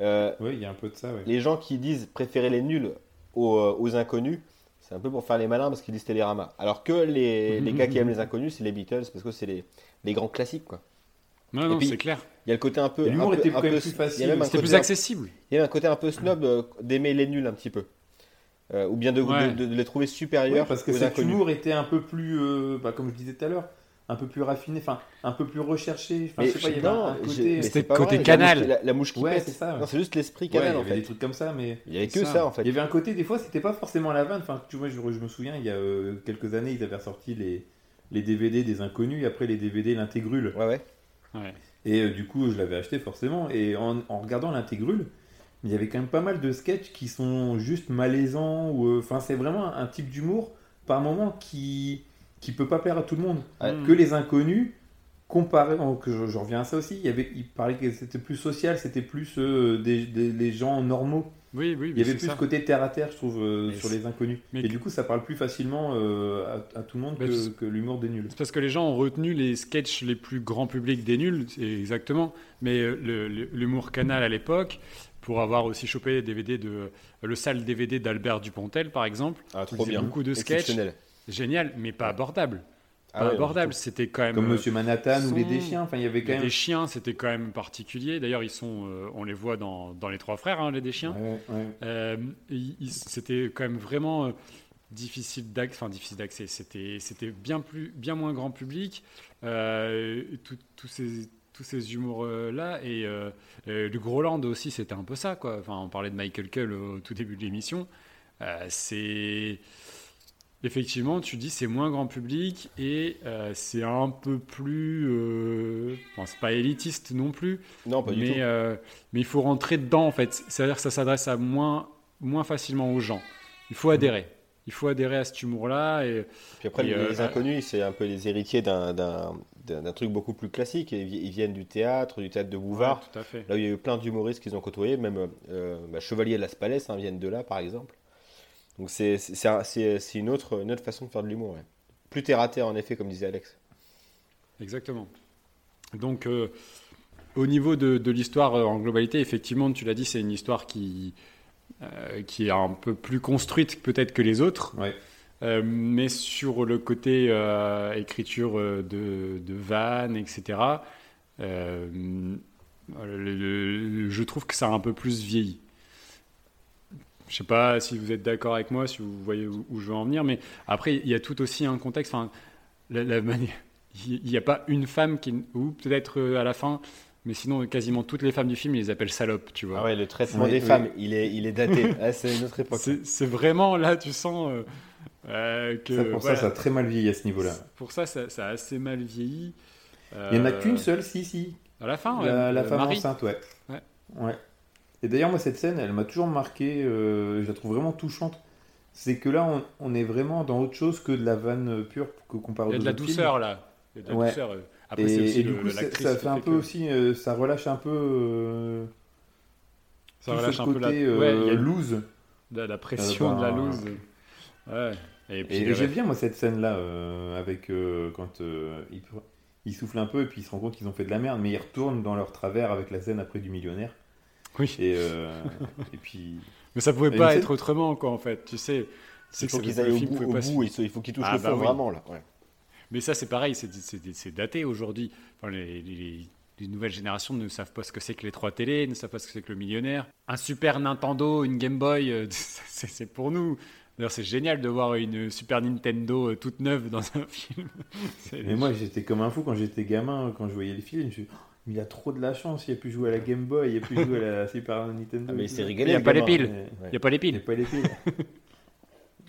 euh, Oui, il y a un peu de ça, ouais. les gens qui disent préférer les nuls aux, aux inconnus, c'est un peu pour faire les malins parce qu'ils disent Télérama. Alors que les, les gars qui aiment les inconnus, c'est les Beatles parce que c'est les, les grands classiques. Quoi. Non, non, c'est clair. Il y a le côté un peu. L'humour un peu- était un quand même peu- plus facile. C'était plus accessible. Il y a un côté un peu snob euh, d'aimer les nuls un petit peu. Euh, ou bien de, Ouais. de- de les trouver Ouais, supérieurs parce que cet inconnus. humour était un peu plus, euh, bah, comme je disais tout à l'heure, un peu plus raffiné, enfin, un peu plus recherché. Enfin, Mais je sais pas, il y avait non, un côté. mais C'était côté vrai, canal. La mouche, la- la mouche qui Ouais, pète. c'est ça. Non, c'est juste l'esprit Ouais, canal il y en avait fait. des trucs comme ça, mais Il y avait que Ça. ça, en fait. il y avait un côté, des fois, c'était pas forcément la vanne. Enfin, tu vois, je, je me souviens, il y a euh, quelques années, ils avaient ressorti les, les DVD des inconnus, et après les DVD l'intégrule. Ouais, ouais. Ouais. Et euh, du coup, je l'avais acheté forcément. Et en, en regardant l'intégrule, il y avait quand même pas mal de sketchs qui sont juste malaisants. ou euh, Enfin, c'est vraiment un, un type d'humour, par moment, qui qui peut pas plaire à tout le monde. Ouais. Que les inconnus, comparé, oh, que je, je reviens à ça aussi, il, y avait, il parlait que c'était plus social, c'était plus euh, des, des- les gens normaux. Oui, oui, Il y avait plus ce côté terre à terre, je trouve, euh, sur les inconnus. mais- Et du coup, ça parle plus facilement euh, à, à tout le monde Bah, que, l'humour des nuls. C'est parce que les gens ont retenu les sketchs les plus grand public des nuls, exactement. Mais euh, l'humour canal à l'époque, pour avoir aussi chopé les DVD de le sale DVD d'Albert Dupontel par exemple, Ah, il trop bien. beaucoup de sketchs. Génial, mais pas abordable. Ah pas ouais, abordable, c'était quand même. Comme euh, Monsieur Manhattan ou les Déchiens. Enfin, il y avait quand les même. Deschiens, c'était quand même particulier. D'ailleurs, ils sont, euh, on les voit dans, dans les trois frères, hein, les Deschiens. Ouais, ouais. Euh, c'était quand même vraiment euh, difficile d'accès. Enfin, difficile d'accès. C'était, c'était bien plus, bien moins grand public. Euh, tous ces tous ces humours là et euh, euh, le Groland aussi c'était un peu ça quoi enfin on parlait de Michael Cull au tout début de l'émission Euh, c'est effectivement tu dis c'est moins grand public et euh, c'est un peu plus euh, bon, c'est pas élitiste non plus Non, pas du mais, tout. euh, mais il faut rentrer dedans en fait. C'est-à-dire que ça s'adresse à moins, moins facilement aux gens. Il faut adhérer. Il faut adhérer à cet humour-là. Et Puis après, et, les, euh, inconnus, c'est un peu les héritiers d'un- d'un d'un- d'un truc beaucoup plus classique. Ils, vi- ils viennent du théâtre, du théâtre de Bouvard. Ouais, tout à fait. Là où il y a eu plein d'humoristes qu'ils ont côtoyés, même bah, Chevalier de Las Palais hein, viennent de là, par exemple. Donc c'est c'est- c'est un- c'est- c'est une autre, une autre façon de faire de l'humour. ouais. Plus terre à terre, en effet, comme disait Alex. Exactement. Donc, euh, au niveau de, de l'histoire euh, en globalité, effectivement, tu l'as dit, c'est une histoire qui, euh, qui est un peu plus construite peut-être que les autres. Ouais. Euh, mais sur le côté euh, écriture de, de vannes, etc., euh, le- le- je trouve que ça a un peu plus vieilli. Je sais pas si vous êtes d'accord avec moi, si vous voyez où, où je veux en venir, mais après, il y a tout aussi un contexte. Enfin, la, la manière- il n'y a pas une femme qui, ou peut-être euh, à la fin, mais sinon quasiment toutes les femmes du film, ils les appellent salopes, tu vois. Ah ouais, le traitement Oui, des oui. femmes, il est, il est daté. Ah, c'est une autre époque. C'est c'est vraiment là, tu sens euh, euh, que. Ça, pour voilà. ça, ça a très mal vieilli à ce niveau-là. Pour ça, ça, ça a assez mal vieilli. Il n'y en a qu'une seule, si, si. À la fin, ouais, La, la femme Marie. enceinte, ouais. Ouais. Ouais. Et d'ailleurs, moi, cette scène, elle m'a toujours marqué. euh, je la trouve vraiment touchante. C'est que là, on, on est vraiment dans autre chose que de la vanne euh, pure que qu'on parle Il y a de la douceur là. Il y a de la Ouais. douceur. euh. Après, Et, c'est aussi et du le- coup, ça, ça fait un peu que aussi. euh, ça relâche un peu. euh, Ça relâche un peu la, côté ouais, il loose. la pression de la loose. Ouais. Et puis Et, les j'aime bien, moi, cette scène-là, avec quand ils, ils soufflent un peu et puis ils se rendent compte qu'ils ont fait de la merde, mais ils retournent dans leur travers avec la scène après du millionnaire. Oui. Et, euh, et puis. Mais ça pouvait pas être autrement, quoi, en fait. Tu sais. C'est faut qu'ils le aillent au bout, au bout, il faut qu'ils touchent Ah, le bah fond oui. vraiment là. ouais. Mais ça, c'est pareil, c'est- daté aujourd'hui. Enfin, les, les- les nouvelles générations ne savent pas ce que c'est que les trois télés, ne savent pas ce que c'est que le millionnaire. Un Super Nintendo, une Game Boy, euh, c'est pour nous. D'ailleurs, c'est génial de voir une Super Nintendo euh, toute neuve dans un film. Mais moi, j'étais comme un fou quand j'étais gamin, quand je voyais le film. Je me suis il a trop de la chance, il a pu jouer à la Game Boy, il a pu jouer à la Super Nintendo. Ah, mais il s'est régalé. Il y a pas les piles. Mais- Il n'y a pas les Il n'y piles. a pas les piles.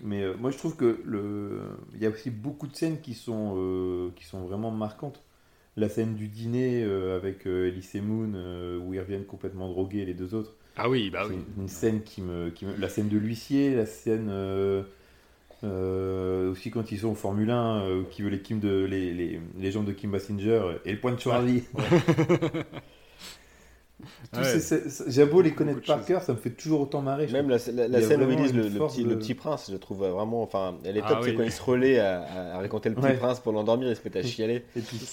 Mais euh, moi, je trouve que le... il y a aussi beaucoup de scènes qui sont, euh, qui sont vraiment marquantes. La scène du dîner euh, avec euh, Elise et Moon, euh, où ils reviennent complètement drogués, les deux autres. Ah oui, bah C'est oui. une, une scène qui me, qui me- La scène de l'huissier, la scène. Euh, aussi quand ils sont au Formule 1, euh, qui veut les, Kim de, les, les, les jambes de Kim Basinger et le point de Charlie. Ouais. ces- J'ai beau les connaître par cœur, ça me fait toujours autant marrer. Même la, scène où ils le, le petit, de- le petit prince, je trouve vraiment. Enfin, elle est Ah top, c'est oui. quand il se relaie à, à- à raconter le petit Ouais. prince pour l'endormir, il se met à chialer. Et puis.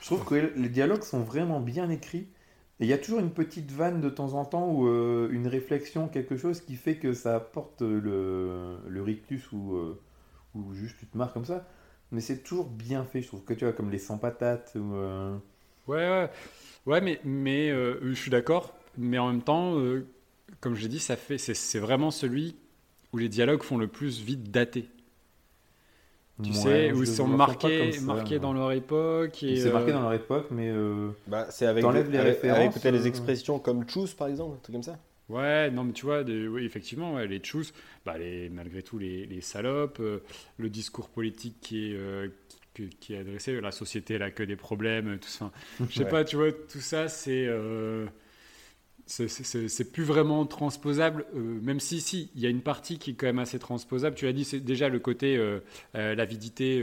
Je trouve que les dialogues sont vraiment bien écrits. Et il y a toujours une petite vanne de temps en temps ou euh, une réflexion, quelque chose qui fait que ça apporte le, le rictus ou, euh, ou juste tu te marres comme ça. Mais c'est toujours bien fait, je trouve que tu vois, comme les sans patates. Ou, euh, Ouais, ouais, mais, mais je suis d'accord. Mais en même temps, comme je l'ai dit, ça fait, c'est vraiment celui où les dialogues font le plus vite dater. Tu ouais, sais, où ils sont marqués, ça, marqués dans leur époque. Et, C'est marqué euh, dans leur époque, mais euh, Bah, c'est avec, T'enlèves des- les avec, références, avec peut-être des euh, expressions comme choose par exemple, un truc comme ça. Ouais, non, mais tu vois, des- oui, effectivement, ouais, les tchous, bah, les, malgré tout, les, les salopes, euh, le discours politique qui est, euh, qui, qui est adressé, la société, elle a que des problèmes, tout ça. Je sais Ouais. pas, tu vois, tout ça, c'est. C'est- plus vraiment transposable, euh, même si, si, il y a une partie qui est quand même assez transposable. Tu l'as dit, c'est déjà le côté euh, euh, l'avidité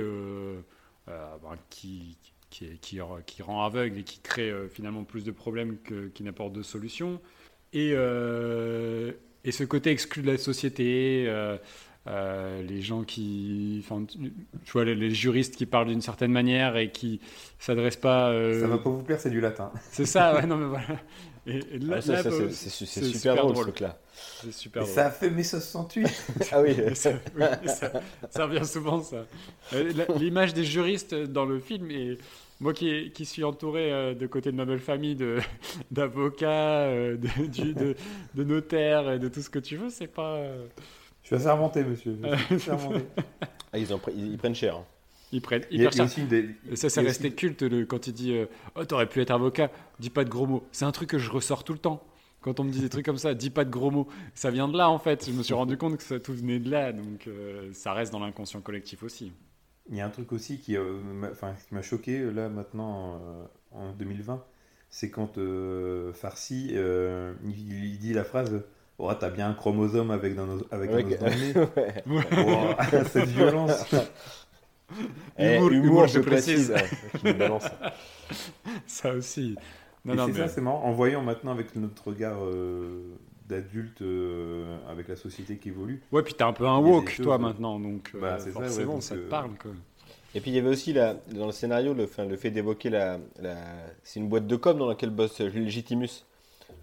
ben, qui, qui, est- qui, qui rend aveugle et qui crée finalement plus de problèmes que- qui n'apporte de solutions. et, et ce côté exclu de la société, les gens qui, tu vois, les, les juristes qui parlent d'une certaine manière et qui s'adressent pas. Ça va pas vous plaire, c'est du latin. c'est ça, ouais, non mais voilà. Et, et là, Ah, ça, là, ça, c'est- c'est c'est super, drôle, ce truc-là. C'est super Et drôle. ça a fait mai 68. Ah oui. Ça, oui, ça, ça revient souvent, ça. Euh, L'image des juristes dans le film, et moi qui, qui suis entouré euh, de côté de ma belle famille de- d'avocats, euh, de, du- de, de notaires et de tout ce que tu veux, c'est pas. Je suis assermenté, monsieur. Je suis. Ah, ils, pre- ils- ils prennent cher. hein. Ils prennent Il y a, hyper cher. des- ça, c'est resté aussi- culte le- quand il dit euh, Oh, t'aurais pu être avocat, dis pas de gros mots. C'est un truc que je ressors tout le temps. Quand on me dit des trucs comme ça, dis pas de gros mots. Ça vient de là, en fait. Je me suis rendu compte que ça tout venait de là. Donc, euh, ça reste dans l'inconscient collectif aussi. Il y a un truc aussi qui euh, m'a enfin, qui m'a choqué euh, là maintenant euh, en 2020, c'est quand euh, Farsi euh, il, il dit la phrase Oh, t'as bien un chromosome avec, avec Avec- dans le nez. Ouais. Wow, cette violence. Eh, Humour, humour, je précise. ouais, qui nous balance. Ça aussi. Non, c'est mais- ça, c'est marrant. En voyant maintenant avec notre regard euh, d'adulte, euh, avec la société qui évolue, Ouais, puis t'es un peu un woke, toi, euh, maintenant, donc euh, bah, ouais, forcément, donc, ça te euh, parle, quoi. Et puis il y avait aussi la, dans le scénario le fait d'évoquer la, la- c'est une boîte de com dans laquelle bosse Legitimus.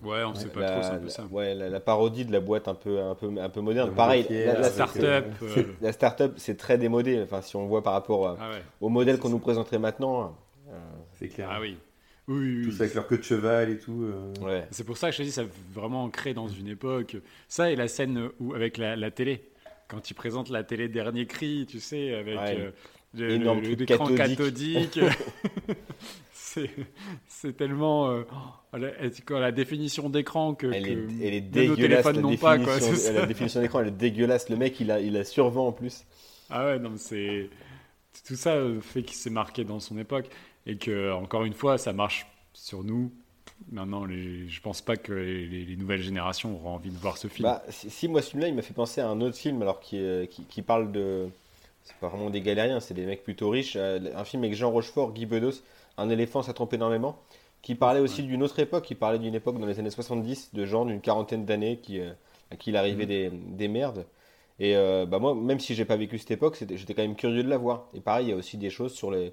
Ouais, on sait pas la, trop, c'est un peu la- ça. ouais, la, la parodie de la boîte un peu, un peu, un peu moderne. La Pareil, la, start-up. c'est- euh, la start-up, c'est très démodé. Enfin, si on voit par rapport à- Ah ouais. au modèle qu'on ça. nous présenterait maintenant. euh, c'est clair. Ah oui. Oui, oui, oui. Tous avec leur queue de cheval et tout. euh. ouais. C'est pour ça que je te dis, ça a vraiment ancré dans une époque. Ça et la scène où, avec la, la télé. Quand ils présentent la télé Dernier Cri, tu sais, avec Ouais. euh, le- Énorme le- cathodique. cathodique. c'est tellement. euh, oh, la, définition d'écran que, Elle est, que elle est de nos dégueulasse. téléphones n'ont pas. Quoi, la définition d'écran, elle est dégueulasse. Le mec, il a, il a survent en plus. Ah ouais, non, mais c'est. Tout ça fait qu'il s'est marqué dans son époque et que, encore une fois, ça marche sur nous. Maintenant, les... je pense pas que les, les nouvelles générations auront envie de voir ce film. Bah, si, si, moi, ce film-là, il m'a fait penser à un autre film, alors qui, euh, qui, qui parle de. C'est pas vraiment des galériens, c'est des mecs plutôt riches. euh, un film avec Jean Rochefort, Guy Bedos, Un éléphant, ça trompe énormément. Qui parlait aussi d'une autre époque, qui parlait d'une époque dans les années 70, de gens d'une quarantaine d'années qui, euh, à qui il arrivait Mhm. des, des merdes. Et euh, bah, moi, même si j'ai pas vécu cette époque, c'était- j'étais quand même curieux de la voir. Et pareil, il y a aussi des choses sur, les,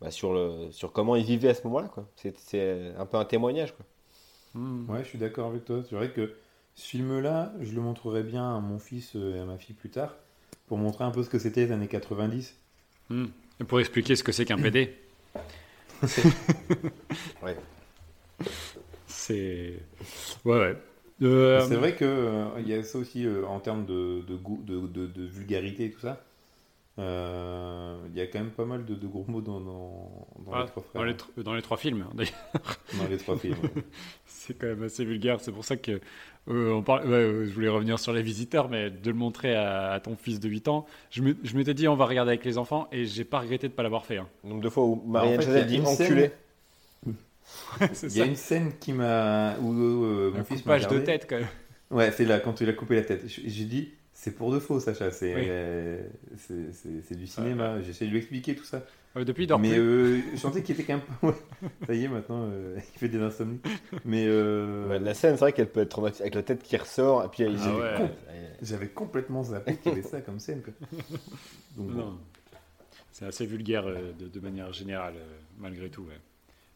bah, sur, le, sur comment ils vivaient à ce moment-là. C'est c'est un peu un témoignage. Quoi. Hmm. Ouais, je suis d'accord avec toi. C'est vrai que ce film-là, je le montrerai bien à mon fils euh, et à ma fille plus tard, pour montrer un peu ce que c'était les années 90. Hmm. Et pour expliquer ce que c'est qu'un PD. Ouais. C'est. Ouais, ouais. Euh, C'est vrai qu'il il y a ça aussi euh, en termes de, de, goût- de, de- de vulgarité et tout ça. Euh, Il y a quand même pas mal de, de gros mots dans, dans, dans ah, les trois frères, dans, les, tr- dans les trois films, hein, d'ailleurs. dans les trois films. C'est quand même assez vulgaire. C'est pour ça que euh, on parle, ouais, euh, je voulais revenir sur les visiteurs, mais de le montrer à, à ton fils de 8 ans, je m'étais dit on va regarder avec les enfants et j'ai pas regretté de pas l'avoir fait. hein. Nombre de fois où Marianne en fait, Chazelle il y a dit une scène- enculé. Il y a une scène qui m'a. où euh, mon Un fils m'a coupage de tête quand même. Ouais, c'est là, quand il a coupé la tête. J'ai dit, c'est pour de faux, Sacha. C'est Oui. euh, c'est- c'est- c'est du cinéma. J'essaie de lui expliquer tout ça. Euh, depuis il dort Mais plus. euh, je sentais qu'il était quand même ouais. Ça y est, maintenant, euh, il fait des insomnies. Mais euh, Ouais, la scène, c'est vrai qu'elle peut être traumatisante avec la tête qui ressort. Et puis, Ah ouais. j'avais complètement zappé qu'il y avait ça comme scène. Quoi. Donc, bon. Non. C'est assez vulgaire euh, de, de manière générale, euh, malgré tout. ouais.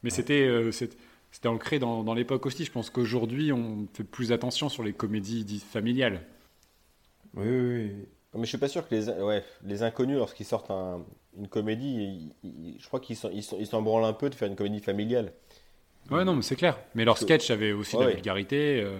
Mais c'était euh, c'était ancré dans, dans l'époque aussi. Je pense qu'aujourd'hui, on fait plus attention sur les comédies dites familiales. Oui, oui, oui. Mais je suis pas sûr que les, ouais, les inconnus, lorsqu'ils sortent un- une comédie, ils- ils- je crois qu'ils s'en ils ils branlent un peu de faire une comédie familiale. Ouais, non, mais c'est clair. Mais leur sketch avait aussi de la vulgarité. euh,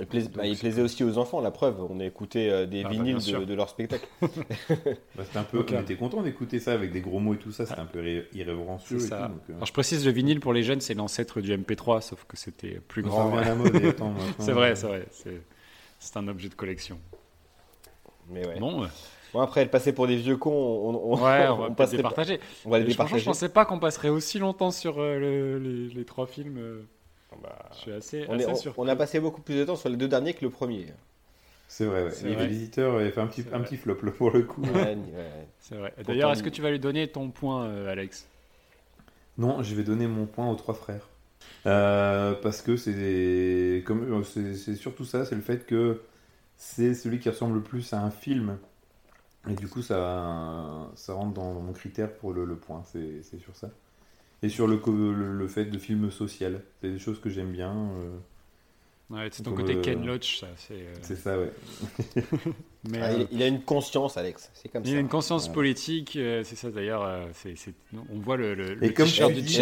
Il, plais- bah, il plaisait aussi aux enfants, la preuve. On a écouté euh, des Ah, bah, vinyles de, de leur spectacle. Bah, c'était un peu. Ok. On était content d'écouter ça avec des gros mots et tout ça. C'était un peu irré- irrévérencieux. c'est et ça. tout, donc, euh, Alors, je précise, le vinyle pour les jeunes, c'est l'ancêtre du MP3, sauf que c'était plus grand. C'est vrai, c'est vrai. C'est un objet de collection. Mais ouais. Bon, euh, Bon, après, elle passait pour des vieux cons. On, on- ouais, on va on passerait pas- départager. on va les Franchement, je départager. pensais pas qu'on passerait aussi longtemps sur euh, le- les, les trois films. euh, Bah, Je suis assez, on, assez on- a passé beaucoup plus de temps sur les deux derniers que le premier. C'est vrai, ouais. Les vrai. visiteurs avaient fait un petit, un petit flop là, pour le coup. Ouais, ouais. C'est vrai. D'ailleurs, est-ce que tu vas lui donner ton point, euh, Alex? Non, je vais donner mon point aux trois frères. Euh, parce que euh, c'est c'est surtout ça, c'est le fait que c'est celui qui ressemble le plus à un film. Et du coup, ça, ça rentre dans mon critère pour le, point, c'est sur ça. Et sur le, le fait de film social, c'est des choses que j'aime bien. euh, Ouais, c'est ton Comme, côté euh, Ken Loach, ça. c'est, euh, c'est ça, ouais. Mais, Ah, euh, il, il a une conscience, Alex. C'est comme il ça. a une conscience Ouais. politique, euh, c'est ça d'ailleurs. euh, on voit le, le, Et le comme t-shirt tu du dis,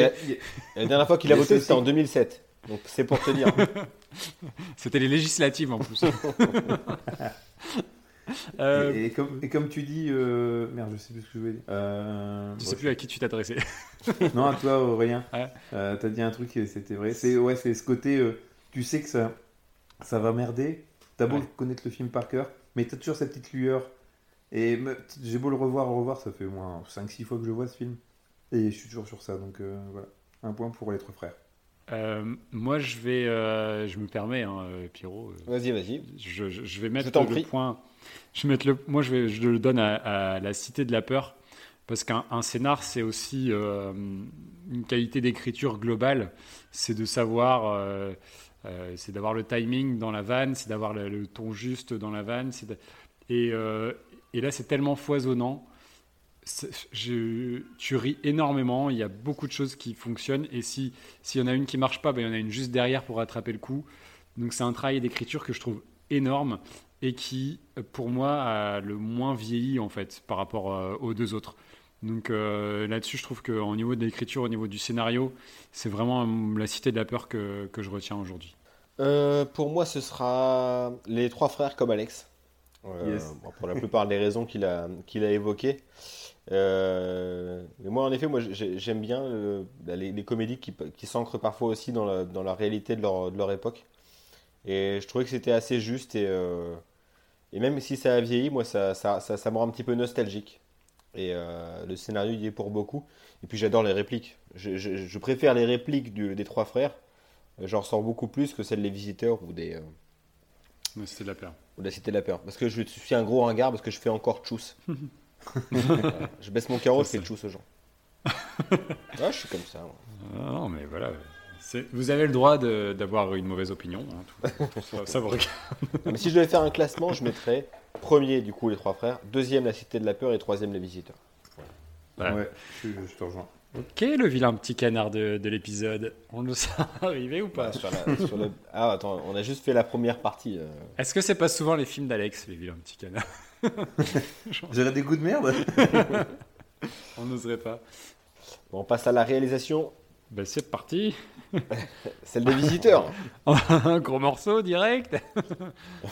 La dernière fois qu'il a voté, c'était en aussi- 2007. Donc c'est pour te dire. C'était les législatives en plus. Euh, et, et comme, et comme tu dis, euh, merde, je sais plus ce que je voulais dire. Euh, je sais plus à qui tu t'adressais. Non, à toi, Aurélien. Ouais. Euh, T'as dit un truc, et c'était vrai. C'est ouais, c'est ce côté, euh, tu sais que ça, ça va merder. T'as beau Ouais. connaître le film par cœur, mais t'as toujours cette petite lueur. Et j'ai beau le revoir, le revoir, ça fait au moins 5-6 fois que je vois ce film. Et je suis toujours sur ça, donc euh, voilà. Un point pour les trois frères. Euh, moi, je vais, euh, je me permets, hein, Pierrot. Vas-y, vas-y. je, je- je vais mettre le prie. point. Je vais mettre le, moi, je, vais, je le donne à, à la Cité de la peur parce qu'un un scénar, c'est aussi euh, une qualité d'écriture globale. C'est de savoir, euh, c'est d'avoir le timing dans la vanne, c'est d'avoir le, ton juste dans la vanne. euh, et là, c'est tellement foisonnant. Tu ris énormément, il y a beaucoup de choses qui fonctionnent et si s'il y en a une qui marche pas, ben, il y en a une juste derrière pour rattraper le coup. Donc c'est un travail d'écriture que je trouve énorme et qui, pour moi, a le moins vieilli en fait par rapport euh, aux deux autres. Donc euh, là-dessus, je trouve qu'au niveau de l'écriture, au niveau du scénario, c'est vraiment euh, la Cité de la peur que, que je retiens aujourd'hui. Euh, pour moi, ce sera les trois frères comme Alex. Euh, Yes. bon, pour la plupart des raisons qu'il a, qu'il a évoquées. Euh, mais moi, en effet, moi, j'ai- j'aime bien bah, les, les comédies qui, qui s'ancrent parfois aussi dans la, dans la réalité de leur, de leur époque. Et je trouvais que c'était assez juste. Et, euh, et même si ça a vieilli, moi, ça, ça, ça, ça me rend un petit peu nostalgique. Et euh, le scénario y est pour beaucoup. Et puis, j'adore les répliques. Je, je- je préfère les répliques du- des trois frères. J'en ressens beaucoup plus que celles des visiteurs ou des, euh, La Cité de la peur. ou de la Cité de la Peur. Parce que je suis un gros ringard, parce que je fais encore tchous. Je baisse mon carreau, je fais tchous aux gens. Ah, je suis comme ça. Ah, non, mais voilà. Vous avez le droit d'avoir une mauvaise opinion. hein, tout- tout ça, ça vous regarde. Mais si je devais faire un classement, je mettrais premier, du coup, les trois frères, deuxième, la Cité de la Peur, et troisième, les visiteurs. Voilà. Ouais, je, je te rejoins. Ok, le vilain petit canard de, de l'épisode. On le sent arriver ou pas Sur la- sur le- Ah, attends, on a juste fait la première partie. euh. Est-ce que c'est pas souvent les films d'Alex, les vilains petits canards J'aurais des goûts de merde On n'oserait pas. Bon, on passe à la réalisation, Ben c'est parti. celle des visiteurs. Un gros morceau direct.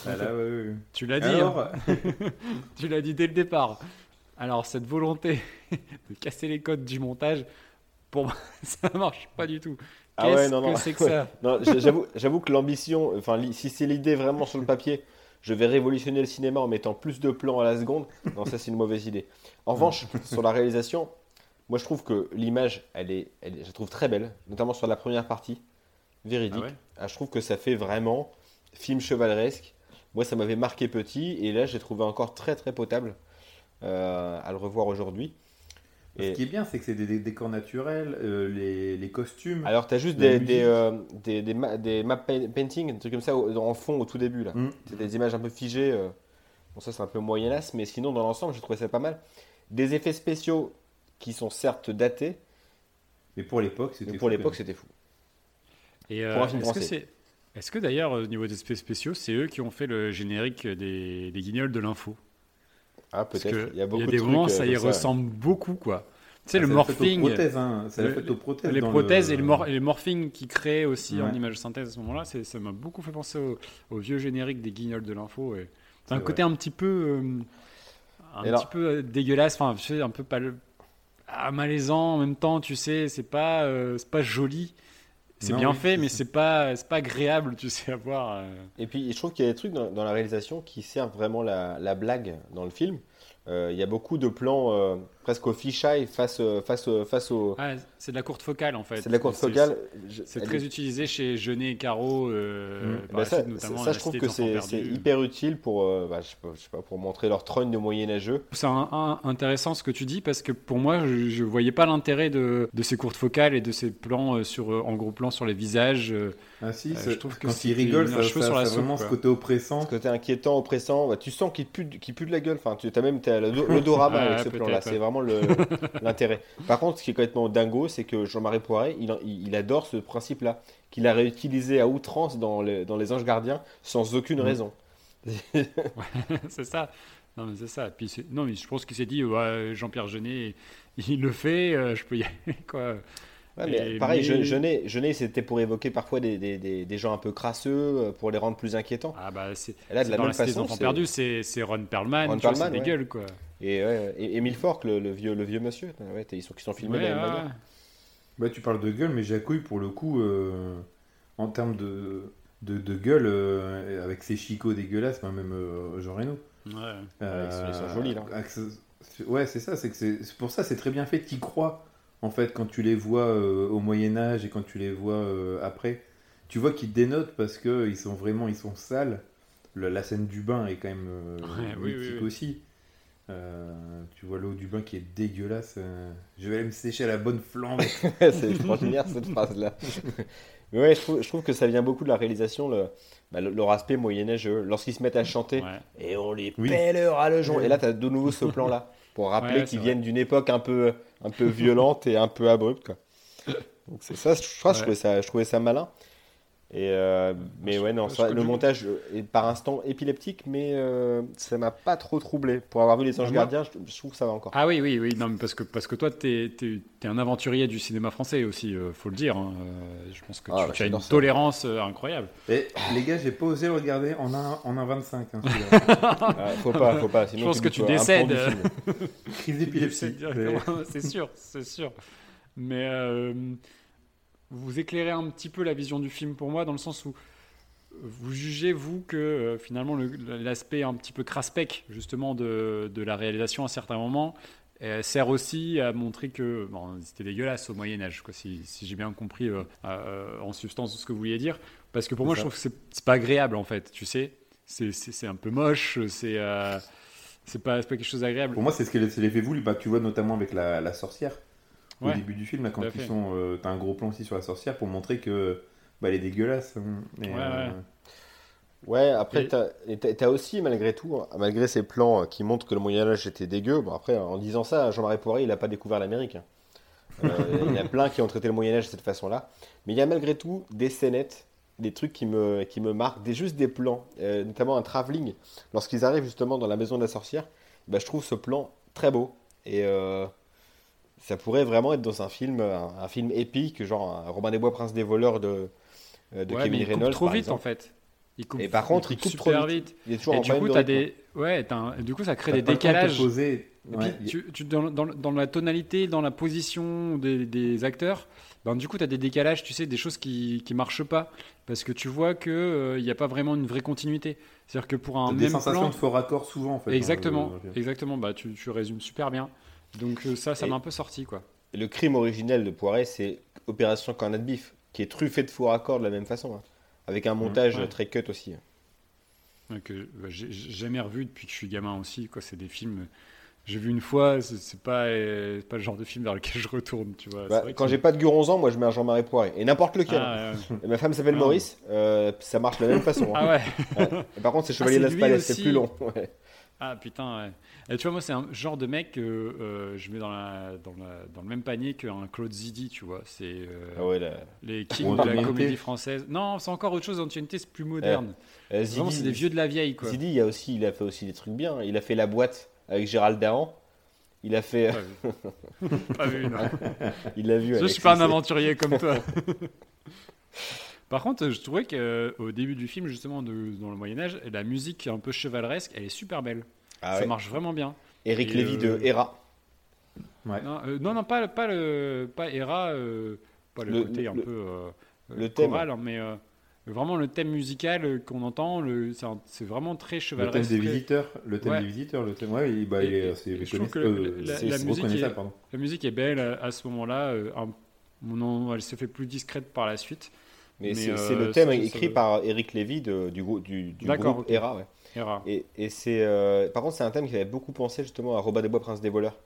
Ah là, ouais, ouais. Tu l'as dit. hein. Tu l'as dit dès le départ. Alors, cette volonté de casser les codes du montage, pour moi, ça marche pas du tout. Ah Qu'est-ce ouais, non, non. que c'est que ça? Non, j'avoue, j'avoue que l'ambition, enfin, si c'est l'idée vraiment sur le papier, je vais révolutionner le cinéma en mettant plus de plans à la seconde. Non, ça c'est une mauvaise idée. En revanche, sur la réalisation, moi je trouve que l'image, elle est, elle est- je la trouve très belle, notamment sur la première partie, véridique. Ah ouais Ah, je trouve que ça fait vraiment film chevaleresque. Moi, ça m'avait marqué petit, et là, j'ai trouvé encore très très potable euh, à le revoir aujourd'hui. Ce Et- qui est bien, c'est que c'est des, décors naturels, euh, les, les costumes. Alors, tu as juste des, des, euh, des, des, ma- des map pa- painting, des trucs comme ça au- en fond au tout début. là. Mm. C'est des images un peu figées. euh. Bon, ça, c'est un peu moyenasse, mais sinon, dans l'ensemble, j'ai trouvé ça pas mal. Des effets spéciaux qui sont certes datés, Mais pour l'époque, c'était pour fou, l'époque, quand c'était fou. Et Pour un film est-ce que français. c'est. Est-ce que d'ailleurs, au niveau des effets spéciaux, c'est eux qui ont fait le générique des, des guignols de l'info? Ah, Parce peut-être. Il y a beaucoup des de moments, euh, ça y comme ressemble beaucoup, quoi. Tu sais, Ah, le morphing, prothèses, hein. La le- faute aux prothèses. les dans prothèses le- et, le mor- et les morphing qui créent aussi en Ouais. image synthèse à ce moment-là, c'est- ça m'a beaucoup fait penser au, au vieux générique des guignols de l'info. et C'est un côté un petit peu, euh, un Et alors- petit peu euh, dégueulasse, enfin, un peu pas ah, malaisant en même temps, tu sais, c'est pas, euh, c'est pas joli. C'est bien oui, fait, mais c'est pas, c'est pas agréable, tu sais, à voir. euh. Et puis, je trouve qu'il y a des trucs dans, dans la réalisation qui servent vraiment la, la blague dans le film. Euh, il y a beaucoup de plans euh, presque au fisheye face, euh, face, face au. Ah, c'est de la courte focale en fait. C'est de la courte focale. C'est très est- utilisé chez Jeunet et Caro. euh, Mm. bah ça, suite, notamment ça, La je trouve que c'est hyper utile pour, euh, bah, je sais pas, je sais pas, pour montrer leur trône de moyenâgeux. C'est intéressant ce que tu dis parce que pour moi, je, je voyais pas l'intérêt de, de ces courtes focales et de ces plans euh, sur, en gros plan sur les visages. euh. Ah si, Euh, je trouve que quand il rigole, un ça, ça- sur la ça a soupe, vraiment quoi. ce côté oppressant. Ce côté inquiétant, oppressant, bah, tu sens qu'il pue, qu'il pue de la gueule. Enfin, tu as même le- l'odorama avec ce plan-là. C'est vraiment l'intérêt. Par contre, ce qui est complètement dingo, c'est que Jean-Marie Poiret, il, adore ce principe-là, qu'il a réutilisé à outrance dans les, dans les Anges Gardiens sans aucune Mhm. raison. c'est ça. Non, mais c'est ça. Puis non, mais je pense qu'il s'est dit, ouais, Jean-Pierre Jeunet, il le fait, euh, je peux y aller. Quoi. Ouais, mais Et- pareil, mais- Je- Jeunet, Jeunet, c'était pour évoquer parfois des, des- des- des gens un peu crasseux, euh, pour les rendre plus inquiétants. Ah bah c'est là, de la dans même la des façon, enfants c'est- perdus, c'est c'est Ron Perlman, Ron vois, Perlman, des ouais. gueules quoi. Et, ouais, et le, le vieux, le vieux monsieur, ouais, ils sont, qui sont filmés de Ouais, la même ouais, manière. ouais. Bah, tu parles de gueule, mais Jacouille, pour le coup, euh, en termes de, de, de gueule, euh, avec ses chicots dégueulasses, bah, même euh, Jean Reno. Ouais. ils sont- ils sont jolis, là. Ouais, c'est ça, c'est que c'est c'est pour ça, c'est très bien fait. T'y crois, en fait, quand tu les vois euh, au Moyen-Âge et quand tu les vois euh, après. Tu vois qu'ils dénotent parce qu'ils sont vraiment ils sont sales. Le- la scène du bain est quand même euh, Ouais, oui, mythique oui, oui. aussi. Euh, tu vois l'eau du bain qui est dégueulasse. euh, je vais aller me sécher à la bonne flambe. c'est extraordinaire cette phrase-là. Mais ouais, je trouve, je trouve que ça vient beaucoup de la réalisation, le, bah, le- leur aspect moyenâgeux, lorsqu'ils se mettent à chanter Ouais. et on les Oui. pèle à le jonc. Et là, tu as de nouveau ce plan-là pour rappeler Ouais, qu'ils viennent d'une époque un peu, un peu violente et un peu abrupte. Quoi. Donc c'est ça, je, crois que je, Ouais. trouvais ça, je trouvais ça malin. Et euh, mais ouais, non, ça, le montage est par instant épileptique, mais euh, ça m'a pas trop troublé. Pour avoir vu Les Anges Gardiens, je, je trouve que ça va encore. Ah oui, oui, oui, non, mais parce que, parce que toi, tu es, un aventurier du cinéma français aussi, euh, faut le dire. hein. Euh, je pense que Ah, tu, bah, tu as une tolérance euh, incroyable. Et les gars, j'ai pas osé le regarder en un, en un 25. hein. Ah, faut pas, faut pas. Sinon, Je pense que tu décèdes. Crise d'épilepsie. C'est sûr, c'est sûr. Mais euh, vous éclairez un petit peu la vision du film pour moi, dans le sens où vous jugez, vous, que euh, finalement le- l'aspect un petit peu craspec, justement, de, de la réalisation à certains moments, euh, sert aussi à montrer que bon, c'était dégueulasse au Moyen-Âge, si, si j'ai bien compris euh, euh, en substance ce que vous vouliez dire. Parce que pour moi, ça. je trouve que c'est- pas agréable, en fait, tu sais. C'est- un peu moche, c'est euh, c'est pas, pas quelque chose d'agréable. Pour moi, c'est ce que l'effet voulu. Bah, tu vois notamment avec la, la sorcière au début du film, là, quand ils fait. sont, euh, t'as un gros plan aussi sur la sorcière pour montrer que bah, elle est dégueulasse. hein. Et, Ouais, euh, ouais. Ouais, après, Et- t'as aussi, malgré tout, hein, malgré ces plans euh, qui montrent que le Moyen-Âge était dégueu, bon, après, en disant ça, Jean-Marie Poiré, il n'a pas découvert l'Amérique. hein. Euh, il y a plein qui ont traité le Moyen-Âge de cette façon-là. Mais il y a malgré tout des scénettes, des trucs qui me, qui me marquent, des, juste des plans, euh, notamment un travelling. Lorsqu'ils arrivent justement dans la maison de la sorcière, bah, je trouve ce plan très beau. Et euh, ça pourrait vraiment être dans un film, un, un film épique, genre un Robin des Bois, Prince des voleurs de, euh, de Ouais, mais Kevin il coupe Reynolds. trop par vite exemple. en fait. Il coupe, Et par contre, il coupe trop vite. vite. Il est toujours Et en du problème coup, de des, ouais, un- du coup, ça crée des de décalages. poser. Et Ouais, puis, tu, tu- dans, dans- dans la tonalité, dans la position des, des acteurs, ben, du coup, tu as des décalages, tu sais, des choses qui ne marchent pas. Parce que tu vois qu'il n'y a pas vraiment une vraie continuité. C'est-à-dire que pour un des même sensations plan. de faux raccord souvent, en fait. Exactement, le- exactement. Bah, tu, tu résumes super bien. Donc, euh, ça, ça m'a un peu sorti, quoi. Le crime originel de Poiret, c'est Opération Cornet de Bif, qui est truffé de faux raccords de la même façon, hein, avec un montage ouais. très cut aussi. Euh, bah, j'ai jamais revu depuis que je suis gamin aussi. Quoi. C'est des films. J'ai vu une fois, c'est- pas, euh, pas le genre de film vers lequel je retourne, tu vois. Bah, quand que- j'ai pas de guronzan, moi je mets un Jean-Marie Poiret, et n'importe lequel. Ah, ouais. Et ma femme s'appelle Ah. Maurice, euh, ça marche de la même façon. hein. Ah ouais. Et par contre, c'est Chevalier de Las Palais, c'est plus long. ouais. Ah putain, ouais. Tu vois, moi, c'est un genre de mec que euh, je mets dans, la, dans, la- dans le même panier qu'un Claude Zidi, tu vois. C'est euh, Ah ouais, là. les kings de la comédie française. Non, c'est encore autre chose. Antoinette, c'est plus moderne. Euh, Vraiment, c'est des vieux de la vieille, quoi. Zidi, il, a aussi, il a fait aussi des trucs bien. Il a fait La Boîte avec Gérald Daran. Il a fait. Pas vu. Pas vu, non. il l'a vu. Je suis pas un aventurier comme toi. Par contre, je trouvais qu'au début du film, justement, de, dans le Moyen-Âge, la musique un peu chevaleresque, elle est super belle. Ah Ça ouais. marche vraiment bien. Eric Lévy euh, de Hera. Ouais. Non, euh, non, non, pas, pas, le, pas Hera, euh, pas le, Le- côté un le- peu euh, le euh, thème. choral, hein, mais euh, Vraiment le thème musical euh, qu'on entend, le- c'est vraiment très Le chevaleresque. thème des visiteurs, le thème Ouais. des visiteurs, le thème, ouais, bah, euh, c'est- la musique est- pardon. La musique est belle à, à ce moment-là. euh, elle se fait plus discrète par la suite. Mais, Mais, c'est euh, le thème ça- écrit par Eric Lévy de- du, groupe ok. ERA. ouais. Et rare. Et, et c'est, euh, par contre, c'est un thème qui avait beaucoup pensé justement à Robin des Bois, Prince des voleurs.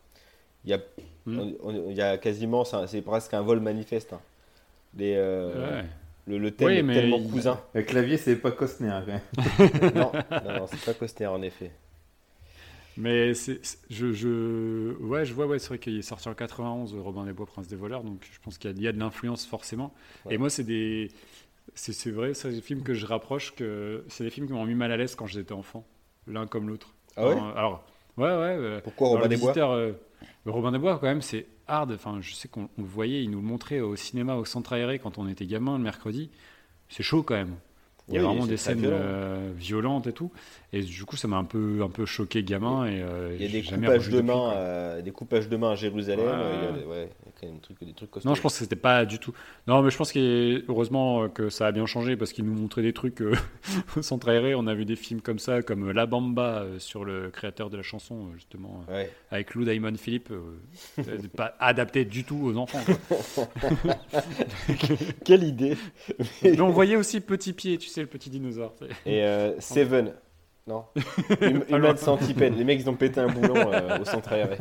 Il y a, Hmm. on- on- il y a quasiment, c'est presque un vol manifeste. hein. Les, euh, Ouais. le, le thème Oui, est tellement il- cousin. Le clavier, c'est pas Costner. hein, non, non, non, c'est pas Costner en effet. Mais c'est, je, je, ouais, je vois, ouais, c'est vrai qu'il est sorti en 91, Robin des Bois, Prince des voleurs, donc je pense qu'il y a, il y a de l'influence forcément. Ouais. Et moi, c'est des, c'est, c'est vrai, c'est des films que je rapproche, que c'est des films qui m'ont mis mal à l'aise quand j'étais enfant, l'un comme l'autre. Ah ouais? Alors, alors, ouais, ouais. euh, Pourquoi Robin des Bois euh, Robin des Bois, quand même, c'est hard. Enfin, je sais qu'on on le voyait, il nous le montrait au cinéma, au centre aéré quand on était gamin le mercredi. C'est chaud quand même. Il y a vraiment des scènes violent. euh, violentes et tout. Et du coup, ça m'a un peu, un peu choqué gamin. Et, euh, Il y a j'ai des coupages de main, euh, des coupages de main à Jérusalem. Ouais. euh, ouais, des trucs, costauds. Non, je pense que c'était pas du tout. Non, mais je pense que heureusement euh, que ça a bien changé parce qu'ils nous montraient des trucs euh, au centre aéré. On a vu des films comme ça, comme La Bamba euh, sur le créateur de la chanson, euh, justement, euh, Ouais. avec Lou Diamond Philippe, pas adapté du tout aux enfants. quoi. Quelle idée mais on voyait aussi Petit Pied, tu sais, le petit dinosaure. Et euh, Seven. Non. Hum-. Human Centipede. Les mecs, ils ont pété un boulon euh, au centre aéré.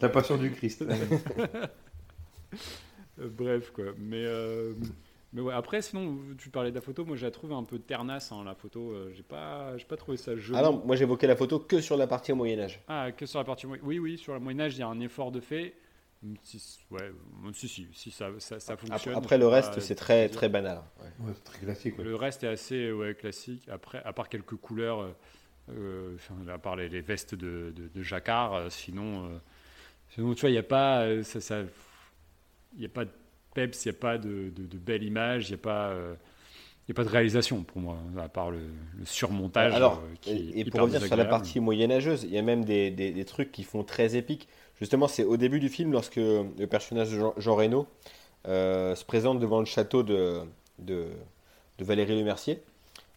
La passion du Christ. Euh, bref, quoi. Mais, euh, mais ouais, après, sinon, tu parlais de la photo. Moi, je la trouve un peu ternasse, hein, la photo. Euh, j'ai pas, j'ai pas trouvé ça joli. Ah non, moi j'évoquais la photo que sur la partie au Moyen-Âge. Ah, que sur la partie. Oui, oui, sur le Moyen-Âge, il y a un effort de fait. Si, ouais, si, si, si ça, ça, fonctionne. après, le reste, c'est très, très banal. Ouais. Ouais, c'est très classique. ouais. Le reste est assez ouais, classique. Après, à part quelques couleurs, euh, euh, enfin, à part les, les vestes de, de, de jacquard, sinon, euh, sinon, tu vois, il n'y a pas, euh, ça, ça, il y a pas de peps, il n'y a pas de, de, de belle image, il n'y a pas, euh, il a pas de réalisation pour moi, à part le, le surmontage. Alors, euh, qui et, pour revenir sur la partie moyenâgeuse, il y a même des, des- des trucs qui font très épiques. Justement, c'est au début du film, lorsque le personnage de Jean, Jean Reno euh, se présente devant le château de, de, de Valérie Lemercier.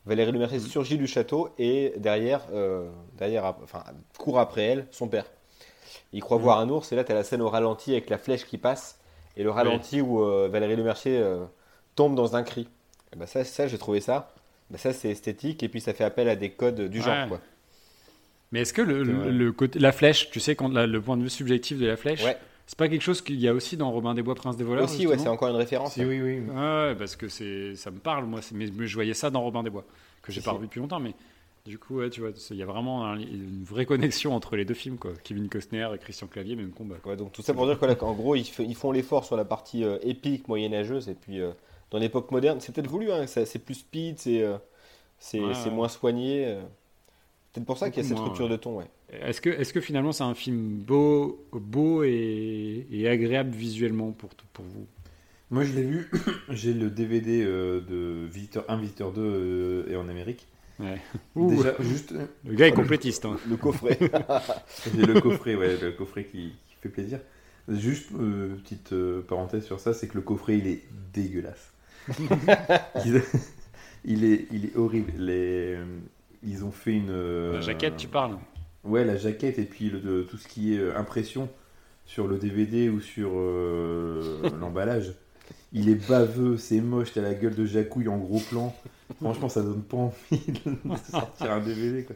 Valérie Lemercier Mhm. surgit du château et derrière, euh, derrière enfin, court après elle, son père. Il croit Mhm. voir un ours et là, tu as la scène au ralenti avec la flèche qui passe et le ralenti où euh, Valérie Lemercier euh, tombe dans un cri. Et ben ça, ça j'ai trouvé ça. Ben ça, c'est esthétique et puis ça fait appel à des codes du genre. Ouais. Quoi. Mais est-ce que le, C'est le- vrai. le côté, la flèche, tu sais, quand la- le point de vue subjectif de la flèche, Ouais. c'est pas quelque chose qu'il y a aussi dans Robin des Bois, Prince des voleurs Aussi, ouais, c'est encore une référence. Si, oui, oui. Ouais, parce que c'est, ça me parle, moi. Mais, mais je voyais ça dans Robin des Bois, que j'ai Si, pas si. revu depuis longtemps. Mais du coup, ouais, tu vois, il y a vraiment un- une vraie connexion entre les deux films, quoi. Kevin Costner et Christian Clavier, même combat. quoi. Ouais, donc tout ça pour dire qu'en gros, ils, font l'effort sur la partie euh, épique, moyenâgeuse, et puis euh, dans l'époque moderne, c'est peut-être voulu, hein, c'est plus speed, c'est euh, Ouais, moins soigné. euh. Peut-être pour ça qu'il y a cette ouais. de ton, ouais. Est-ce que, finalement c'est un film beau, beau et, et agréable visuellement pour, pour vous? Moi, je l'ai vu. J'ai le DVD euh, de Visiteur 1, Visiteur 2 euh, et en Amérique. Ouais. Ouh, Déjà, juste, euh, Le gars est complétiste. hein. Le coffret. le coffret, ouais, le coffret qui, qui fait plaisir. Juste, euh, petite euh, parenthèse sur ça, c'est que le coffret, il est dégueulasse. il, il est, il est horrible. Les, euh, ils ont fait une. euh, La jaquette, tu parles Ouais, la jaquette et puis le, de, tout ce qui est euh, impression sur le DVD ou sur euh, l'emballage. Il est baveux, c'est moche, t'as la gueule de Jacouille en gros plan. Franchement, ça donne pas envie de sortir un DVD. Quoi.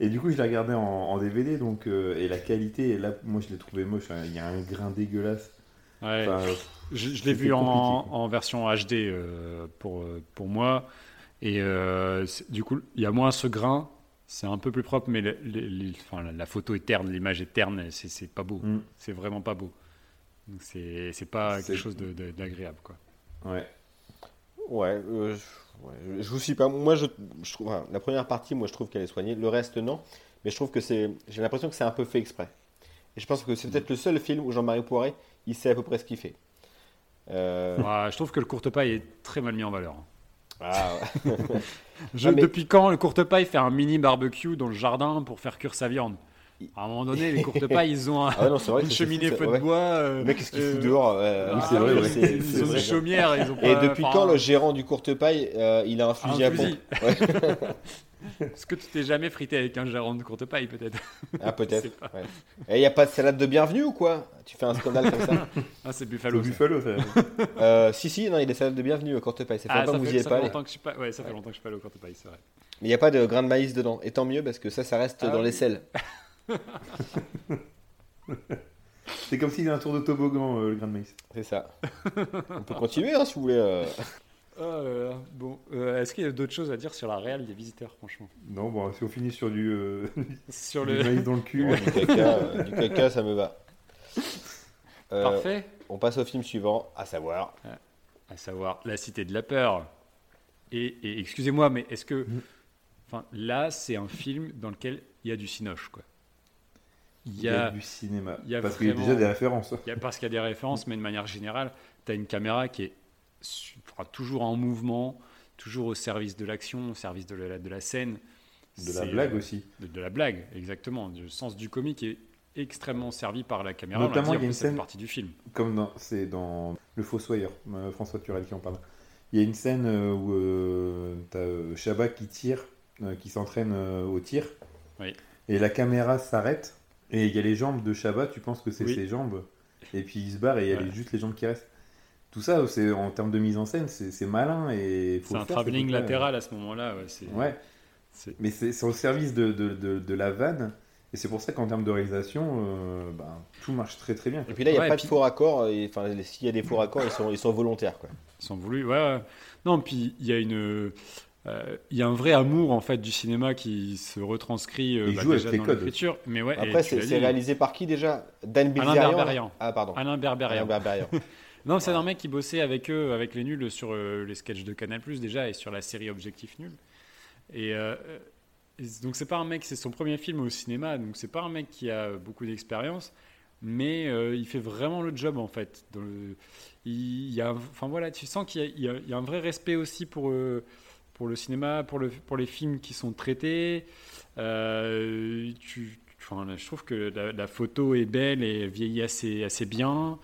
Et du coup, je l'ai regardé en, en DVD, donc, euh, et la qualité, là, moi je l'ai trouvé moche. hein. Il y a un grain dégueulasse. Ouais. Enfin, Je, je l'ai vu en, en version HD euh, pour, euh, pour moi. Et euh, du coup, il y a moins ce grain. C'est un peu plus propre, mais le- le- le- enfin, la, photo est terne, l'image est terne. C'est pas beau. mm, C'est vraiment pas beau. C'est pas quelque chose de- de- d'agréable. quoi. ouais. Ouais, euh, je, ouais, je- je vous suis pas. Moi, je, je trouve enfin, la première partie, moi, je trouve qu'elle est soignée. Le reste, non. Mais je trouve que c'est. J'ai l'impression que c'est un peu fait exprès. Et je pense que c'est peut-être le seul film où Jean-Marie Poiret, il sait à peu près ce qu'il fait. Euh, Ouais, je trouve que le courte paille est très mal mis en valeur. ah, ouais. Je- Ah, mais- Depuis quand le courte paille fait un mini barbecue dans le jardin pour faire cuire sa viande? À un moment donné, les courtes pailles, ils ont un- Ah ouais, non, c'est vrai que une c'est cheminée fou, feu de bois. euh, Le mec, qu'est-ce qu'il euh, fout dehors ah, c'est vrai, c'est- Ils c'est ont vrai. une chaumière, ils ont Et depuis enfin, quand le gérant du courte paille, euh, il a un fusil un à pompe fusil. Ouais. Est-ce que tu t'es jamais frité avec un gérant de courte paille, peut-être Ah, peut-être. Et il n'y a pas de salade de bienvenue ou quoi? Tu fais un scandale comme ça? Ah, c'est Buffalo. ça. Buffalo, ça. euh, Si, si, non, il y a des salades de bienvenue au courte paille. Ça fait Ah, longtemps ça que vous fait, y êtes pas longtemps que je suis pas. Ouais, ça fait longtemps que je suis pas allé au courte paille, c'est vrai. Mais il n'y a pas de grain de maïs dedans. Et tant mieux parce que ça, ça reste dans les selles. C'est comme s'il y avait un tour de toboggan, euh, le grain de maïs. C'est ça. On peut continuer hein, si vous voulez. euh. Oh là là. Bon, euh, est-ce qu'il y a d'autres choses à dire sur la réelle des visiteurs, franchement? Non, bon, si on finit sur du, euh, Sur du le. maïs dans le cul. Bon, du, caca, euh, du caca, ça me va. Euh, Parfait. On passe au film suivant, à savoir. À savoir La Cité de la Peur. Et, et excusez-moi, mais est-ce que. Mm. Enfin, là, c'est un film dans lequel il y a du cinoche, quoi. Il y a. du cinéma. y a Parce qu'il y a déjà des références. Il y a, parce qu'il y a des références, mais de manière générale, tu as une caméra qui est enfin, toujours en mouvement, toujours au service de l'action, au service de la, de la scène. De la blague euh, aussi. De, de la blague, exactement. Le sens du comique est extrêmement servi par la caméra. Notamment, il y a une scène- partie du film. Comme dans, c'est dans Le Fossoyeur, euh, François Turel qui en parle. Il y a une scène euh, où euh, t'as euh, Chabat qui tire, euh, qui s'entraîne euh, au tir. Oui. Et la caméra s'arrête. Et il y a les jambes de Chabat, tu penses que c'est Oui. ses jambes. Et puis il se barre et il y a Ouais. les- juste les jambes qui restent. Tout ça, c'est, en termes de mise en scène, c'est, malin et faut C'est un travelling latéral à ce moment-là. Ouais, mais c'est, au service de, de, de, de la vanne. Et c'est pour ça qu'en termes de réalisation, euh, ben, tout marche très très bien. Et puis là, il n'y a Ouais, pas de faux raccords. Enfin, s'il y a des faux raccords, ils sont, ils sont volontaires. Quoi. Ils sont voulus, ouais, ouais. Non, puis il y a une, euh, il y a un vrai amour en fait du cinéma qui se retranscrit euh, bah, déjà dans l'écriture. Mais ouais, Après, c'est réalisé par qui déjà? Dan Alain Berberian. Ah, pardon. Alain Berberian. Alain Berberian. Non, c'est un mec qui bossait avec eux, avec les nuls sur euh, les sketchs de Canal déjà et sur la série Objectif Nul. Et euh, donc c'est pas un mec, c'est son premier film au cinéma, donc c'est pas un mec qui a beaucoup d'expérience, mais euh, il fait vraiment le job en fait. Dans le- il, il y a, enfin voilà, tu sens qu'il y a un vrai respect aussi pour euh, pour le cinéma, pour le pour les films qui sont traités. Euh, tu, enfin, je trouve que la, la photo est belle et vieillit assez assez bien.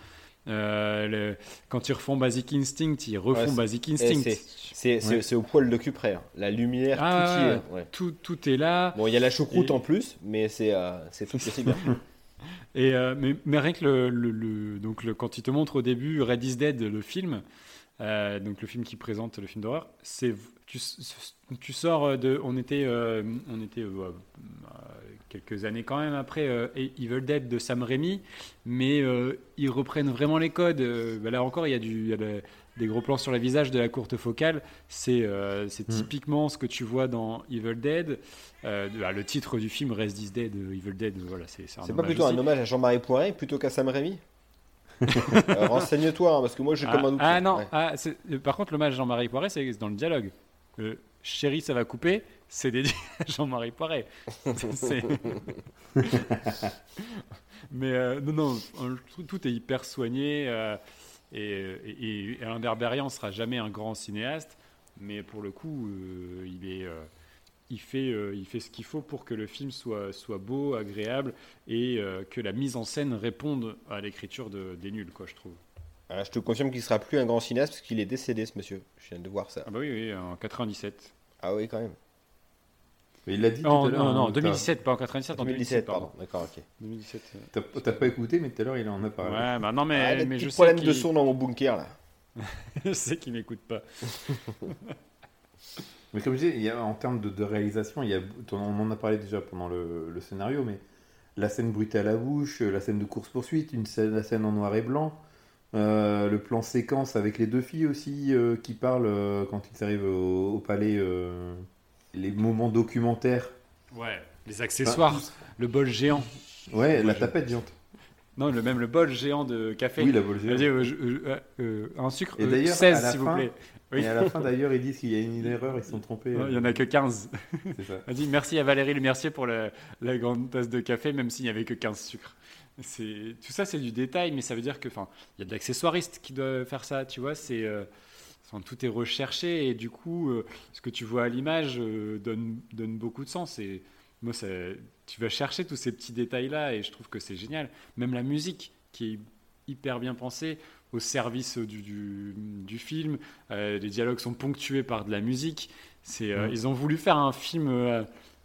Euh, le- quand ils refont Basic Instinct, ils refont Ouais, Basic Et Instinct. c'est- Ouais. au poil de cul près. hein. La lumière, Ah, tout y est. ouais. Tout, tout est là. Bon, il y a la choucroute Et- en plus, mais c'est euh, tout aussi bien. Et, euh, mais, mais rien que le, le- le- donc quand il te montre au début Red is Dead, le film, donc le film qui présente le film d'horreur, c'est tu, tu sors de, on était, euh, on était euh, euh, quelques années quand même après euh, Evil Dead de Sam Raimi, mais euh, ils reprennent vraiment les codes. Euh, bah là encore, il y a, du, il y a le- des gros plans sur le visage de la courte focale. C'est euh, Mm. typiquement ce que tu vois dans Evil Dead. Euh, de- ah, le titre du film Red is Dead, euh, Evil Dead, voilà, c'est c'est pas plutôt aussi. un hommage à Jean-Marie Poiret plutôt qu'à Sam Rémy Euh, Renseigne-toi, hein, parce que moi j'ai comme un Ah, doute. ah non, Ouais. ah, euh, par contre, l'hommage à Jean-Marie Poiret, c'est dans le dialogue. Euh, Chérie, ça va couper, c'est dédié à Jean-Marie Poiret. Mais euh, non, non, tout, est hyper soigné. euh, et, et, et Alain Berberian sera jamais un grand cinéaste, mais pour le coup, euh, il fait, ce qu'il faut pour que le film soit, beau, agréable et que la mise en scène réponde à l'écriture de, des nuls, quoi, je trouve. Ah, je te confirme qu'il sera plus un grand cinéaste parce qu'il est décédé, ce monsieur. Je viens de voir ça. Ah bah oui, oui, en 97. Ah oui, quand même. Mais il l'a dit Non, tout à l'heure. non, hein, non, t'as- 2017, pas en 97, en 2017, 2017, pardon. D'accord, ok. 2017. euh. T'as t'as pas écouté, mais tout à l'heure il en a parlé. Ouais, bah non, mais, ah, mais je sais qu'il de son dans mon bunker là. je sais qu'il m'écoute pas. Mais comme je disais, il y a, en termes de, de réalisation, il y a, on en a parlé déjà pendant le, le scénario, mais la scène brutale à la bouche, la scène de course-poursuite, une scène, la scène en noir et blanc, euh, le plan séquence avec les deux filles aussi euh, qui parlent euh, quand ils arrivent au, au palais, les moments documentaires. Ouais, les accessoires, le bol géant. Ouais, la tapette géante. Non, le, même le bol géant de café. Oui, la bol euh, un sucre, Et euh, d'ailleurs, 16 à la s'il vous plaît. Oui. Et à la fin d'ailleurs, ils disent qu'il y a une erreur, ils se sont trompés. Il y en a que 15. C'est ça. Dit merci à Valérie Le Mercier pour la, la grande tasse de café, même s'il n'y avait que 15 sucres. C'est tout ça, c'est du détail, mais ça veut dire que, enfin, il y a de l'accessoiriste qui doit faire ça, tu vois. C'est euh, tout est recherché et du coup, euh, ce que tu vois à l'image euh, donne donne beaucoup de sens. Et moi, c'est- tu vas chercher tous ces petits détails-là et je trouve que c'est génial. Même la musique qui est hyper bien pensée au service du, du, du film. Les dialogues sont ponctués par de la musique. C'est. Ils ont voulu faire un film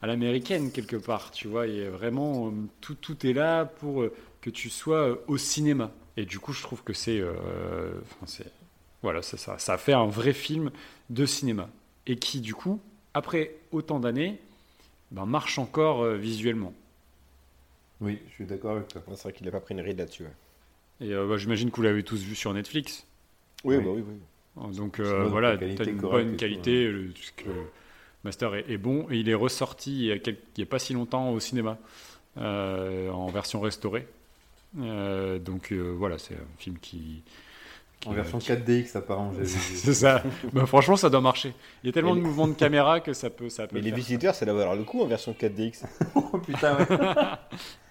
à l'américaine quelque part, tu vois. Et vraiment, euh, tout, tout est là pour euh, que tu sois euh, au cinéma. Et du coup, je trouve que c'est, euh, enfin, voilà, c'est ça. Ça fait un vrai film de cinéma et qui, du coup, après autant d'années, ben, marche encore euh, visuellement. Oui, je suis d'accord avec toi. C'est vrai qu'il n'a pas pris une ride là-dessus. ouais. Et euh, bah, j'imagine que vous l'avez tous vu sur Netflix. Oui, Oui. bah oui, oui. Donc euh, voilà, la tu qualité as une bonne qualité, le, tout ce que le master est, est bon. Et il est ressorti il y a, quel- il y a pas si longtemps au cinéma, euh, en version restaurée. Euh, donc euh, voilà, c'est un film qui. qui- En version qui- 4DX apparemment. C'est ça. Bah, franchement, ça doit marcher. Il y a tellement Et de les- mouvements de caméra que ça peut, ça peut Mais le les faire. visiteurs, ça doit valoir le coup en version 4DX. oh putain, ouais.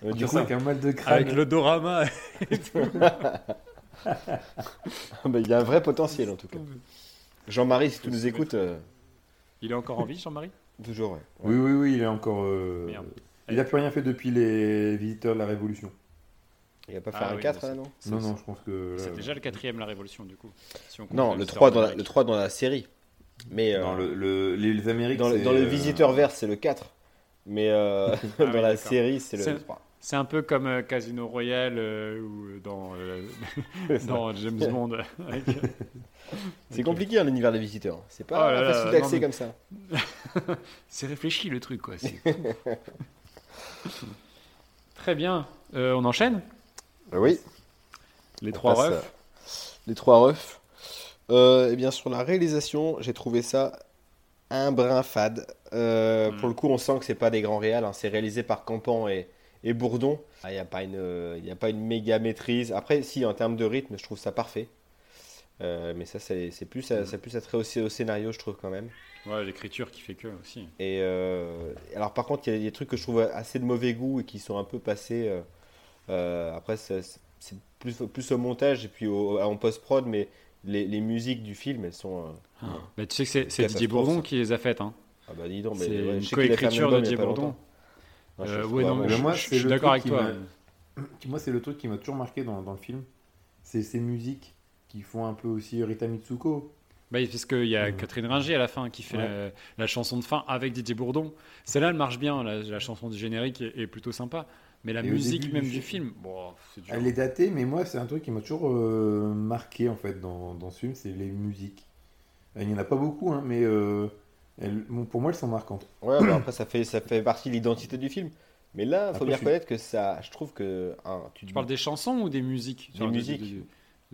Euh, du coup, avec un mal de crâne. Avec le dorama. bah, il y a un vrai potentiel en tout cas. Jean-Marie, si tu nous écoutes, euh, Il est encore en vie, Jean-Marie toujours, ouais. Oui, oui, oui, il est encore. euh, Merde. Il a plus rien fait depuis les visiteurs de la Révolution. Il va pas Ah faire un oui, 4 mais là, non C'est- Non, non, je pense que. C'est déjà le quatrième, la Révolution, du coup. si on compte Non, le histoires 3, dans la, d'Amérique. le 3 dans la série. Mais euh, Dans le, le- les, Amériques. dans, le, c'est, dans le euh, visiteur vert, c'est le 4. Mais euh, Ah dans oui, la série, c'est le C'est- 3. C'est un peu comme euh, Casino Royale euh, ou dans, euh, dans James Bond. avec- C'est compliqué hein, l'univers des visiteurs. C'est pas Oh là là, facile d'accès mais- comme ça. C'est réfléchi le truc, quoi. Très bien. Euh, on enchaîne? Oui. Les On trois refs. Les trois refs. Eh bien, sur la réalisation, j'ai trouvé ça un brin fade. Euh, Mm. Pour le coup, on sent que c'est pas des grands réals. hein. C'est réalisé par Campan et, et Bourdon. Ah, Il n'y a, pas une, euh, il y a pas une méga maîtrise. Après, si, en termes de rythme, je trouve ça parfait. Euh, mais ça, c'est plus, Mm. c'est plus attrait au, au scénario, je trouve quand même. Ouais, l'écriture qui fait que aussi. Et euh, alors, par contre, il y, a des trucs que je trouve assez de mauvais goût et qui sont un peu passés. euh, euh, après, c'est plus, plus au montage et puis au, en post-prod, mais les, les musiques du film, elles sont. euh, Mais tu sais que c'est c'est Didier Bourdon ça. qui les a faites. Hein. ah bah dis donc, mais C'est ouais, une coécriture de Didier Bourdon. Longtemps. Non, je Euh, ouais, non, je, moi, je suis le d'accord avec truc qui toi. Moi, c'est le truc qui m'a toujours marqué dans, dans le film. C'est ces musiques qui font un peu aussi Rita Mitsuko. Bah, parce qu'il y a. Catherine Ringer à la fin qui fait Ouais. la, la chanson de fin avec Didier Bourdon. Celle-là, elle marche bien. La, la chanson du générique est, est plutôt sympa. Mais la Et musique même du du film- bon. Elle est datée, mais moi, c'est un truc qui m'a toujours euh, marqué en fait dans, dans ce film, c'est les musiques. Il n'y en a pas beaucoup, hein, mais euh, elles- bon, pour moi, elles sont marquantes. Ouais, bah après, ça fait, ça fait partie de l'identité du film. Mais là, il faut bien reconnaître que ça. Je trouve que. hein, tu Tu parles des chansons ou des musiques? Des musiques. de-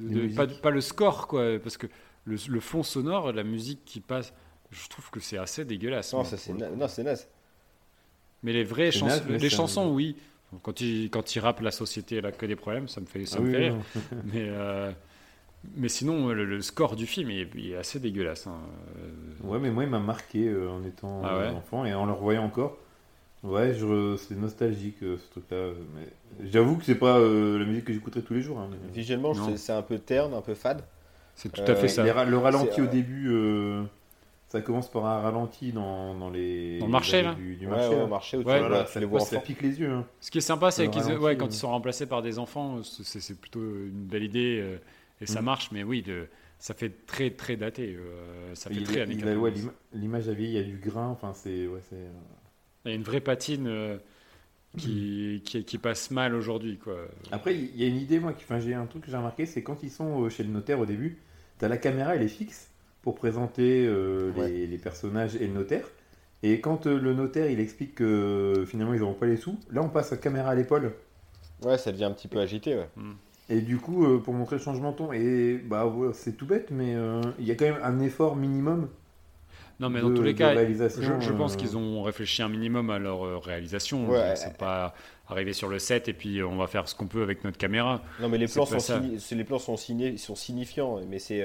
de- Des de- musiques. pas, pas le score, quoi. Parce que le, le fond sonore, la musique qui passe, je trouve que c'est assez dégueulasse. Non, moi, ça c'est na- naze. Mais les vraies chansons, naze, mais les chansons, oui. Quand il, quand il rappe la société, elle a que des problèmes, ça me fait, ça Ah me oui, fait rire. Mais, euh, mais sinon, le, le score du film est, assez dégueulasse. hein. Euh, Ouais, mais moi, il m'a marqué euh, en étant Ah ouais euh, enfant et en le revoyant encore. Ouais, je, c'est nostalgique euh, ce truc-là. Mais j'avoue que c'est pas euh, la musique que j'écouterais tous les jours. hein, mais- Visuellement, Non. c'est- un peu terne, un peu fade. C'est tout à fait ça. Les le ralenti C'est, au euh, début, euh, ça commence par un ralenti dans, dans les. Dans le marché, là Du, du Ouais, marché. ouais, là. au marché où tu vois- ça, les vois ça enfants. pique les yeux. hein. Ce qui est sympa, c'est qu'ils ralenti, ouais, quand ils sont remplacés par des enfants, c'est c'est plutôt une belle idée euh, et ça Mm. marche. Mais oui, le- ça fait très très daté. euh, ça fait Il- très années il ouais, 90. l'ima- L'image a vieilli, il y a du grain. Enfin, c'est. Ouais, euh, Il y a une vraie patine euh, qui, qui, qui passe mal aujourd'hui. quoi. Après, il y a une idée, moi, qui, j'ai un truc que j'ai remarqué, c'est quand ils sont chez le notaire au début, t'as la caméra, elle est fixe pour présenter euh, les, Ouais. les personnages et le notaire. Et quand euh, le notaire, il explique que finalement, ils n'auront pas les sous, là, on passe la caméra à l'épaule. Ouais, ça devient un petit peu agité, ouais. Et du coup, euh, pour montrer le changement de ton, et bah, c'est tout bête, mais euh, il y a quand même un effort minimum. Non, mais de- dans tous les cas, réalisation, je, je pense euh, qu'ils ont réfléchi un minimum à leur réalisation. Ouais. C'est pas arriver sur le set et puis on va faire ce qu'on peut avec notre caméra. Non, mais les plans, sont, signi- c'est- les plans sont, signés, ils sont signifiants, mais c'est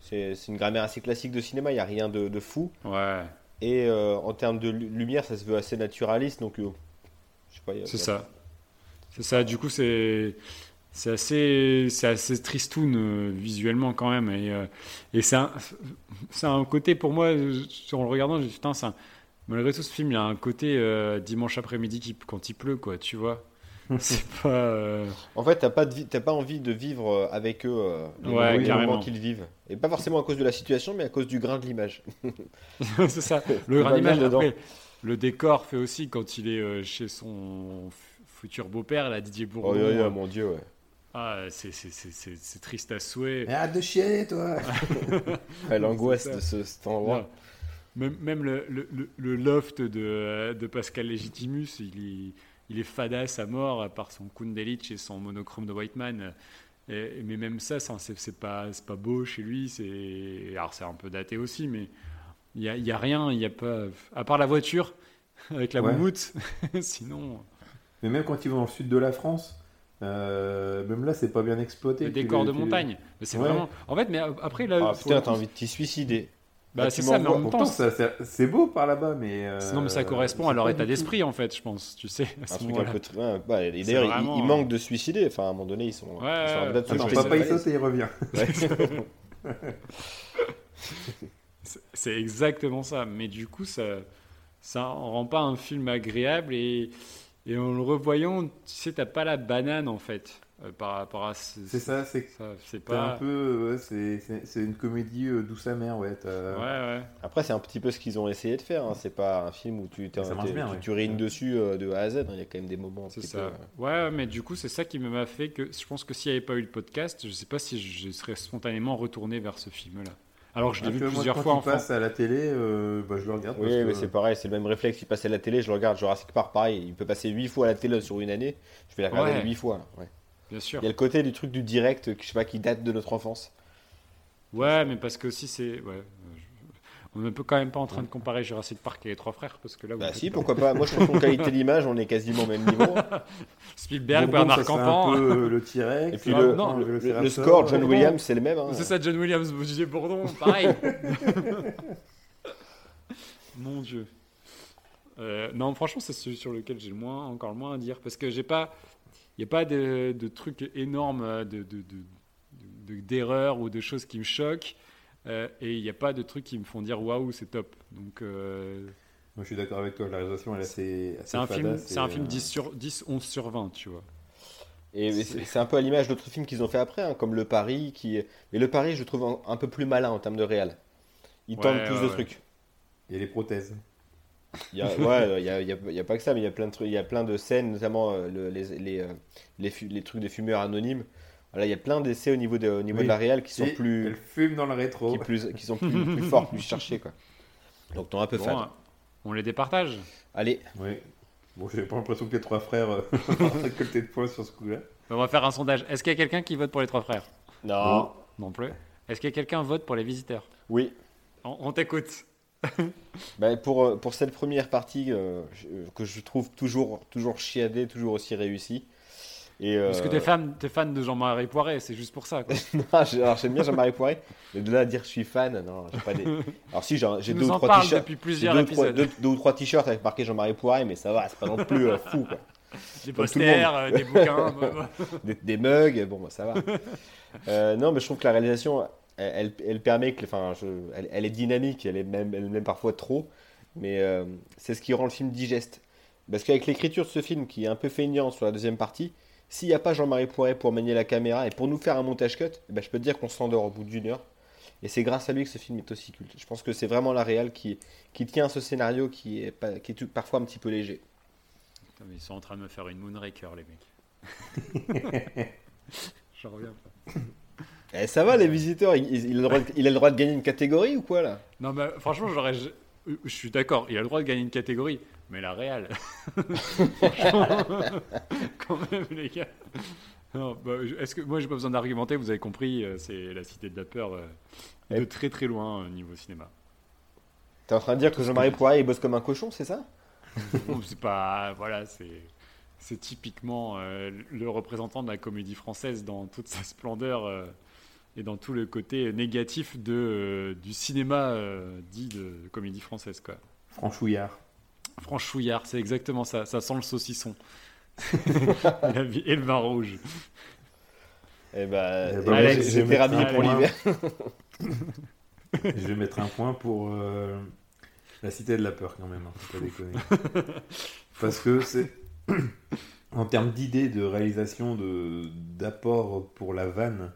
c'est une grammaire assez classique de cinéma, il n'y a rien de, de fou. Ouais, Et euh, en termes de lu- lumière, ça se veut assez naturaliste, donc euh, je sais pas. c'est ça. C'est ça. Du coup, c'est c'est assez c'est assez tristoun euh, visuellement quand même et euh, et c'est un c'est un côté pour moi en le regardant, je dis, putain, Malgré tout, ce film, il y a un côté euh, dimanche après-midi qui, quand il pleut, quoi, tu vois. C'est pas. euh, En fait, t'as pas, de t'as pas envie de vivre avec eux euh, les Ouais, moments- les carrément. moments qu'ils vivent. Et pas forcément à cause de la situation, mais à cause du grain de l'image. c'est ça. Ça Le va grand bien image, dedans. après, le décor fait aussi quand il est euh, chez son futur beau-père, là, Didier Oh, Bourdon. yo, euh, mon dieu, ouais. Ah, c'est- c'est- c'est c'est- c'est triste à souhait. Arrête de chier, toi Ouais, L'angoisse de ce, cet endroit. Même, même le, le- le- le loft de, de Pascal Legitimus, il est, il est fadasse à mort, à part son Kundalich et son monochrome de Whiteman. Et- mais même ça, ça, c'est c'est pas, c'est pas beau chez lui. c'est- Alors c'est un peu daté aussi, mais il n'y a, il y a rien, il y a pas... À part la voiture, avec la Ouais. moumoute, sinon... Mais même quand ils vont dans le sud de la France, euh, même là, c'est pas bien exploité. Le décor de montagne. Mais c'est Ouais. vraiment... En fait, mais après, là... Ah putain, t'as envie de t'y suicider. Bah, Ah, c'est ça, mais en même temps... c'est beau par là-bas, mais. euh, Non, mais ça correspond à leur état d'esprit, en fait, je pense, tu sais. à Un truc un peu. tr- ouais, bah, D'ailleurs, ils- vraiment, ils euh, manquent de suicider. Enfin, à un moment donné, ils sont. ils sont Ouais, de se Attends, papa, il la saute et il revient. C'est exactement ça. Mais du coup, ça ça en rend pas un film agréable. Et, et en le revoyant, tu sais, t'as pas la banane, en fait, euh, par rapport à ce- C'est ça, c'est C'est t'as un pas... peu. ouais, c'est- une comédie euh, douce amère, ouais. Ouais, ouais. Après, c'est un petit peu ce qu'ils ont essayé de faire. hein. C'est pas un film où tu, Ça marche bien, tu, ouais. tu rines dessus euh, de A à Z. hein. Il y a quand même des moments C'est ça. peu. euh, Ouais, mais du coup, c'est ça qui m'a fait que je pense que s'il n'y avait pas eu le podcast, je sais pas si je serais spontanément retourné vers ce film-là. Alors je l'ai Ah, vu moi, plusieurs quand fois il en passe à la télé, euh, bah, je le regarde. Oui, parce mais que- c'est pareil, c'est le même réflexe. Il passe à la télé, je le regarde. Jurassic Park, pareil. Il peut passer 8 fois à la télé sur une année. Je vais la regarder Ouais. 8 fois. là, ouais. Bien sûr. Il y a le côté du truc du direct, je sais pas, qui date de notre enfance. Ouais, mais parce que aussi, c'est. Ouais. On ne peut quand même pas en train de comparer Jurassic Park et les trois frères, parce que là, vous Bah si, pas. pourquoi pas. Moi, je trouve qu'en qualité d'image, on est quasiment au même niveau. Spielberg, Bourbon, Bernard Campan. un peu euh, le T-Rex. Et puis le, non, le- le le- le Velociraptor, score, John Williams, c'est le même. hein. C'est ça, John Williams, Didier Bourdon, pareil. Mon Dieu. Euh, non, franchement, c'est celui sur lequel j'ai le moins, encore le moins à dire, parce que j'ai pas, il n'y a pas de, de trucs énormes, euh, de, de, de- de- d'erreurs ou de choses qui me choquent, euh, et il n'y a pas de trucs qui me font dire waouh, c'est top. Donc, euh, Moi, je suis d'accord avec toi. La réalisation, elle est assez. assez c'est un film, c'est un film euh, 10 sur 10, 11 sur 20, tu vois. Et mais c'est un peu à l'image d'autres films qu'ils ont fait après, hein, comme Le Paris. Qui... Mais Le Paris, je trouve un, un peu plus malin en termes de réal. Ils Ouais, tentent plus ouais, de ouais. trucs. Il y a les prothèses. Il y a, ouais, il y a, y a- il y a pas que ça, mais il y a plein de trucs, il y a plein de scènes, notamment euh, le- les, les, euh, les trucs des fumeurs anonymes. Voilà, il y a plein d'essais au niveau de, au niveau Oui. de la réal qui sont Et plus, Elle fume dans le rétro. qui plus, qui sont plus, plus forts, plus cherchés quoi. Donc t'en es un peu Bon, fan. euh, on les départage. Allez, Oui. Bon, j'ai pas l'impression que les trois frères euh, ont récolté de points sur ce coup-là. On va faire un sondage. Est-ce qu'il y a quelqu'un qui vote pour les trois frères? Non, Non plus. Est-ce qu'il y a quelqu'un qui vote pour les visiteurs? Oui. On, on t'écoute. Ben, pour, euh, pour cette première partie euh, que je trouve toujours, toujours chiadée, toujours aussi réussie. Et, euh, Parce que t'es fan, t'es fan de Jean-Marie Poiret, c'est juste pour ça. Quoi. non, alors, j'aime bien Jean-Marie Poiré, mais de là à dire je suis fan, non, j'ai pas des. Alors si, j'ai deux ou trois t-shirts. depuis plusieurs deux, ou trois- t-shirts avec marqué Jean-Marie Poiré, mais ça va, c'est pas non plus euh, fou. Quoi. Des comme posters, euh, des bouquins. Des, des mugs, bon, bah, ça va. Non, mais je trouve que la réalisation, elle, elle, elle permet que, enfin, elle, elle est dynamique, elle est même, même parfois trop, mais c'est ce qui rend le film digeste. Parce qu'avec l'écriture de ce film, qui est un peu feignant sur la deuxième partie, s'il n'y a pas Jean-Marie Poiré pour manier la caméra et pour nous faire un montage cut, eh ben, je peux te dire qu'on s'endort au bout d'une heure. Et c'est grâce à lui que ce film est aussi culte. Je pense que c'est vraiment la réal qui, qui tient ce scénario qui est, pas, qui est tout- parfois un petit peu léger. Ils sont en train de me faire une Moonraker, les mecs. J'en reviens pas. Eh, ça va, les visiteurs, il, a le droit de, il a le droit de gagner une catégorie ou quoi là? Non, mais franchement, j'aurais. Je suis d'accord, il a le droit de gagner une catégorie, mais la Real. Quand même, les gars. Non, bah, je- est-ce que moi j'ai pas besoin d'argumenter Vous avez compris, euh, c'est la cité de la peur euh, de Et- très très loin euh, niveau cinéma. T'es en train de dire que Jean-Marie Poiré il bosse comme un cochon, c'est ça? Bon, c'est pas voilà, c'est c'est typiquement euh, le représentant de la comédie française dans toute sa splendeur euh, et dans tout le côté négatif de euh, du cinéma euh, dit de comédie française quoi. Franchouillard. Franchouillard, c'est exactement ça. Ça sent le saucisson. La vie- et le vin rouge. Eh eh ben, Alex, j'ai- je j'étais vais rhabillé mettre pour un l'hiver. Je vais mettre un point pour euh, La cité de la peur, quand même, hein, faut pas déconner. Parce que c'est. en termes d'idées de réalisation, de d'apport pour la vanne,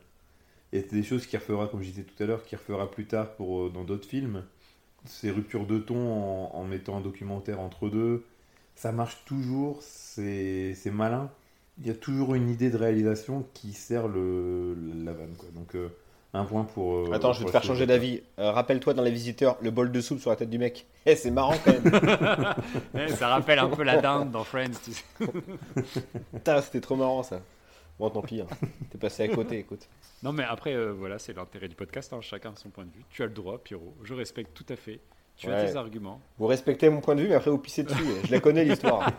et c'est des choses qu'il refera, comme je disais tout à l'heure, qu'il refera plus tard pour, euh, dans d'autres films. Ces ruptures de ton en, en mettant un documentaire entre deux, ça marche toujours, c'est c'est malin. Il y a toujours une idée de réalisation qui sert le, la vanne. Quoi. Donc, euh, un point pour. euh, Attends, je vais te faire changer d'avis. Euh, Rappelle-toi dans Les Visiteurs, le bol de soupe sur la tête du mec. Eh, c'est marrant quand même. Ouais, ça rappelle un peu la dinde dans Friends. tu sais. Putain, c'était trop marrant ça. Bon, tant pis. hein. T'es passé à côté, écoute. Non, mais après, euh, voilà, c'est l'intérêt du podcast. hein, chacun a son point de vue. Tu as le droit, Pierrot. Je respecte tout à fait. Tu as tes arguments. Vous respectez mon point de vue, mais après vous pissez dessus. Je la connais l'histoire.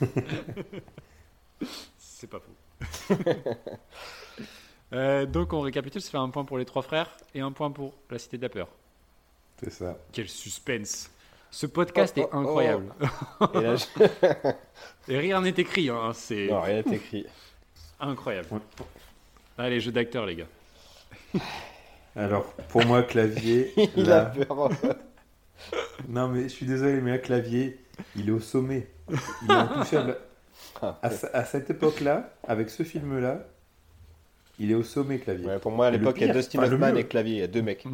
C'est pas faux. Euh, donc, on récapitule. Ça fait un point pour les trois frères et un point pour la Cité de la Peur. C'est ça. Quel suspense. Ce podcast Oh, est oh, incroyable. Et là, je- Et rien n'est écrit. hein, C'est Non, rien n'est écrit. Incroyable. Ouais. Allez, jeu d'acteur, les gars. Alors, pour moi, clavier. Il là- a peur. Non, mais je suis désolé, mais un clavier, il est au sommet. Il est intouchable. Ah, À, ce- à cette époque-là, avec ce film-là, il est au sommet, clavier. Ouais, pour moi, à l'époque, il y a Dustin enfin, Hoffman et Clavier. Il y a deux mecs.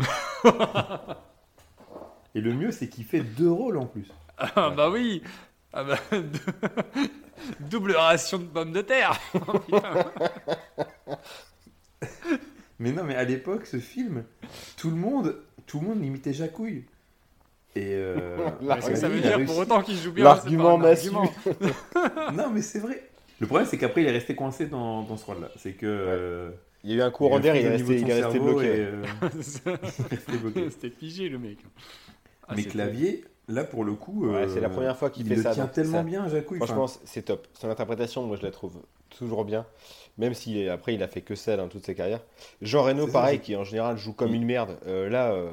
Et le mieux, c'est qu'il fait deux rôles en plus. Ah, bah oui. Ah bah, Double ration de pommes de terre. Oh. Mais non, mais à l'époque, ce film, tout le monde, tout le monde imitait Jacouille. Et euh, que ça veut dire réussi. pour autant qu'il joue bien L'argument c'est pas un m'a argument. Non, mais c'est vrai. Le problème, c'est qu'après, il est resté coincé dans, dans ce rôle-là. C'est que. euh, Il y a eu un courant d'air, il est a resté, il est resté bloqué. Euh, il est resté bloqué. C'était figé le mec. Ah, mais clavier, là, pour le coup. Ouais, euh, c'est la première fois qu'il il fait le ça, tient donc tellement ça- bien, Jacouille. Franchement, Enfin, c'est top. Son interprétation, moi, je la trouve toujours bien. Même si après, il a fait que ça dans toute sa carrière. Jean Reno, ça, pareil, qui en général joue comme Il- une merde. Euh, là, euh,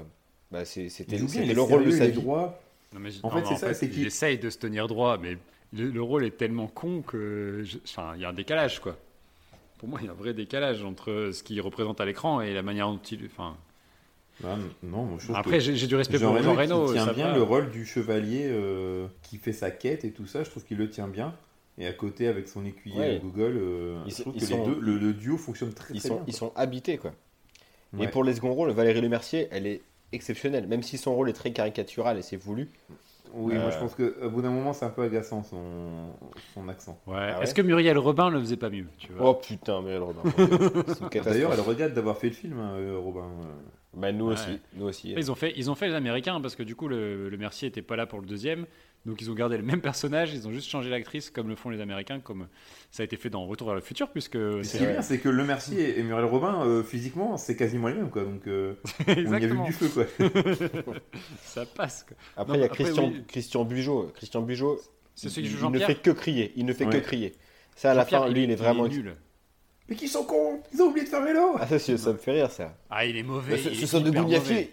bah, c'est- c'était il il le rôle de sa il vie. droit. Non, mais En non, fait, c'est ça, c'est il qu'il- essaye de se tenir droit, mais le, le rôle est tellement con que. je- Enfin, il y a un décalage, quoi. Pour moi, il y a un vrai décalage entre ce qu'il représente à l'écran et la manière dont il. Enfin, Non, non, moi, je trouve après, que j'ai j'ai du respect Jean pour Reno, Jean Reno. qui tient ça bien va. le rôle du chevalier euh, qui fait sa quête et tout ça. Je trouve qu'il le tient bien. Et à côté, avec son écuyer Ouais. Google, euh, Ils je trouve ils que sont- les deux, le, le duo fonctionne très, Ils très sont, bien. ils sont habités, quoi. Et pour les seconds rôles, Valérie Lemercier, elle est exceptionnelle. Même si son rôle est très caricatural et c'est voulu. Oui, moi Euh, je pense qu'au bout d'un moment, c'est un peu agaçant son, son accent. Ouais. Ah ouais Est-ce que Muriel Robin le faisait pas mieux tu vois? Oh putain, mais elle Robin. D'ailleurs, elle regrette d'avoir fait le film, hein, euh, Robin. euh. Bah, nous Ouais. aussi. Nous aussi. Ils ont fait, ils ont fait les Américains parce que du coup le, le Mercier était pas là pour le deuxième, donc ils ont gardé le même personnage, ils ont juste changé l'actrice comme le font les Américains, comme ça a été fait dans Retour vers le futur puisque Ce qui est bien, c'est que Le Mercier et Muriel Robin, euh, physiquement, c'est quasiment les mêmes. Quoi. Donc, euh, on y a vu du feu. Quoi. ça passe. quoi. Après, Non, il y a après, Christian, oui. Christian Bugeaud. Christian Bugeaud, C'est celui qui il, il ne fait que crier. Il ne fait que crier. Ça, à la fin, lui, il est vraiment. nul. Mais qui sont cons Ils ont oublié de faire vélo Ah, ça, ça me fait rire, ça. Ah il est mauvais. Ce, il ce de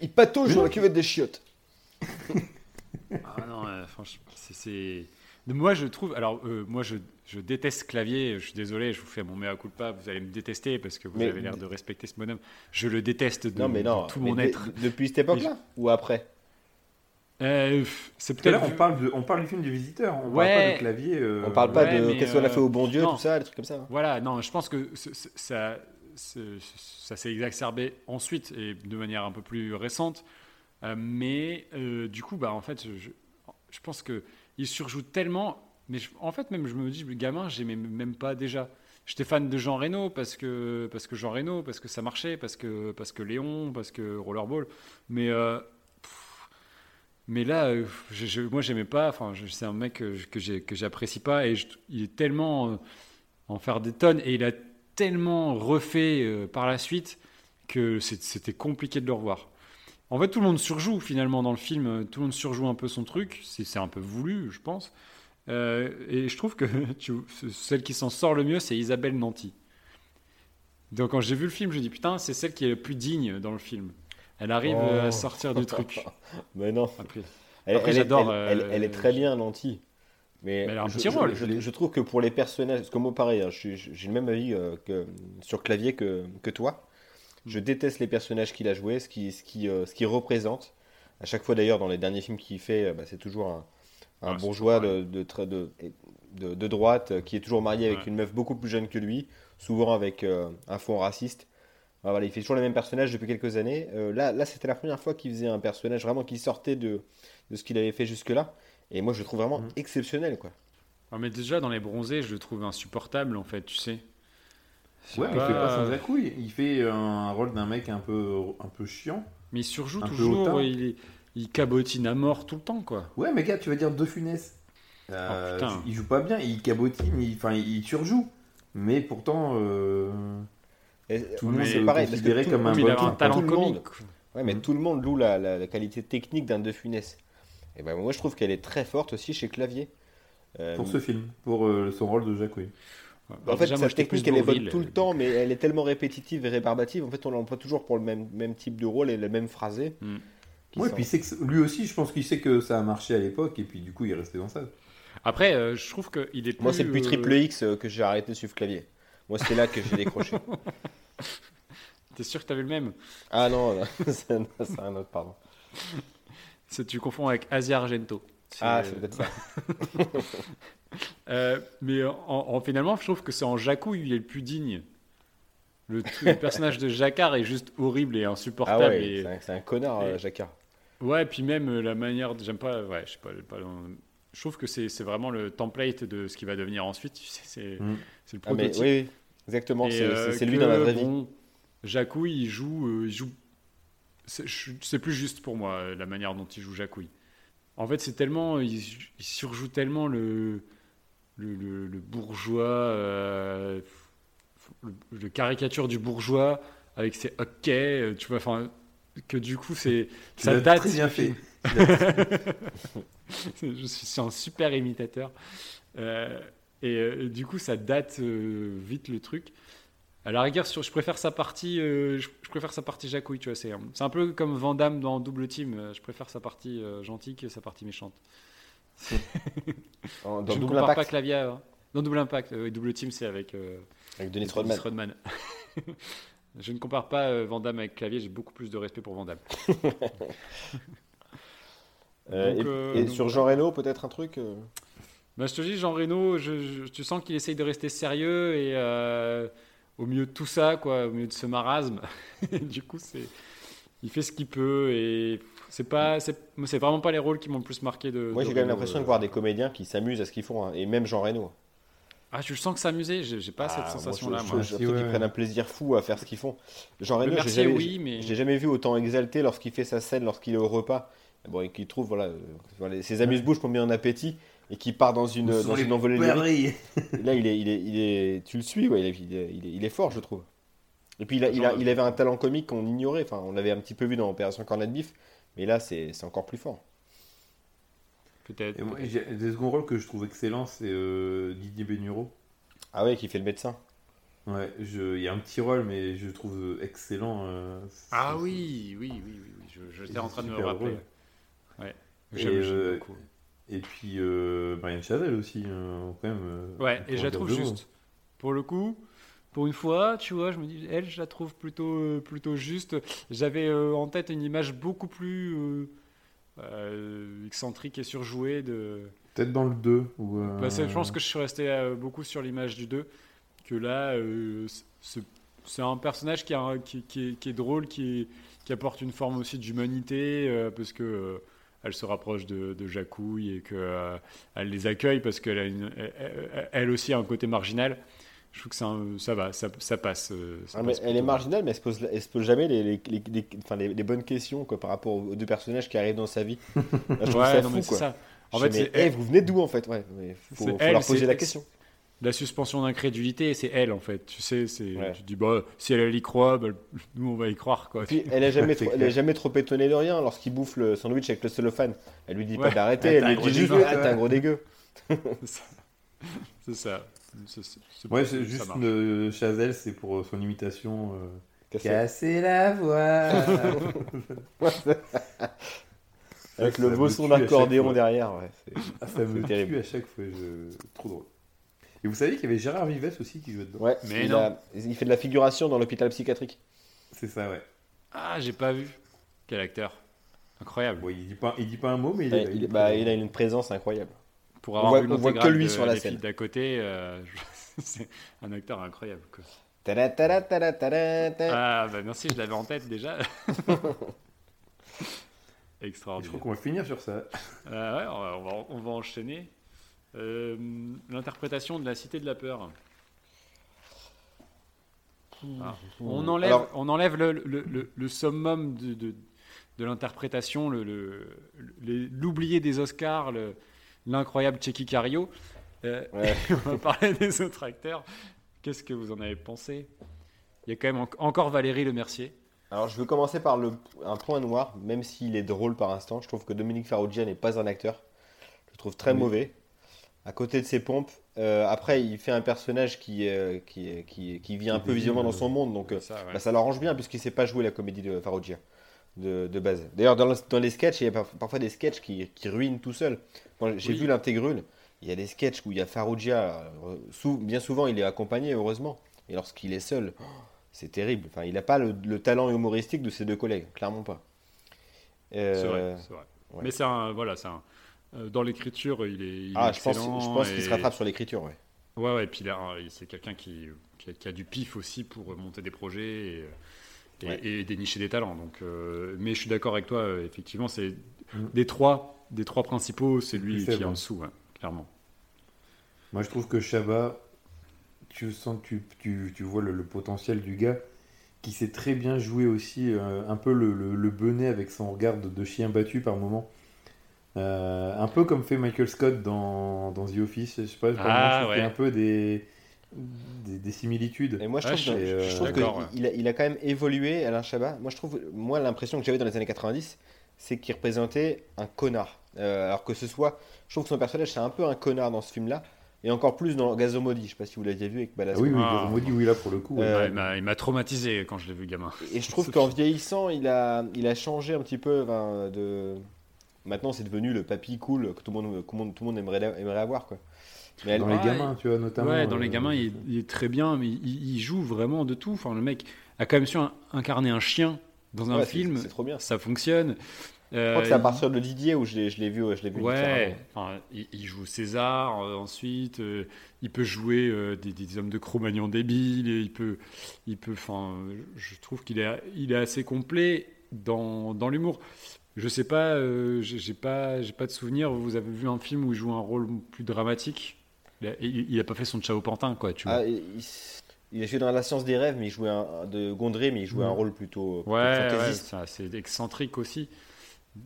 il patauge dans la cuvette des chiottes. Ah franchement, c'est- Moi, je trouve. Alors, euh, moi, je, je déteste Clavier. Je suis désolé, je vous fais mon mea culpa. Vous allez me détester parce que vous Mais- avez l'air de respecter ce bonhomme. Je le déteste de, Non, mais non. de tout mais mon de- être. de- depuis cette époque-là Ou après? Euh, c'est là, peut-être. on parle, de, on parle du film du visiteur. On Ouais. parle pas de clavier. euh, On parle pas ouais, de qu'est-ce qu'on a fait euh, au bon Dieu, non. tout ça, des trucs comme ça. hein. Voilà, non, je pense que ça, s'est exacerbé ensuite et de manière un peu plus récente. Euh, mais euh, du coup, bah, en fait, je, je pense qu'il surjoue tellement. Mais en fait, même, je me dis, le gamin, j'aimais même pas déjà. J'étais fan de Jean Reno parce que, parce que Jean Reno, parce que ça marchait, parce que, parce que Léon, parce que Rollerball. Mais, euh, mais là, euh, je- je- moi, j'aimais pas. Enfin, c'est un mec que, que j'apprécie pas et il est tellement euh, en faire des tonnes et il a tellement refait euh, par la suite que c'était compliqué de le revoir. En fait, tout le monde surjoue finalement dans le film, tout le monde surjoue un peu son truc, c'est un peu voulu, je pense. Euh, et je trouve que tu- celle qui s'en sort le mieux, c'est Isabelle Nanty. Donc quand j'ai vu le film, je me dis putain, c'est celle qui est le plus digne dans le film. Elle arrive Oh. euh, à sortir du truc. Mais non. Après, Elle, Après, elle est- j'adore, Elle, elle- elle est euh, très bien nantie. Mais, Mais elle a un je, petit je- rôle. Je, je trouve que pour les personnages, parce que moi pareil, hein, j'ai le même avis euh, que, sur Clavier que, que toi. Je déteste les personnages qu'il a joués, ce qui, euh, ce qu'il représente. À chaque fois d'ailleurs, dans les derniers films qu'il fait, euh, bah, c'est toujours un, un Ah, bourgeois de, de, de, de- de droite euh, qui est toujours marié avec une meuf beaucoup plus jeune que lui, souvent avec euh, un fond raciste. Ah, voilà, il fait toujours les mêmes personnages depuis quelques années. Euh, là, là c'était la première fois qu'il faisait un personnage vraiment qui sortait de, de ce qu'il avait fait jusque-là. Et moi, je le trouve vraiment Mhm. exceptionnel, quoi. Ah, mais déjà, dans les bronzés, je le trouve insupportable, en fait, tu sais. Ouais, mais il fait pas sans couille. Il fait un rôle d'un mec un peu, un peu chiant. Mais il surjoue Un toujours, il, est- il cabotine à mort tout le temps, quoi. Ouais, mais gars, tu vas dire De Funès. Euh, Oh, putain. il joue pas bien, il cabotine, il, enfin, il surjoue. Mais pourtant, euh, Et, tout le monde c'est est pareil, parce que considéré tout- comme un bon a un talent tout le monde. comique. Ouais, mais tout le monde loue la, la- la qualité technique d'un De Funès. Et ben moi, je trouve qu'elle est très forte aussi chez Clavier. Euh, Pour ce film, pour euh, son rôle de Jacques, oui. En Alors fait, sa technique, plus elle est bonne tout le euh, temps, mais elle est tellement répétitive et rébarbative. En fait, on l'emploie toujours pour le même, même type de rôle et le même phrasé. Ouais, sont- puis que lui aussi, je pense qu'il sait que ça a marché à l'époque, et puis du coup, il est resté dans ça. Après, euh, je trouve qu'il est plus. Moi, c'est depuis euh, Triple X que j'ai arrêté de suivre Clavier. Moi, c'est là que j'ai décroché. T'es sûr que t'avais le même? Ah non, c'est un, c'est un autre, pardon. C'est- Tu confonds avec Asia Argento. Ah, c'est peut-être ça. Euh, mais en, en- finalement, je trouve que c'est en où il est le plus digne. Le, le personnage de Jacquard est juste horrible et Ah insupportable. ouais, et- c'est un, connard, et- euh, Jacquard. Ouais, puis même euh, la manière, j'aime pas, ouais, je sais pas, je trouve que c'est vraiment le template de ce qui va devenir ensuite. C'est Mm. c'est le Ah, mais prototype. oui, exactement. C'est euh, lui dans la vraie vie. Jacouille, il joue, euh, il joue. C'est plus juste pour moi euh, la manière dont il joue Jacouille. En fait, c'est tellement, il, il surjoue tellement le le, le- le bourgeois, euh, le, caricature du bourgeois avec ses ok, euh, tu vois, enfin que du coup c'est ça date. très bien fait. je suis un super imitateur. Euh, et euh, du coup, ça date vite le truc. À la rigueur, je préfère sa partie, euh, je, préfère sa partie Jacouille, tu vois. C'est, c'est un peu comme Van Damme dans Double Team. euh, Je préfère sa partie euh, gentille que sa partie méchante. En- je Dans ne Double compare pas Impact, Clavier. hein. Dans Double Impact, euh, Double Team, c'est avec euh, avec Denis Rodman. Rodman. je ne compare pas euh, Van Damme avec Clavier. J'ai beaucoup plus de respect pour Van Damme. Euh, Donc, et euh, et donc, sur Jean Reno, peut-être un truc euh, Bah, je te dis, Jean Reno, je, je- tu sens qu'il essaye de rester sérieux et euh, au milieu de tout ça, quoi, au milieu de ce marasme. du coup, c'est, il fait ce qu'il peut et c'est pas, c'est, vraiment pas les rôles qui m'ont le plus marqué de. Moi, de j'ai quand même l'impression euh. de voir des comédiens qui s'amusent à ce qu'ils font, hein, et même Jean Reno. Ah, tu le sens que s'amuser J'ai, j'ai pas Ah, cette moi, sensation-là. je- moi. je- je trouve qu'ils ouais. prennent un plaisir fou à faire ce qu'ils font. Jean Reno, j'ai jamais, oui, mais j'ai jamais vu autant exalté lorsqu'il fait sa scène, lorsqu'il est au repas. Bon, et qu'il trouve, voilà, euh, voilà, ses amuse-bouches pour bien en appétit, et qui part dans une, dans une envolée lyrique. Là, il est, il est, il est, tu le suis, ouais, il, est, il, est, il est- il est fort, je trouve. Et puis, il, a, il, a- il avait un talent comique qu'on ignorait. Enfin, on l'avait un petit peu vu dans Opération Cornet de Bif, mais là, c'est c'est encore plus fort. peut-être. Et moi, j'ai des seconds rôles que je trouve excellents, c'est euh, Didier Bénureau. Ah ouais, qui fait le médecin. Ouais, il y a un petit rôle, mais je le trouve excellent. euh, Ah oui, oui, oui, oui, oui. Je, j'étais en train de me rappeler. drôle. Ouais. J'aime euh, beaucoup. Et puis euh, Marianne Chazelle aussi, euh, quand même. euh, Ouais, et je la trouve juste. Pour le coup, pour une fois, tu vois, je me dis, elle, je la trouve plutôt, euh, plutôt juste. J'avais euh, en tête une image beaucoup plus excentrique et surjouée de. Peut-être dans le 2. Où, euh, Bah, je pense que je suis resté beaucoup sur l'image du 2. Que là, c'est- un personnage qui, a un- qui, qui est, qui est drôle, qui, apporte une forme aussi d'humanité, parce que. Euh, elle se rapproche de, de Jacouille et qu'elle elle les accueille parce qu'elle a une- elle, aussi a un côté marginal. Je trouve que ça, ça va, ça, ça passe. euh, ça Ah, mais elle est marginale, mais elle se pose, elle se pose jamais les, les, les- les- enfin, les- les bonnes questions quoi, par rapport aux deux personnages qui arrivent dans sa vie. Là, je trouve Ouais, ça non, fou, mais c'est quoi. ça. En Je fait, mais, eh, vous venez d'où en fait? Ouais, mais faut, C'est faut elle, leur poser la question. La suspension d'incrédulité, c'est elle en fait. Tu sais, c'est, Ouais. tu te dis, bah, si elle, elle y croit, bah, nous on va y croire. Quoi. Puis, elle est jamais, trop, elle jamais trop étonnée de rien lorsqu'il bouffe le sandwich avec le cellophane. Elle lui dit Ouais. pas d'arrêter, Ouais, elle lui dit juste ah, t'es un gros dégueu. c'est ça. C'est Ouais, juste Chazelle, c'est pour euh, son imitation. euh. Casser la voix. Avec Ça le beau son d'accordéon derrière. Ouais, c'est- Ah, ça me terrible. tue à chaque fois. Je... Trop drôle. Et vous savez qu'il y avait Gérard Vives aussi qui jouait dedans. ouais, Mais il, non. a- il fait de la figuration dans l'hôpital psychiatrique. C'est ça, ouais. Ah, j'ai pas vu. Quel acteur Incroyable. Bon, il dit pas, il dit pas un mot, mais il, Ouais, est- il, il est bah, il a une présence incroyable. Pour On avoir voit- vu on voit que lui de sur la scène. d'à côté, euh, je- c'est un acteur incroyable. Quoi. Tada, tada, tada. Ah, bah merci, je l'avais en tête déjà. Je Extraordinaire. crois qu'on va finir sur ça. Euh, ouais, on va, on va- on va enchaîner. Euh, L'interprétation de la Cité de la Peur. Ah, on enlève, Alors- on enlève le, le- le- le summum de, de- de l'interprétation, le- le- les- l'oublié des Oscars, le- l'incroyable Checky Cario. Euh, Ouais. on va parler des autres acteurs. Qu'est-ce que vous en avez pensé? Il y a quand même en- encore Valérie Le Mercier. Alors, je veux commencer par le, un point noir, même s'il est drôle par instant. Je trouve que Dominique Farrugia n'est pas un acteur. Je le trouve très Oui. mauvais. À côté de ses pompes. Euh, après, il fait un personnage qui, euh, qui, qui, qui vit un peu visiblement dans son monde. Donc, euh, Ça, ouais. bah, ça l'arrange bien, puisqu'il ne sait pas jouer la comédie de Farrugia de, de base. D'ailleurs, dans, le- dans les sketchs, il y a par- parfois des sketchs qui, qui ruinent tout seul. J'ai Oui. vu l'intégrule. Il y a des sketchs où il y a Farrugia. euh, sou- bien souvent, il est accompagné, heureusement. Et lorsqu'il est seul, oh, c'est terrible. Enfin, il n'a pas le, le talent humoristique de ses deux collègues, clairement pas. Euh, C'est vrai, c'est vrai. ouais. Mais c'est un, voilà, c'est un, dans l'écriture, il est, il ah, est je pense, excellent. je pense qu'il se rattrape sur l'écriture, ouais. Ouais, ouais, et puis a- il- c'est quelqu'un qui, qui, a, qui a du pif aussi pour monter des projets et, et- Ouais. et dénicher des talents. Donc, euh, mais je suis d'accord avec toi, euh, effectivement, c'est des trois, des trois principaux, c'est lui qui est en dessous, ouais, clairement. Moi, je trouve que Chabat, tu sens, tu, tu, tu vois le, le potentiel du gars qui sait très bien jouer aussi euh, un peu le, le, le benet avec son regard de, de chien battu par moment. Euh, un peu comme fait Michael Scott dans, dans The Office. Je sais pas, Ah, moment, je trouve qu'il y a ouais. un peu des, des, des similitudes. Et moi, je Ah, trouve, je- que- je je suis trouve d'accord, ouais. qu'il a, il a quand même évolué, Alain Chabat. Moi, je trouve, moi, l'impression que j'avais dans les années 90, c'est qu'il représentait un connard. Euh, alors que ce soit, je trouve que son personnage, c'est un peu un connard dans ce film-là. Et encore plus dans Gazo Maudit. Je sais pas si vous l'aviez vu avec Ah Balasco. oui, oui, Ah. dit oui là pour le coup. ouais. Euh, Ouais, il m'a- traumatisé quand je l'ai vu gamin. Et je trouve qu'en vieillissant, il a, il a changé un petit peu de. Maintenant, c'est devenu le papy cool que tout le monde, tout le monde, tout le monde aimerait, aimerait avoir. Quoi. Mais elle- dans les gamins, tu vois, notamment. Ouais, dans les euh, gamins, il, il est très bien, mais il, il joue vraiment de tout. Enfin, le mec a quand même su un- incarner un chien dans un ouais, film, c'est trop bien. ça fonctionne. Je crois que c'est à Euh, partir de Didier où je l'ai je l'ai vu, je l'ai vu Ouais, enfin, il, il joue César euh, ensuite. euh, il peut jouer euh, des, des hommes de Cro-Magnon débiles. et il peut, il peut. Enfin, je trouve qu'il est, il est assez complet dans, dans l'humour. Je sais pas, euh, j'ai pas, j'ai pas de souvenir. Vous avez vu un film où il joue un rôle plus dramatique? Il a, il, il a pas fait son Chao Pantin, quoi. Tu vois. Ah, il, il- a joué dans La Science des rêves, mais il jouait un, de Gondré, mais il jouait un Mm. rôle plutôt, plutôt ouais, ouais, fantaisiste. c'est assez excentrique aussi.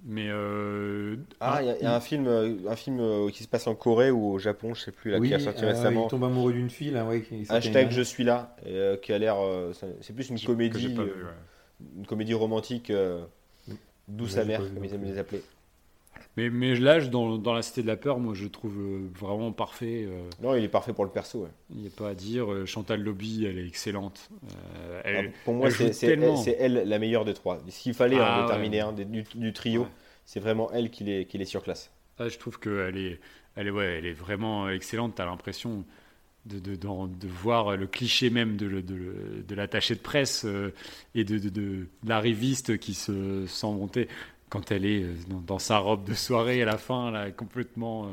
Mais euh, Ah, il y a, il y a un film, euh, un film euh, qui se passe en Corée ou au Japon, je sais plus, là, oui, qui a sorti euh, récemment. il tombe amoureux d'une fille, là, ouais. qui- Hashtag Je suis là, euh, qui a l'air, euh, c'est- c'est plus une comédie, euh, vu, ouais. une comédie romantique amère, pas vu comme ils aiment les appeler. Mais, mais là, je- dans, dans La Cité de la Peur, moi, je trouve euh, vraiment parfait. euh, Non, il est parfait pour le perso. ouais. Il n'y a pas à dire. euh, Chantal Lobby, elle est excellente. Euh, elle- Ah, pour moi, c'est elle, la meilleure des trois. S'il fallait Ah, en ouais. déterminer un du, du trio, Ouais. c'est vraiment elle qui les, qui les surclasse. Ah, je trouve qu'elle est, elle est, ouais, elle est vraiment excellente. Tu as l'impression de, de, voir le cliché même de, de, l'attaché de presse euh, et de, de, de l'arriviste qui se sent monter quand elle est euh, dans, dans sa robe de soirée à la fin, là, complètement euh,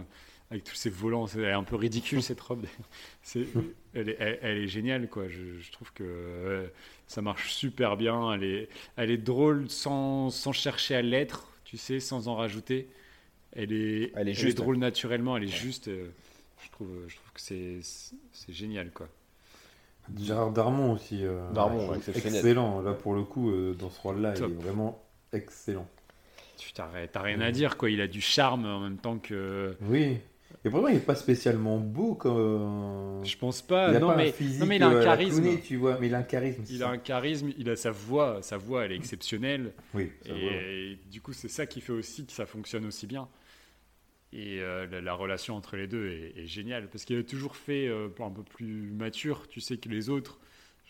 avec tous ses volants. C'est elle est un peu ridicule cette robe. C'est, elle, est, elle, elle est géniale, quoi. Je, je trouve que euh, ça marche super bien. Elle est, elle est drôle sans, sans chercher à l'être, tu sais, sans en rajouter. Elle est, Elle est juste, drôle naturellement, elle est juste. Euh, je, trouve, je trouve que c'est, c'est génial, quoi. Gérard Darmon aussi. euh, Darmon, ouais, excellent. Là, pour le coup, euh, dans ce rôle-là, il est vraiment excellent. Tu t'as, t'as rien à dire, quoi. Il a du charme en même temps que. Oui. Et pourtant, il n'est pas spécialement beau. Comme... Je pense pas. il a non, pas mais, un physique non, mais il a un euh, charisme. Tu vois. Mais il a un charisme. Il a un charisme, il a sa voix, sa voix elle est exceptionnelle. Oui, va. Et, du coup, c'est ça qui fait aussi que ça fonctionne aussi bien. Et euh, la, la relation entre les deux est, est géniale. Parce qu'il a toujours fait euh, un peu plus mature, tu sais, que les autres.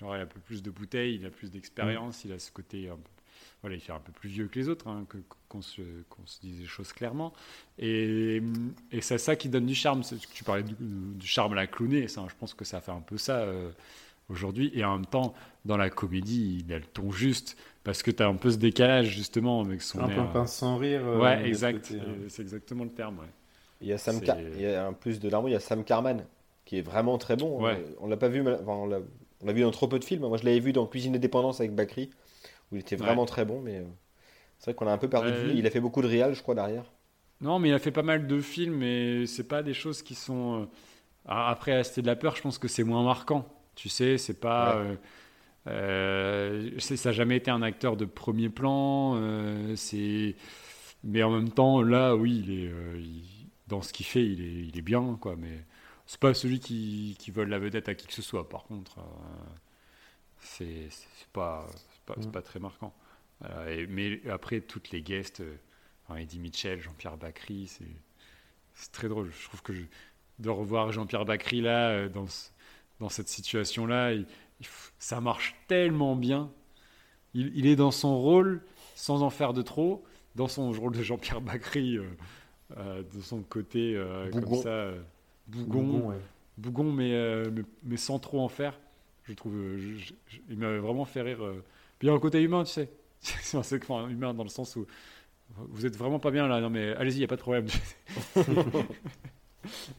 Genre, il a un peu plus de bouteilles, il a plus d'expérience, il a ce côté. un peu- voilà, il fait un peu plus vieux que les autres, hein, qu'on se, qu'on se dise les choses clairement. Et, et c'est ça qui donne du charme. Tu parlais du, du charme à la clownée, ça, je pense que ça fait un peu ça euh, aujourd'hui. Et en même temps, dans la comédie, il a le ton juste. Parce que tu as un peu ce décalage justement avec son Un peu air. un pince sans rire. euh, ouais, exact. hein. euh, C'est exactement le terme. ouais. Il y a Sam Car- il y a en plus de Darmo, il y a Sam Carman qui est vraiment très bon. Ouais. Euh, On l'a pas vu, enfin, on l'a vu dans trop peu de films. Moi, je l'avais vu dans Cuisine de dépendance avec Bakri, où il était Ouais. vraiment très bon, mais c'est vrai qu'on a un peu perdu de vue. Il a fait beaucoup de réal, je crois, derrière. Non, mais il a fait pas mal de films, mais c'est pas des choses qui sont. Après, à Cité de la peur, je pense que c'est moins marquant. Tu sais, c'est pas. euh, euh, ça n'a jamais été un acteur de premier plan. euh, c'est. Mais en même temps, là, oui, il est, euh, il- dans ce qu'il fait, il est, il est bien, quoi. Mais c'est pas celui qui, qui vole la vedette à qui que ce soit. Par contre, c'est pas, Mm. pas très marquant. Et- mais après, toutes les guests, enfin, Eddie Mitchell, Jean-Pierre Bacry, c'est très drôle. Je trouve que je- de revoir Jean-Pierre Bacry là, dans, ce- dans cette il f- ça marche tellement bien. Il, il est dans son rôle sans en faire de trop, dans son rôle de Jean-Pierre Bacry, euh, euh, de son côté euh, comme Bougon. ça, bougon, Bougon, ouais. bougon, mais, mais, mais sans trop en faire. Je trouve, je- je- je- il m'avait vraiment fait rire. Puis il y a un côté humain, tu sais. C'est un humain dans le sens où vous êtes vraiment pas bien là. Non mais allez-y, y a pas de problème.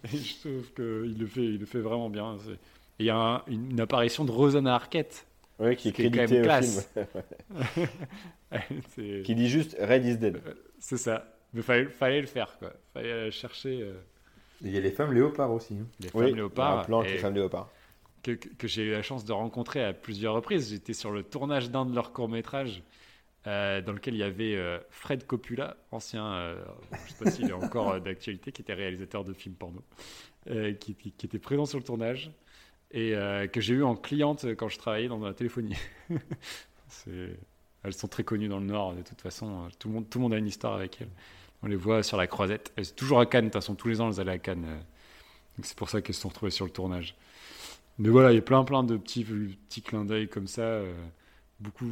Et je trouve qu'il le fait, il le fait vraiment bien. C'est- il y a un- une, une apparition de Rosanna Arquette. Oui, qui est qui est quand crédité même au classe. qui dit juste Red is dead. C'est ça. Mais fallait, fallait le faire quoi. Fallait aller chercher euh, Il y a les femmes léopards aussi. hein. les femmes Oui, léopards. un plan avec les femmes léopards. que, que- que j'ai eu la chance de rencontrer à plusieurs reprises. J'étais sur le tournage d'un de leurs courts-métrages euh, dans lequel il y avait euh, Fred Coppola, ancien, euh, je ne sais pas s'il est encore euh, d'actualité, qui était réalisateur de films porno, euh, qui, qui- qui était présent sur le tournage et euh, que j'ai eu en cliente quand je travaillais dans la téléphonie. Elles sont très connues dans le Nord, de toute façon. Tout le monde, tout le monde a une histoire avec elles. On les voit sur la croisette. Elles sont toujours à Cannes, de toute façon, tous les ans, elles allaient à Cannes. euh. Donc c'est pour ça qu'elles se sont retrouvées sur le tournage. Mais voilà, il y a plein plein de petits, petits clins d'œil comme ça. euh, beaucoup,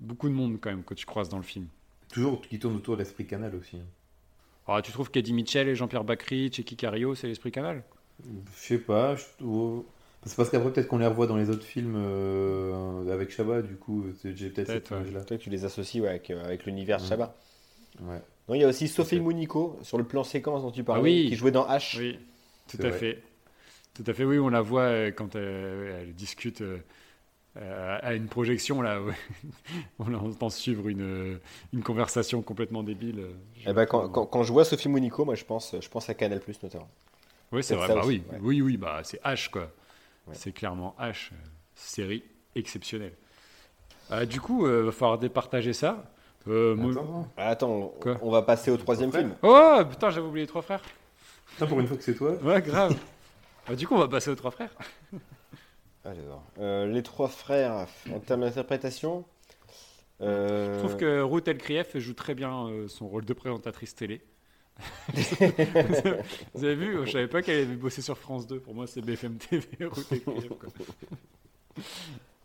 beaucoup de monde quand même que tu croises dans le film. Toujours qui tourne autour de l'esprit canal aussi. hein. Alors, tu trouves qu'Eddie Mitchell et Jean-Pierre Bacry, Checky Cario, c'est l'esprit canal? Je sais pas. je trouve- C'est parce qu'après, peut-être qu'on les revoit dans les autres films euh, avec Chabat, du coup, c'est- j'ai peut-être cette ouais. image-là. Toi, tu les associes ouais, avec, euh, avec l'univers. Chabat. Ouais. Non, il y a aussi Sophie. Mounico sur le plan séquence dont tu parlais, Ah oui. qui jouait dans H. Oui, tout à vrai. fait. Tout à fait, oui, on la voit euh, quand euh, elle discute euh, euh, à une projection, là. ouais. on entend suivre une, une conversation complètement débile. euh, Eh ben, quand, quand, quand je vois Sophie Mounico, moi je pense, je pense à Canal Plus notamment. Oui, c'est vrai. ça Bah oui, ouais. oui, oui, bah c'est H quoi. Ouais. C'est clairement H, série exceptionnelle. Euh, du coup, euh, va falloir départager ça. Euh, Attends, Ah, Attends, on- va passer au troisième film. Oh putain, j'avais oublié les trois frères. Pour une fois que c'est toi. Ouais, grave. Bah, du coup, on va passer aux trois frères. Euh, les trois frères, en termes d'interprétation, euh, Je trouve que Ruth Elkrief joue très bien euh, son rôle de présentatrice télé. Vous avez vu Je savais pas qu'elle avait bossé sur France 2. Pour moi, c'est BFM TV,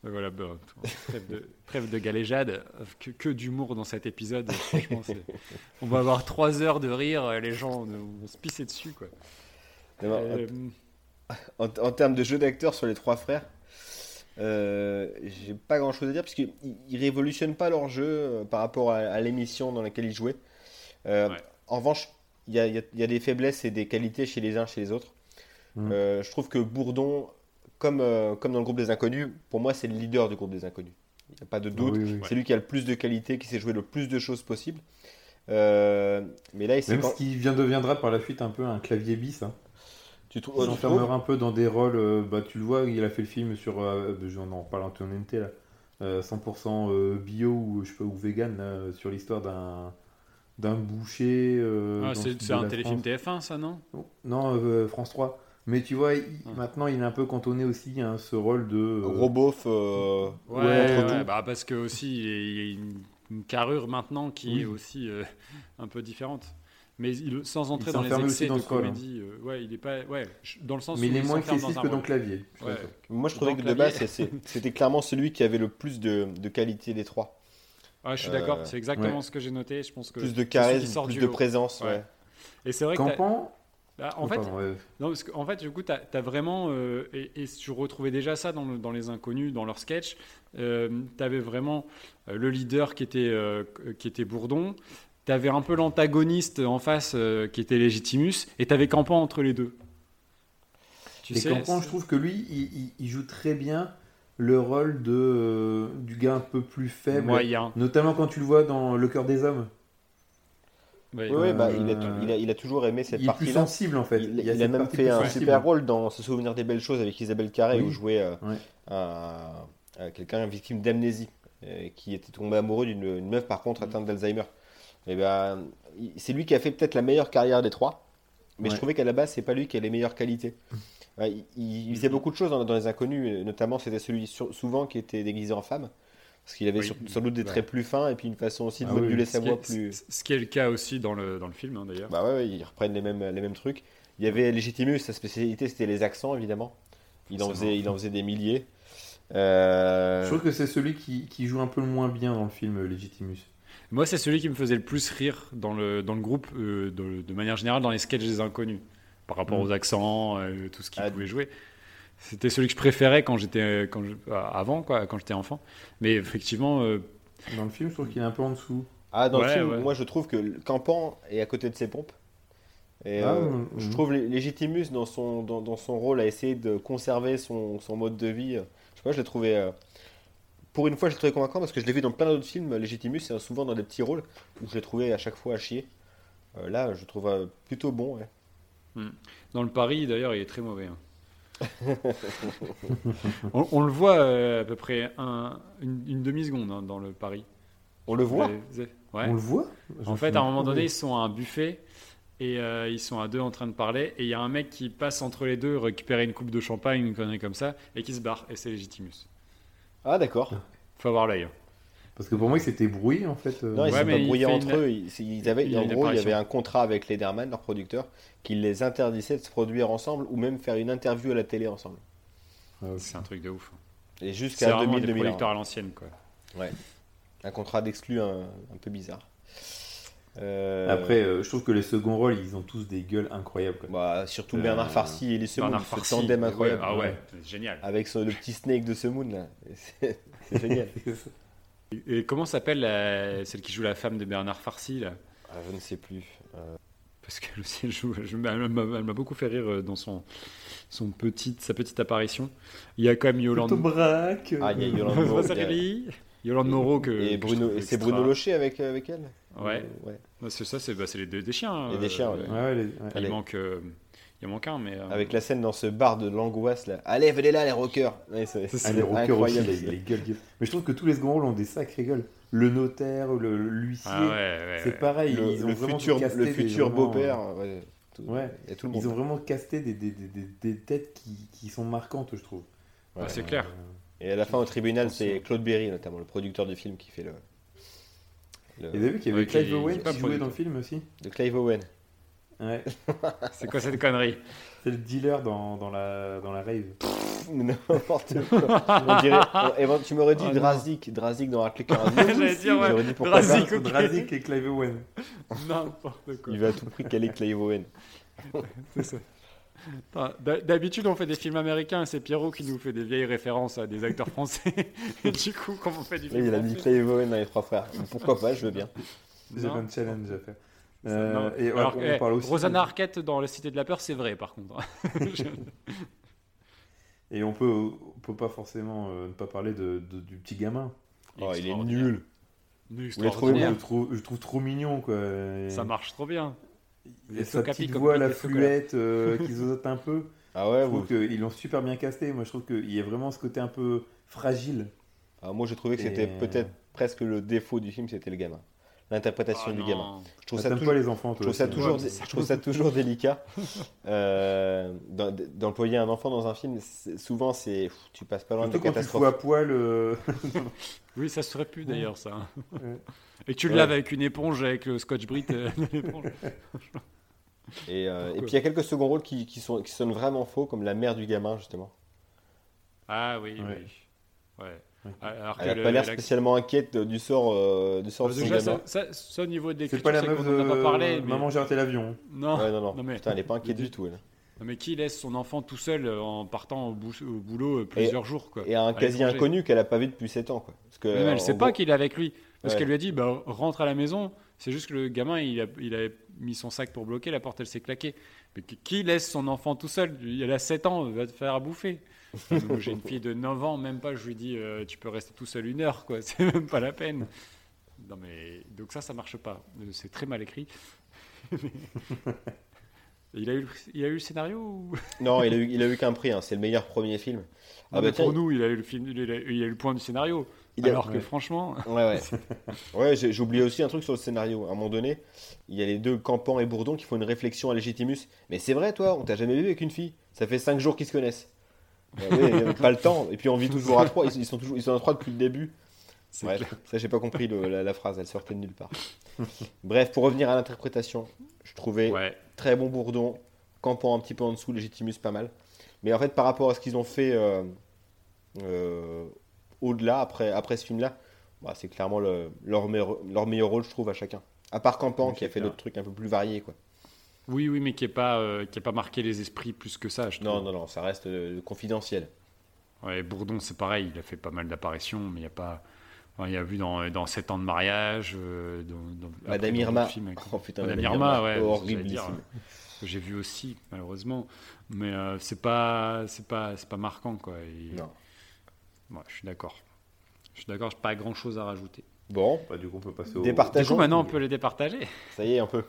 voilà, trêve, de, trêve de galéjade, que, que d'humour dans cet épisode. Franchement, on va avoir trois heures de rire, les gens vont se pisser dessus. Quoi. non, Euh, en, en termes de jeu d'acteur sur les trois frères, euh, j'ai pas grand chose à dire parce qu'ils ils révolutionnent pas leur jeu euh, par rapport à, à l'émission dans laquelle ils jouaient. Euh, Ouais. En revanche, il y a, il y a- il y a des faiblesses et des qualités chez les uns chez les autres. Mm. Euh, je trouve que Bourdon, comme, euh, comme dans le groupe des inconnus, pour moi c'est le leader du groupe des inconnus. Il n'y a pas de doute. Oui, oui. C'est lui qui a le plus de qualités, qui sait jouer le plus de choses possibles. Euh, mais là, il Même quand- ce qui vient deviendra par la suite un peu un clavier bis. Hein. tu Il tu trouves s'enfermera un peu dans des rôles. euh, bah, tu le vois, il a fait le film sur. Euh, on en parle en TNT là. euh, 100% euh, bio ou je sais pas ou vegan là, sur l'histoire d'un d'un boucher. euh, ah, c'est un téléfilm France. TF1, ça, non? Non, euh, France 3. Mais tu vois, il- Ah. maintenant il est un peu cantonné aussi à ce rôle de. euh, beauf. euh, Ouais, Ouais, entre ouais, bah parce que aussi il y a- une, une carrure maintenant qui Oui. est aussi euh, un peu différente. Mais il- sans entrer Il dans les excès dans de hein. comédie, euh, ouais, il est pas, ouais, dans le sens mais où il est moins un que dans rôle. Clavier. Ouais. Moi, je trouvais Dans que de Clavier. base, c'était clairement celui qui avait le plus de, de qualité des trois. Je suis Euh, d'accord, c'est exactement ouais. ce que j'ai noté. Je pense que Plus de charisme, plus de lot. présence. Ouais. Ouais. Et c'est vrai que Campan, Bah, en Oh, fait, pardon, ouais. Non, parce qu'en fait, du coup, tu as, vraiment. euh, et, et tu retrouvais déjà ça dans, le- dans Les Inconnus, dans leur sketch. tu avais vraiment euh, le leader qui était, euh, qui était Bourdon. Tu avais un peu l'antagoniste en face euh, qui était Legitimus. Et tu avais Campan entre les deux. Tu Et sais, Campan, je trouve que lui, il, il- il joue très bien le rôle de, euh, du gars un peu plus faible. moyen. Notamment quand tu le vois dans Le cœur des hommes. Oui, oui, bah, Euh, il, a, il, a, il a toujours aimé cette il est plus sensible en fait. Il, a il a cette même partie fait un sensible. super rôle dans Se souvenir des belles choses avec Isabelle Carré, Oui. où jouait euh, Ouais. un- un- quelqu'un victime d'amnésie, euh, qui était tombé amoureux d'une une meuf par contre atteinte d'Alzheimer. Et ben, c'est lui qui a fait peut-être la meilleure carrière des trois, mais je trouvais qu'à la base, c'est pas lui qui a les meilleures qualités. Il, il- il faisait beaucoup de choses dans, dans les inconnus, notamment c'était celui sur- souvent qui était déguisé en femme, parce qu'il avait Oui. sur- sans doute des traits plus fins et puis une façon aussi de Ah moduler sa voix est, plus. ce qui est le cas aussi dans le, dans le film, hein, d'ailleurs. Bah ouais, ouais, ils reprennent les mêmes, les mêmes trucs. Il y avait Legitimus, sa spécialité c'était les accents évidemment. Il en, faisait, il en faisait des milliers. Euh, Je trouve que c'est celui qui, qui joue un peu le moins bien dans le film Legitimus. Moi, c'est celui qui me faisait le plus rire dans le, dans le groupe, euh, de, de manière générale, dans les sketchs des inconnus, par rapport Mm. aux accents, euh, tout ce qu'il Ah. pouvait jouer. C'était celui que je préférais quand j'étais, quand je- euh, avant, quoi, quand j'étais enfant. Mais effectivement, euh, Dans le film, je trouve qu'il est un peu en dessous. Ah, dans le film, ouais. moi je trouve que le Campan est à côté de ses pompes. Et Ah, euh, mm, je mm. trouve Lé- Legitimus dans son, dans, dans son rôle à essayer de conserver son, son mode de vie. euh, Je sais pas, je l'ai trouvé. euh, pour une fois, je l'ai trouvé convaincant parce que je l'ai vu dans plein d'autres films. Legitimus, c'est souvent dans des petits rôles où je l'ai trouvé à chaque fois à chier. Euh, là, je le trouve euh, plutôt bon. ouais. Dans le Paris, d'ailleurs, il est très mauvais. hein. on, on le voit euh, à peu près un- une, une demi-seconde hein, dans le Paris. On le voit. Ouais. On le voit En fait, à un moment donné, ils sont à un buffet et euh, ils sont à deux en train de parler. Et il y a un mec qui passe entre les deux, récupérer une coupe de champagne, une connerie comme ça, et qui se barre. Et c'est Legitimus. Ah, d'accord. Faut avoir l'œil. Hein. Parce que pour moi, il s'était brouillé en fait. euh. Non, ils Ouais, mais pas il brouillés entre une- eux. Ils, ils avaient, il en gros, il y avait un contrat avec Lederman, leur producteur, qui les interdisait de se produire ensemble ou même faire une interview à la télé ensemble. Ah. C'est un truc de ouf. Et C'est jusqu'à vraiment 2000 des 2001. producteurs à l'ancienne, quoi. Un contrat d'exclus un, un peu bizarre. Euh, Après, euh, je trouve que les seconds rôles, ils ont tous des gueules incroyables. quoi. bah, surtout Euh, Bernard Farcy et les Semoun, Bernard ce Farcy. tandem ouais, incroyable. Ah ouais, génial. Avec son- le petit snake de Semoun là. C'est c'est génial. Et comment s'appelle la- celle qui joue la femme de Bernard Farcy là? Ah, je ne sais plus. Euh, Parce qu'elle aussi, elle, joue, elle m'a beaucoup fait rire euh, dans son, son petite, sa petite apparition. Il y a quand même Yolande, Autobraque. Ah, il y a Yolande Moreau. Yolande Moreau que, Et Bruno, et c'est. Bruno Locher avec, avec elle? Ouais. Euh, ouais. Ouais, C'est ça, c'est bah, c'est les deux des chiens. Les des chiens, ouais. Ouais, ouais, les- ouais. Il manque, euh, il en manque un, mais euh, Avec la scène dans ce bar de l'angoisse là. Allez, venez là les rockers. Ouais, c'est Ça, Ah, c'est les rockers aussi, incroyable. les, les gueules. gueules. Mais je trouve que tous les seconds rôles ont des sacrées gueules. Le notaire, le l'huissier, ah ouais, ouais, c'est pareil. Le, ils ont le vraiment futur, le des futur vraiment, beau-père. ouais, tout- Ouais. Il y a tout le Ils monde. ont vraiment casté des, des, des, des- des têtes qui, qui sont marquantes, je trouve. Ah, c'est clair. Et à la fin au tribunal, c'est Claude Berry notamment, le producteur du film qui fait le. le- Et vous avez vu qu'il y avait Ouais, Clive qui- Owen qui jouait dans le film aussi? De Clive Owen. Ouais. C'est quoi cette connerie C'est le dealer dans, dans, la, dans la rave. N'importe quoi. On dirait, on- tu m'aurais dit Oh. Drazik, Drazik dans Hartley. J'allais dire, ouais, J'aurais dit pourquoi Drazik. et Clive Owen. N'importe quoi. Il va à tout prix caler Clive Owen. C'est ça. D'habitude, on fait des films américains et c'est Pierrot qui nous fait des vieilles références à des acteurs français. Et du coup, comme on fait du film il a mis français, Clive Owen dans les trois frères. Pourquoi pas, je veux bien. Non. un challenge à faire. Ça, Euh, non. et Alors, on, eh, parle aussi. Rosanna Arquette dans La Cité de la Peur, c'est vrai par contre. Et on peut, on peut pas forcément euh, ne pas parler de, de- du petit gamin. Oh, il est nul. Je, le trouve, je trouve trop mignon, quoi. Et- Ça marche trop bien. et sa petite voix, la fluette euh, qui zozote un peu. Ah ouais, Je vous. trouve qu'ils l'ont super bien casté. Moi, je trouve qu'il y a vraiment ce côté un peu fragile. Ah, moi, j'ai trouvé que c'était Et- peut-être presque le défaut du film, c'était le gamin. L'interprétation Ah, du non. gamin. Je trouve Ah, ça T'aimes toujours. pas les enfants, Je trouve, ça toujours, Ouais, mais c'est je trouve ça toujours délicat euh, d'employer un enfant dans un film. Souvent, c'est tu passes pas loin Surtout des quand tu à poil. euh, Oui, ça serait pu d'ailleurs ça. Ouais. Et tu le Ouais. laves avec une éponge, avec le scotch brit. euh, de. Et, euh, puis il y a quelques seconds rôles qui, qui, sont, qui sonnent vraiment faux, comme la mère du gamin justement. Ah oui, Ouais. oui. Ouais. Alors Elle a le- pas l'air la- spécialement inquiète du sort, euh, du sort Bah, de son déjà, gamin. ça, ça- ça, au niveau de C'est pas la meuf de pas parlé. mais- Maman, j'ai raté l'avion. Non. Ouais, non, non. Non, mais- Putain, elle est pas inquiète du tout, elle. Non, mais qui laisse son enfant tout seul euh, en partant au, bou- au boulot euh, plusieurs jours quoi. Et un quasi inconnu qu'elle a pas vu depuis 7 ans, quoi. Parce que, Mais elle en sait pas qu'il est avec lui. Parce Ouais. qu'elle lui a dit bah, rentre à la maison. C'est juste que le gamin, il a, il a mis son sac pour bloquer, la porte, elle s'est claquée. Mais qui- laisse son enfant tout seul? Il a 7 ans, va te faire à bouffer. J'ai une fille de 9 ans, même pas, je lui dis euh, tu peux rester tout seul une heure, quoi. C'est même pas la peine. Non, mais donc ça, ça marche pas. Euh, C'est très mal écrit. il, a eu, le- il a eu le scénario ou... Non, il a eu, il a eu qu'un prix, hein. c'est le meilleur premier film. Ah mais bah tiens, pour nous, il a eu le film, il a, il a eu le point du scénario. il a- alors que ouais. franchement, Ouais, ouais. ouais oublié aussi un truc sur le scénario. À un moment donné, il y a les deux Campan et Bourdon qui font une réflexion à Légitimus. Mais c'est vrai, toi, on t'a jamais vu avec une fille. Ça fait 5 jours qu'ils se connaissent. Il a pas le temps. Et puis on vit toujours à trois. Ils, ils sont toujours, ils sont à trois depuis le début. clair. ça j'ai pas compris le- la, la phrase. Elle sortait de nulle part. Bref, pour revenir à l'interprétation, je trouvais Ouais. très bon Bourdon, Campan un petit peu en dessous, Légitimus pas mal. Mais en fait, par rapport à ce qu'ils ont fait euh, euh, au-delà, après, après ce film-là, bah, c'est clairement le- leur, meilleur, leur meilleur rôle, je trouve, à chacun. À part Campan, Oui, qui a fait d'autres trucs un peu plus variés. Quoi. Oui, oui, mais qui n'est pas, euh, qui pas marqué les esprits plus que ça. Je Non, trouve. non, non, ça reste euh, confidentiel. Ouais, Bourdon, c'est pareil, il a fait pas mal d'apparitions, mais il n'y a pas. enfin, il y a vu dans, dans 7 ans de mariage. euh, dans, dans- Madame Irma. avec- Oh putain, Madame Madame Irma, Irma, ouais, horrible j'ai vu aussi, malheureusement. Mais euh, c'est pas, c'est pas, c'est pas marquant, quoi. Et- Non. Ouais, je suis d'accord. Je suis d'accord, j'ai pas grand chose à rajouter. Bon, Bah, du coup, on peut passer au. Départage. Du coup, maintenant, on peut les départager. ça y est, un peu.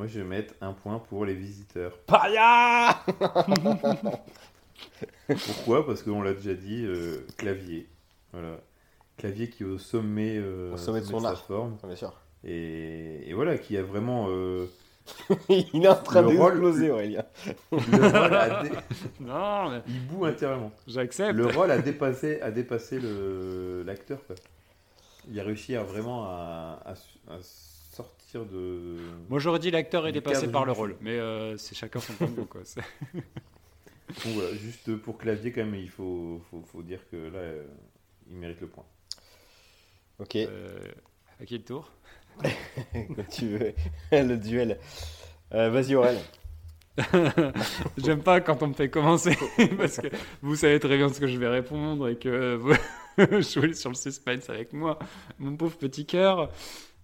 Moi, je vais mettre un point pour les visiteurs. Paria Pourquoi? Parce qu'on l'a déjà dit, euh, clavier. Voilà. Clavier qui est au sommet, euh, Au sommet de son sa art. forme. Bien sûr. Et, et voilà, qui a vraiment. euh, il est en train Le rôle- d'exploser, Aurélien. le rôle a dé- Non, mais Il boue intérieurement. j'accepte. Le rôle a dépassé, a dépassé le- l'acteur. Il a réussi à vraiment à, à- à sortir de. Moi, j'aurais dit l'acteur est dépassé par le rôle, mais euh, c'est chacun son point de vue, quoi. C'est- Donc voilà, juste pour clavier, quand même, il faut, faut, faut dire que là, euh, il mérite le point. Ok, Euh, à qui le tour comme tu veux. le duel. Euh, Vas-y, Aurel. J'aime pas quand on me fait commencer parce que vous savez très bien ce que je vais répondre et que vous jouez sur le suspense avec moi, mon pauvre petit cœur.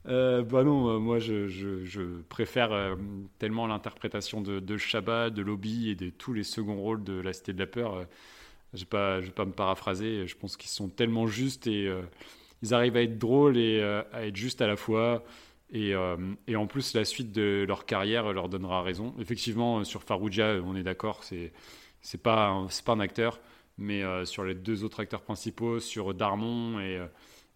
Euh, bah non, euh, moi je, préfère euh, tellement l'interprétation de, de Shabba, de Lobby et de tous les seconds rôles de La Cité de la Peur. Euh, je je vais pas me paraphraser, je pense qu'ils sont tellement justes et ils arrivent à être drôles et à être justes à la fois. Et, en plus, la suite de leur carrière leur donnera raison. Effectivement, sur Farouja, on est d'accord, c'est c'est pas pas un acteur, mais sur les deux autres acteurs principaux, sur Darmon et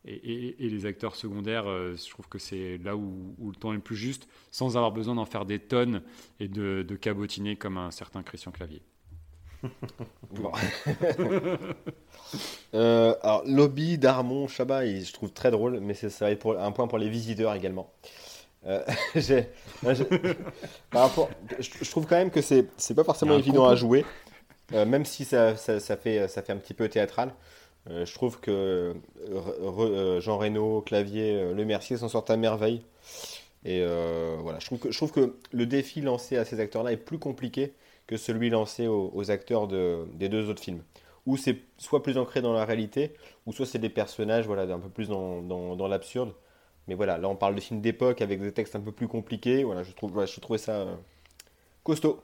et, et- et les acteurs secondaires, euh, je trouve que c'est là où, où le temps est le plus juste, sans avoir besoin d'en faire des tonnes et de, de cabotiner comme un certain Christian Clavier. Bon. Euh, alors, Lobby, Darmon, Chabat, il- je trouve très drôle, mais c'est- ça va être pour, un point pour les visiteurs également. Euh, j'ai- moi, j'ai- par rapport, je, je trouve quand même que c'est c'est pas forcément évident à jouer, euh, même si ça, ça, ça fait, ça fait un petit peu théâtral. Euh, je trouve que euh, euh, Jean Reno, Clavier, Le Mercier s'en sortent à merveille. Et voilà, je trouve, que, le défi lancé à ces acteurs-là est plus compliqué que celui lancé aux, acteurs de- des deux autres films. Où c'est soit plus ancré dans la réalité, ou soit c'est des personnages voilà, un peu plus dans, l'absurde. Mais voilà, là on parle de films d'époque avec des textes un peu plus compliqués. Voilà, je, trouve, voilà, je trouvais ça costaud.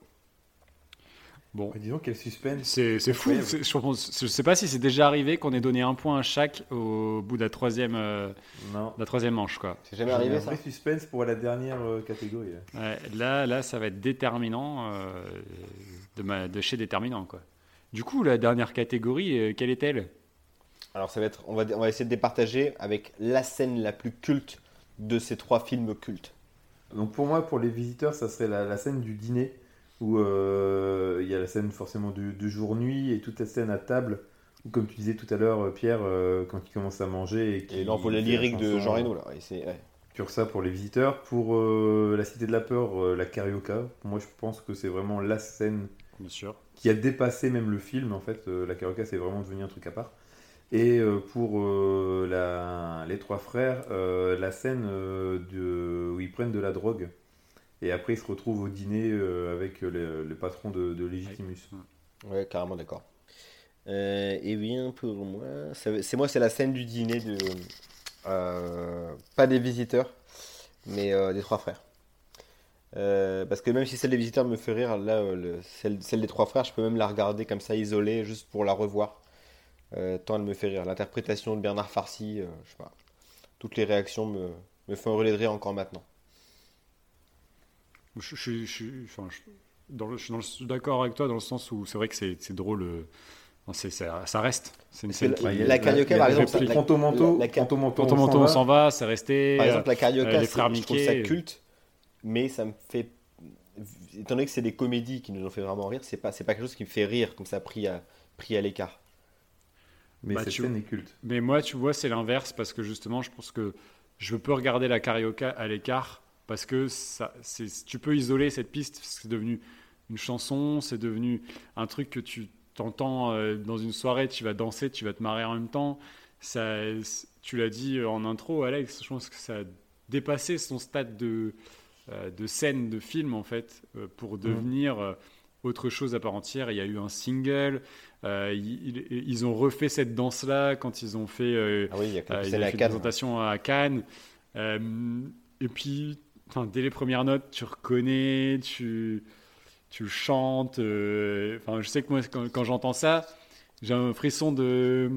Bon, Mais disons quel suspense. c'est c'est fou. C'est- Je, je sais pas si c'est déjà arrivé qu'on ait donné un point à chaque au bout de la troisième, euh, Non. de la troisième manche, quoi. C'est jamais arrivé un ça vrai suspense pour la dernière euh, catégorie. là. Ouais, là, là, ça va être déterminant euh, de, ma- de chez déterminant, quoi. Du coup, la dernière catégorie, euh, quelle est-elle? Alors ça va être, on va, on va essayer de départager avec la scène la plus culte de ces trois films cultes. Donc pour moi, pour les visiteurs, ça serait la, la scène du dîner où euh, il y a la scène forcément du, du jour-nuit et toute la scène à table où, comme tu disais tout à l'heure, euh, Pierre, euh, quand il commence à manger et, Et l'envolée lyrique de Jean Reno là. Et c'est- ouais. Pur ça pour les visiteurs. Pour euh, la Cité de la Peur, euh, la carioca, moi je pense que c'est vraiment la scène Bien sûr. qui a dépassé même le film en fait. Euh, la carioca c'est vraiment devenu un truc à part. Et euh, pour euh, la, les trois frères, euh, la scène euh, de, où ils prennent de la drogue. Et après, ils se retrouvent au dîner euh, avec le, le patron de, de Legitimus. Ouais, carrément d'accord. Euh, et bien pour moi, c'est moi, c'est la scène du dîner de euh, pas des visiteurs, mais euh, des trois frères. Euh, parce que même si celle des visiteurs me fait rire, là, euh, le- celle, celle des trois frères, je peux même la regarder comme ça isolée, juste pour la revoir. Euh, tant elle me fait rire. L'interprétation de Bernard Farcy, euh, je sais pas. Toutes les réactions me, me font hurler de rire encore maintenant. Je, je- je- je- enfin, je- dans le- je suis d'accord avec toi dans le sens où c'est vrai que c'est c'est drôle. euh, ça, ça reste. C'est une scène la- qui. Carioca, par exemple, la- Quanto manteau, la- la- Quanto manteau, Quand on s'en va. c'est resté. Par euh, exemple, la carioca, euh, les c'est- frères je trouve ça culte, mais ça me fait. Étant donné que c'est des comédies qui nous ont fait vraiment rire, c'est pas, c'est pas quelque chose qui me fait rire, comme ça, pris à, pris à l'écart. Mais Bah, cette tu- scène est culte. Mais moi, tu vois, c'est l'inverse parce que justement, je pense que je peux regarder la carioca à l'écart parce que ça, tu peux isoler cette piste. C'est devenu une chanson, c'est devenu un truc que tu t'entends euh, dans une soirée, tu vas danser, tu vas te marrer en même temps. Ça, tu l'as dit en intro, Alex, je pense que ça a dépassé son stade de, euh, de scène, de film en fait, euh, pour devenir euh, autre chose à part entière. Il y a eu un single, euh, ils, ont refait cette danse-là quand ils ont fait euh, Ah oui, il y a euh, quelques ils années avaient à fait une Cannes. présentation à Cannes. Euh, et puis, enfin, dès les premières notes, tu reconnais, tu, tu chantes. euh, Enfin, je sais que moi, quand, quand j'entends ça, j'ai un frisson de.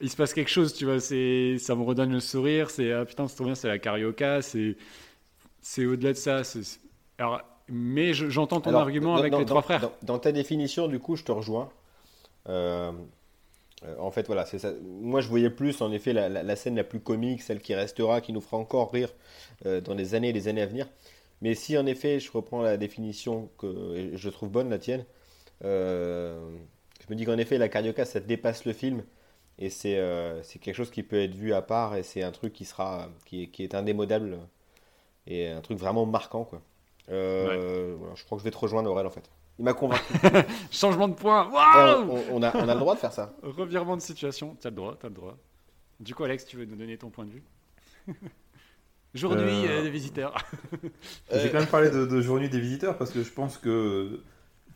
Il se passe quelque chose, tu vois. C'est, ça me redonne le sourire. C'est ah putain, c'est trop bien, c'est la carioca. C'est, c'est au-delà de ça. c'est- alors, mais je- j'entends ton Alors, argument dans- avec dans- les trois frères. Dans, dans ta définition, du coup, je te rejoins. Euh, euh, en fait, voilà, c'est ça. Moi, je voyais plus, en effet, la, la- la scène la plus comique, celle qui restera, qui nous fera encore rire euh, dans les années et les années à venir. Mais si, en effet, je reprends la définition que je trouve bonne, la tienne, euh, je me dis qu'en effet, la carioca, ça dépasse le film. Et c'est quelque chose qui peut être vu à part, et c'est un truc qui sera, qui est, qui est indémodable, et un truc vraiment marquant, quoi. Voilà, je crois que je vais te rejoindre, Aurel, en fait. Il m'a convaincu. Changement de point. Waouh on, on a, on a le droit de faire ça. Revirement de situation. T'as le droit, t'as le droit. Du coup, Alex, tu veux nous donner ton point de vue? Aujourd'hui, Euh, euh, des visiteurs. J'ai quand même parlé de, de Journée des visiteurs parce que je pense que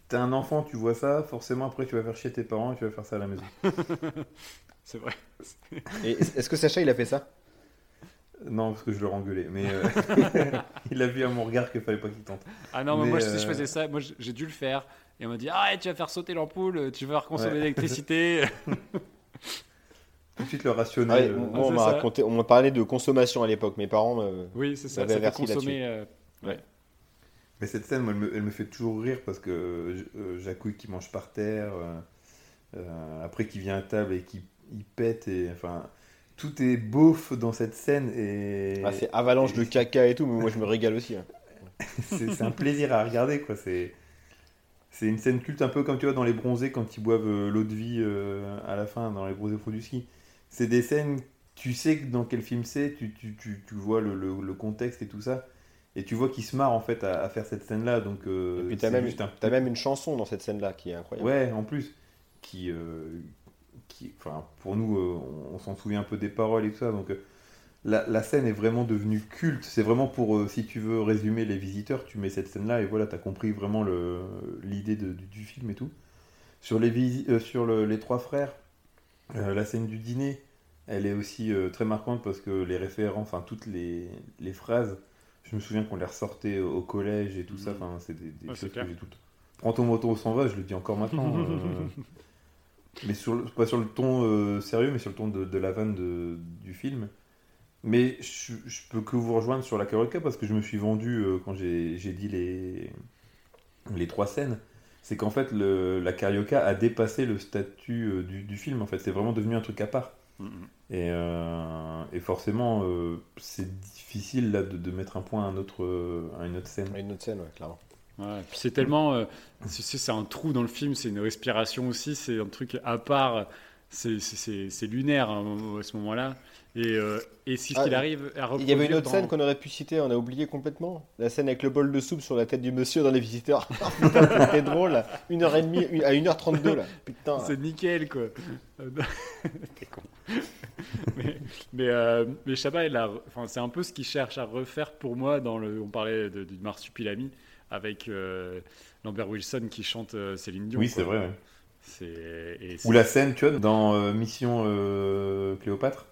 t'es un enfant, tu vois ça, forcément après tu vas faire chier tes parents et tu vas faire ça à la maison. C'est vrai. Est-ce que Sacha, il a fait ça? Non, parce que je le engueulé, mais euh, il a vu à mon regard qu'il fallait pas qu'il tente. Ah non, mais Mais, moi, si euh, je faisais ça, moi, j'ai dû le faire. Et on m'a dit, ah, tu vas faire sauter l'ampoule, tu vas consommer Ouais. l'électricité. Tout de suite le rationner. Ah ouais, euh, Moi, on m'a ça. raconté, on m'a parlé de consommation à l'époque. Mes parents, euh, oui, c'est ça, ça consommer. euh, Mais cette scène, moi, elle me, elle me fait toujours rire parce que euh, Jacouille qui mange par terre, euh, euh, après qui vient à table et qui il pète, et enfin, tout est beauf dans cette scène et ah, c'est avalanche de caca et tout, mais moi je me régale aussi. hein. c'est un plaisir à regarder, quoi. C'est c'est une scène culte un peu comme tu vois dans les bronzés quand ils boivent euh, l'eau de vie euh, à la fin dans les bronzés faux du ski. C'est des scènes, tu sais dans quel film c'est, tu, tu, tu, tu vois le, le, le contexte et tout ça. Et tu vois qu'ils se marrent en fait à, à faire cette scène-là. Donc, euh, Et puis t'as même, un- t'as même une chanson dans cette scène-là qui est incroyable. Ouais, en plus, qui, euh, qui enfin, pour nous, euh, on, on s'en souvient un peu des paroles et tout ça. Donc, euh, la, la scène est vraiment devenue culte. C'est vraiment pour, euh, si tu veux résumer les visiteurs, tu mets cette scène-là et voilà, t'as compris vraiment l'idée du, du film et tout. Sur les, visi- sur le- les trois frères, la scène du dîner, elle est aussi euh, très marquante parce que les référents, enfin, toutes les, les phrases, je me souviens qu'on les ressortait au au collège et tout ça. Mhm. Enfin, c'est des, des Ouais, choses que j'ai toutes. Prends ton moto, on s'en va, je le dis encore maintenant. euh, mais sur le- pas sur le ton euh, sérieux, mais sur le ton de, de la vanne de- du film. Mais je, je peux que vous rejoindre sur la Carolka parce que je me suis vendu euh, quand j'ai j'ai dit les, les trois scènes. C'est qu'en fait, le, la Carioca a dépassé le statut euh, du, du film. En fait, c'est vraiment devenu un truc à part. Mhm. Et, euh, et forcément, euh, c'est difficile là, de, de mettre un point à, un autre, à une autre scène. Une autre scène, ouais, clairement. Ouais, puis c'est tellement. euh, c'est- un trou dans le film, c'est une respiration aussi, c'est un truc à part. c'est- lunaire hein, à ce moment-là. Et, euh, et si Ah, arrive à Il y avait une autre scène qu'on aurait pu citer, on a oublié complètement. La scène avec le bol de soupe sur la tête du monsieur dans Les Visiteurs. C'était drôle. là. Une heure et demie, une- à 1h32 là. Putain. C'est nickel, quoi. T'es con. mais mais, euh, mais enfin, c'est un peu ce qu'il cherche à refaire pour moi dans le. On parlait de, du Marsupilami avec euh, Lambert Wilson qui chante euh, Céline Dion. Oui, c'est vrai. ouais. C'est et Ou la scène, tu vois, dans euh, Mission euh, Cléopâtre,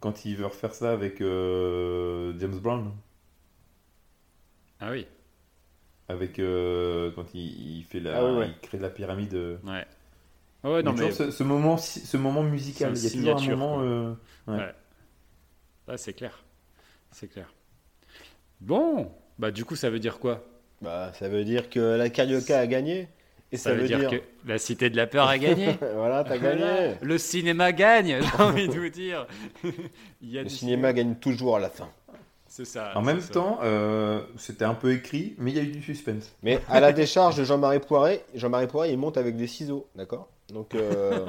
quand il veut refaire ça avec euh, James Brown, Ah oui, avec euh, quand il, il fait la, Ah ouais, il crée la pyramide. euh. ouais. Ouais, non, Mais ce, ce moment, ce moment musical, il y a toujours un signature, moment. euh. Ouais. Ah, c'est clair. C'est clair. Bon, bah du coup, ça veut dire quoi? Bah, ça veut dire que la Carioca a gagné. Et ça, Ça, veut dire, que la Cité de la Peur a gagné voilà, t'as gagné. Le cinéma gagne, j'ai envie de vous dire. Il y a Le cinéma gagne toujours à la fin. C'est ça. En même ça. temps, euh, c'était un peu écrit, mais il y a eu du suspense. Mais à la décharge de Jean-Marie Poiret, Jean-Marie Poiret, il monte avec des ciseaux, d'accord? Donc, euh,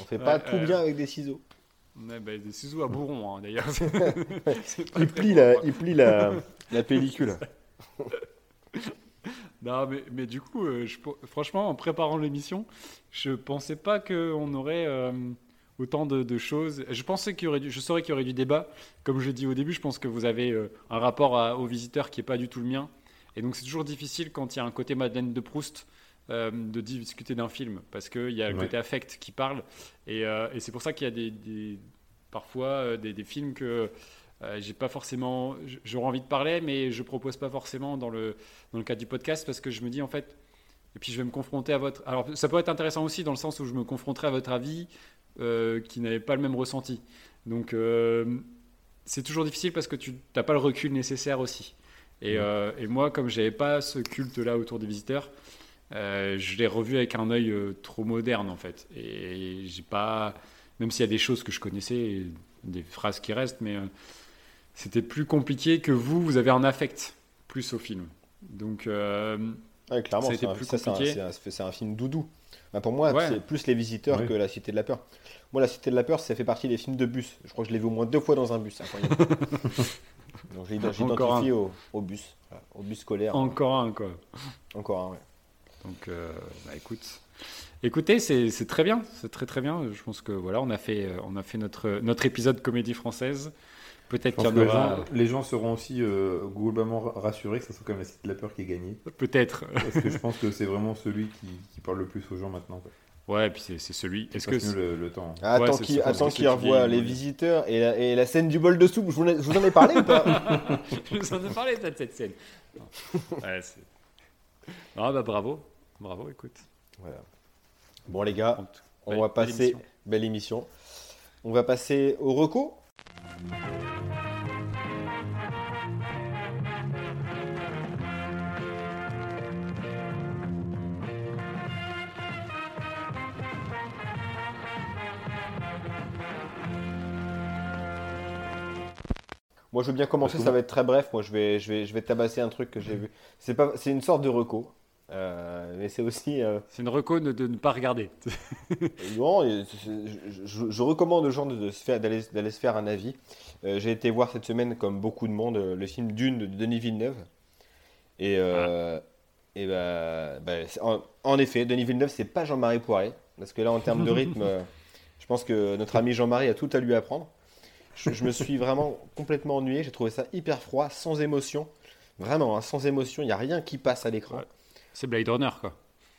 on fait pas Ouais, tout euh, bien avec des ciseaux. Ouais, bah, des ciseaux à bourron, hein, d'ailleurs. Il plie la, il plie la, la pellicule. Non, mais, mais du coup, euh, je- franchement, en préparant l'émission, je pensais pas qu'on aurait euh, autant de, de choses. Je pensais qu'il y aurait du, je saurais qu'il y aurait du débat. Comme je dis au début, je pense que vous avez euh, un rapport à- aux visiteurs qui est pas du tout le mien. Et donc, c'est toujours difficile quand il y a un côté Madeleine de Proust de discuter d'un film parce qu'il y a le Ouais. côté affect qui parle. Et, et c'est pour ça qu'il y a des, des- parfois des, des films que j'ai pas forcément, j'aurais envie de parler, mais je propose pas forcément dans le dans le cadre du podcast parce que je me dis en fait, et puis je vais me confronter à votre. Alors ça peut être intéressant aussi dans le sens où je me confronterai à votre avis euh, qui n'avait pas le même ressenti. Donc euh, c'est toujours difficile parce que tu n'as pas le recul nécessaire aussi. Et, euh, et moi, comme j'avais pas ce culte-là autour des visiteurs, euh, je l'ai revu avec un œil euh, trop moderne en fait. Et j'ai pas, même s'il y a des choses que je connaissais, des phrases qui restent, mais euh, c'était plus compliqué que vous. Vous avez un affect plus au film. Donc euh, Ouais, clairement, Ça a c'est été un, plus ça, c'est un- compliqué. c'est un, film doudou. Bah, pour moi, Ouais. c'est plus Les Visiteurs Ouais. que La Cité de la Peur. Moi, La Cité de la Peur, ça fait partie des films de bus. Je crois que je l'ai vu au moins deux fois dans un bus. Donc j'ai ident- Encore j'identifie au, au bus, voilà, au bus scolaire. encore un quoi. Encore un, ouais. Donc, euh, bah, écoute, écoutez, c'est c'est très bien, c'est très très bien. Je pense que voilà, on a fait, euh, on a fait notre notre épisode comédie française. Peut-être qu'il y les gens, les gens seront aussi euh, globalement rassurés que ce soit quand même la Cité de la Peur qui est gagnée. Peut-être. Parce que je pense que c'est vraiment celui qui, qui parle le plus aux gens maintenant. quoi. Ouais, et puis c'est c'est celui. Qui Est-ce que le, le temps. Ah, Ouais, attends qu'il vieillis, Les. Visiteurs et la, et la scène du bol de soupe. Je vous, en ai- je vous en ai parlé ou pas? Je vous en ai parlé de cette scène. Ouais, ah bah bravo, bravo. Écoute. Voilà. Bon, les gars, on belle- va belle passer. émission. Belle émission. On va passer au reco. Moi, je veux bien commencer, ça va être très bref. Moi, je vais, je vais, je vais tabasser un truc que j'ai vu. C'est pas, c'est une sorte de reco, Euh, mais c'est aussi. euh, C'est une reco de, de ne pas regarder. Non, je, je- je recommande aux gens se d'aller se faire un avis. Euh, J'ai été voir cette semaine, comme beaucoup de monde, le film Dune de Denis Villeneuve. Et, euh, et bah, bah, en, en effet, Denis Villeneuve, c'est pas Jean-Marie Poiret. Parce que là, en termes de rythme, je pense que notre ami Jean-Marie a tout à lui apprendre. Je, je me suis vraiment complètement ennuyé. J'ai trouvé ça hyper froid, sans émotion. Vraiment, hein, sans émotion. Il n'y a rien qui passe à l'écran. Ouais. C'est Blade Runner quoi.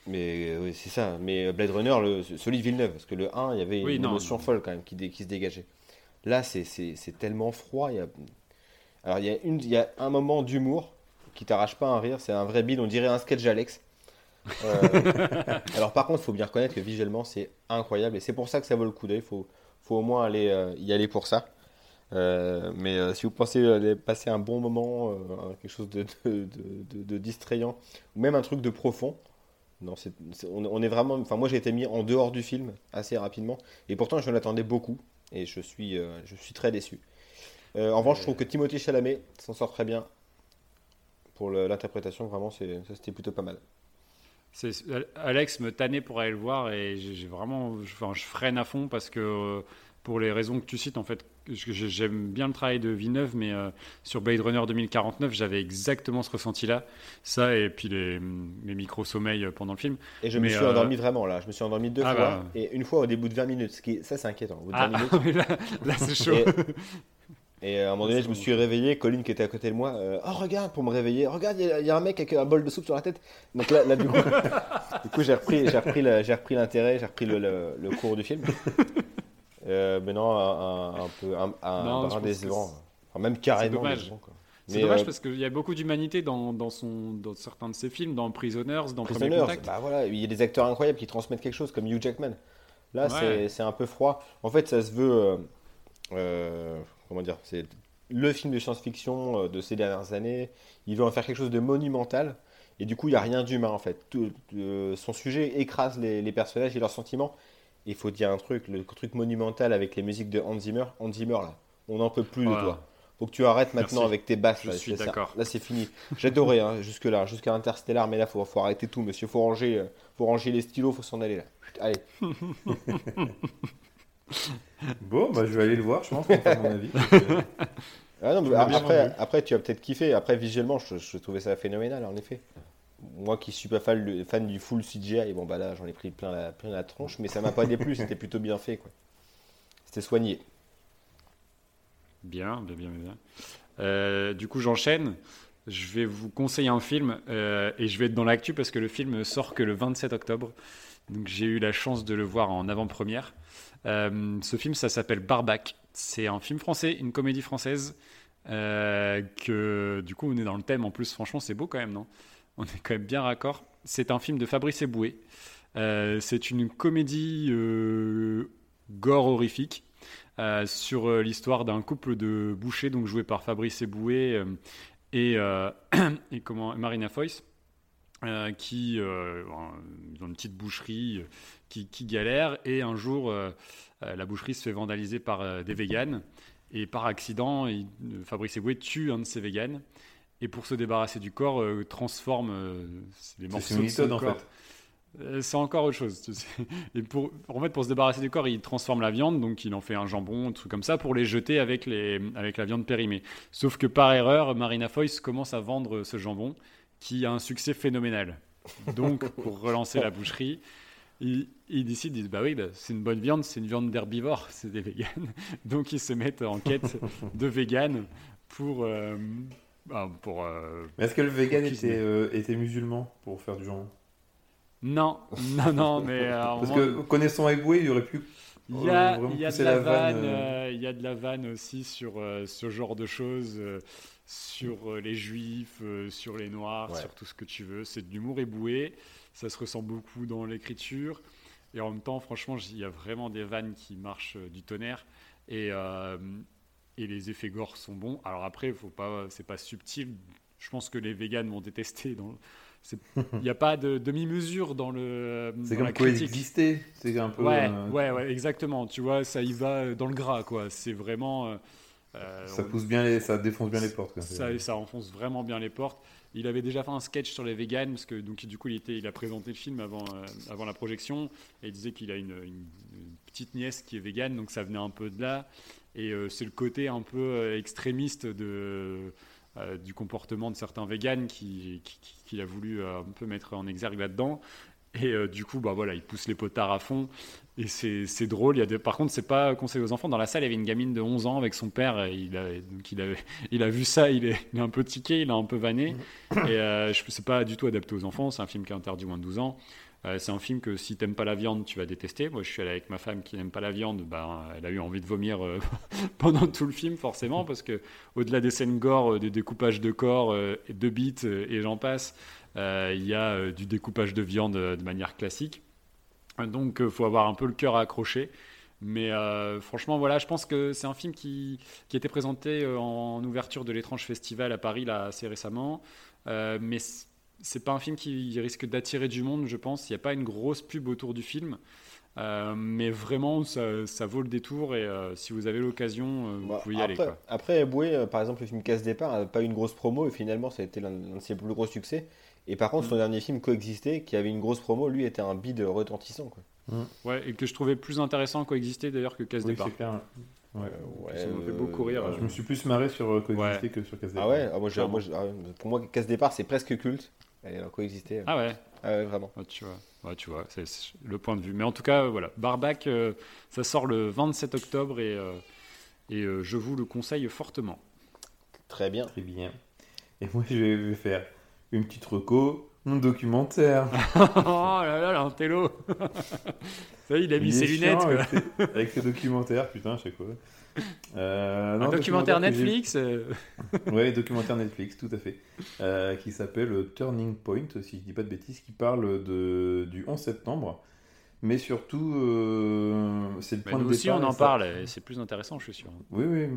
Mais euh, oui, c'est ça. Mais Blade Runner, le, celui de Villeneuve, parce que le 1, il y avait Oui, une non, émotion non. folle quand même qui, dé- qui se dégageait. Là, c'est- tellement froid. il y a- Alors, il y, a une, il y a un moment d'humour qui t'arrache pas un rire. C'est un vrai bide, on dirait un sketch Alex. Euh, Alors, par contre, il faut bien reconnaître que visuellement, c'est incroyable. Et c'est pour ça que ça vaut le coup d'œil. Il faut, faut au moins aller, euh, y aller pour ça. Euh, mais euh, si vous pensez aller passer un bon moment, euh, quelque chose de, distrayant, ou même un truc de profond, non, on, est vraiment. Enfin, moi, j'ai été mis en dehors du film assez rapidement, et pourtant, je l'attendais beaucoup, et je suis, euh, je suis très déçu. Euh, en revanche, je trouve que Timothée Chalamet s'en sort très bien pour l'interprétation. Vraiment, c'était plutôt pas mal. Alex me tannait pour aller le voir et j'ai vraiment, enfin, je freine à fond parce que pour les raisons que tu cites, en fait, j'aime bien le travail de Villeneuve, mais euh, sur Blade Runner 2049, j'avais exactement ce ressenti-là. Ça, et puis les, les micro-sommeils pendant le film. Et je me suis endormi vraiment là. Je me suis endormi deux ah fois. Bah. Et une fois au début de 20 minutes. Ce qui, ça, c'est inquiétant. Au bout de 20 ah, minutes. là, c'est chaud. Et, à un moment donné, je me suis réveillé. Colline qui était à côté de moi. Euh, oh, regarde, pour me réveiller. Regarde, il y, a un mec avec un bol de soupe sur la tête. Donc là, là du coup, coup j'ai repris, j'ai repris, repris l'intérêt, j'ai repris le, le cours du film. Euh, mais non, un, peu un, un décevant. même carrément décevant. C'est dommage euh, parce qu'il y a beaucoup d'humanité dans, dans, son, dans certains de ses films, dans Prisoners, dans Prisoners, Premier Contact. Bah voilà, il y a des acteurs incroyables qui transmettent quelque chose, comme Hugh Jackman. Là, c'est un peu froid. En fait, ça se veut. Euh, euh, comment dire C'est le film de science-fiction de ces dernières années. Il veut en faire quelque chose de monumental. Et du coup, il n'y a rien d'humain en fait. Tout, son sujet écrase les, les, personnages et leurs sentiments il faut dire un truc, le truc monumental avec les musiques de Hans Zimmer, Hans Zimmer là, on n'en peut plus de toi. Faut que tu arrêtes maintenant avec tes basses. Je suis d'accord. Là, c'est fini. J'adorais hein, jusque là, jusqu'à Interstellar, mais là, faut, faut arrêter tout, monsieur. Faut ranger, euh, faut ranger les stylos, faut s'en aller là. Allez. bon, bah, je vais aller le voir. Je pense, à mon avis. Ah non, après, après, tu as peut-être kiffé. Après, visuellement, je, je trouvais ça phénoménal, en effet moi qui suis pas fan, fan du full CGI, bon bah là j'en ai pris plein la, plein la tronche, mais ça m'a pas déplu, c'était plutôt bien fait quoi. C'était soigné. Bien, bien, bien, bien. Euh, du coup j'enchaîne. Je vais vous conseiller un film euh, et je vais être dans l'actu parce que le film sort que le 27 octobre. Donc j'ai eu la chance de le voir en avant-première. Euh, ce film, ça s'appelle Barbac. C'est un film français, une comédie française. que du coup on est dans le thème en plus. Franchement, c'est beau quand même, non? On est quand même bien raccord. C'est un film de Fabrice Eboué. Euh, c'est une comédie euh, gore horrifique euh, sur l'histoire d'un couple de bouchers, donc joué par Fabrice Eboué et, Marina Foïs. qui ont une petite boucherie qui, qui, galère et un jour la boucherie se fait vandaliser par des véganes et par accident Fabrice Eboué tue un de ces véganes et pour se débarrasser du corps, euh, transforme euh, les morceaux de son corps. Euh, c'est encore autre chose. Et pour, en fait, pour se débarrasser du corps, il transforme la viande, donc il en fait un jambon, un truc comme ça, pour les jeter avec, les, avec la viande périmée. Sauf que par erreur, Marina Foïs commence à vendre ce jambon, qui a un succès phénoménal. Donc, pour relancer la boucherie, il, il décide, bah oui, bah, c'est une bonne viande, c'est une viande d'herbivore, c'est des véganes. Donc, ils se mettent en quête de véganes pour, ah, pour. Euh, est-ce que le vegan était, euh, était, musulman pour faire du jambon? Non, non, non, mais. Euh, Parce que connaissant Eboué, il aurait pu. Il y, a, il y a de la, vanne, il y a de la vanne aussi sur ce genre de choses, sur les juifs, sur les noirs, sur tout ce que tu veux. C'est de l'humour éboué, ça se ressent beaucoup dans l'écriture. Et en même temps, franchement, il y a vraiment des vannes qui marchent du tonnerre. Et, et les effets gore sont bons. Alors après, faut pas, c'est pas subtil. Je pense que les véganes vont détester. Il n'y a pas de demi-mesure dans le. C'est comme coexister. C'est un peu. Ouais, euh, ouais, ouais, exactement. Tu vois, ça y va dans le gras, quoi. C'est vraiment. Euh, euh, ça pousse bien, les, ça défonce bien les portes. Ça, ça enfonce vraiment bien les portes. Il avait déjà fait un sketch sur les véganes parce que donc du coup il était, il a présenté le film avant, avant la projection et il disait qu'il a une, une, petite nièce qui est végane donc ça venait un peu de là. Et euh, c'est le côté un peu euh, extrémiste de, euh, du comportement de certains véganes qu'il qui, a voulu un peu mettre en exergue là-dedans. Et du coup, bah voilà, il pousse les potards à fond. Et c'est drôle. Il y a des... Par contre, c'est pas conseillé aux enfants. Dans la salle, il y avait une gamine de 11 ans avec son père. Et il, a, donc il, avait, il a vu ça, il est, il est, un peu tiqué, il a un peu vanné. Et euh, c'est pas du tout adapté aux enfants. C'est un film qui est interdit moins de 12 ans. Euh, c'est un film que si t'aimes pas la viande, tu vas détester. Moi, je suis allé avec ma femme qui n'aime pas la viande. Ben, elle a eu envie de vomir euh, pendant tout le film, forcément, parce que au-delà des scènes gore, euh, des découpages de corps, de bites et j'en passe, il y a du découpage de viande de manière classique. Donc, il faut avoir un peu le cœur accroché. Mais franchement, voilà, je pense que c'est un film qui, qui été présenté en ouverture de l'étrange festival à Paris là, assez récemment. mais c'est pas un film qui risque d'attirer du monde, je pense. Il n'y a pas une grosse pub autour du film. Euh, mais vraiment, ça, ça vaut le détour et euh, si vous avez l'occasion, euh, vous Bah, pouvez y après, aller. Quoi. après, Eboué, euh, par exemple, le film Casse Départ n'a pas eu une grosse promo et finalement, ça a été l'un de ses plus gros succès. Et par contre, son dernier film, Coexister, qui avait une grosse promo, lui était un bide retentissant. Quoi. Ouais, et que je trouvais plus intéressant coexister d'ailleurs que Casse Oui, Départ. c'est clair. Ouais. Ouais, Ça me fait beaucoup rire. euh, Je me suis plus marré sur Coexister Ouais. que sur Casse Ah ouais, ah, moi, j'ai- moi, j'ai- ah ouais, Pour moi, Casse Départ, c'est presque culte. Et euh, Coexister. euh, Ah ouais, ah ouais, vraiment. Ouais, tu vois, Ouais, tu vois c'est le point de vue. Mais en tout cas, voilà, Barbac, euh, ça sort le 27 octobre et, euh, et euh, je vous le conseille fortement. Très bien. Très bien. Et moi, je vais faire une petite reco, mon documentaire. oh là là, l'intello Ça y est, il a mis Il ses lunettes. quoi. Avec ses, avec ses documentaires, putain, à chaque fois. Euh, non, Un documentaire Netflix euh, Ouais, documentaire Netflix, tout à fait. Euh, qui s'appelle Turning Point, si je dis pas de bêtises, qui parle de, du 11 septembre. Mais surtout, euh, c'est le bah, point nous de aussi, départ. on en ça- parle c'est plus intéressant, je suis sûr. Oui, oui.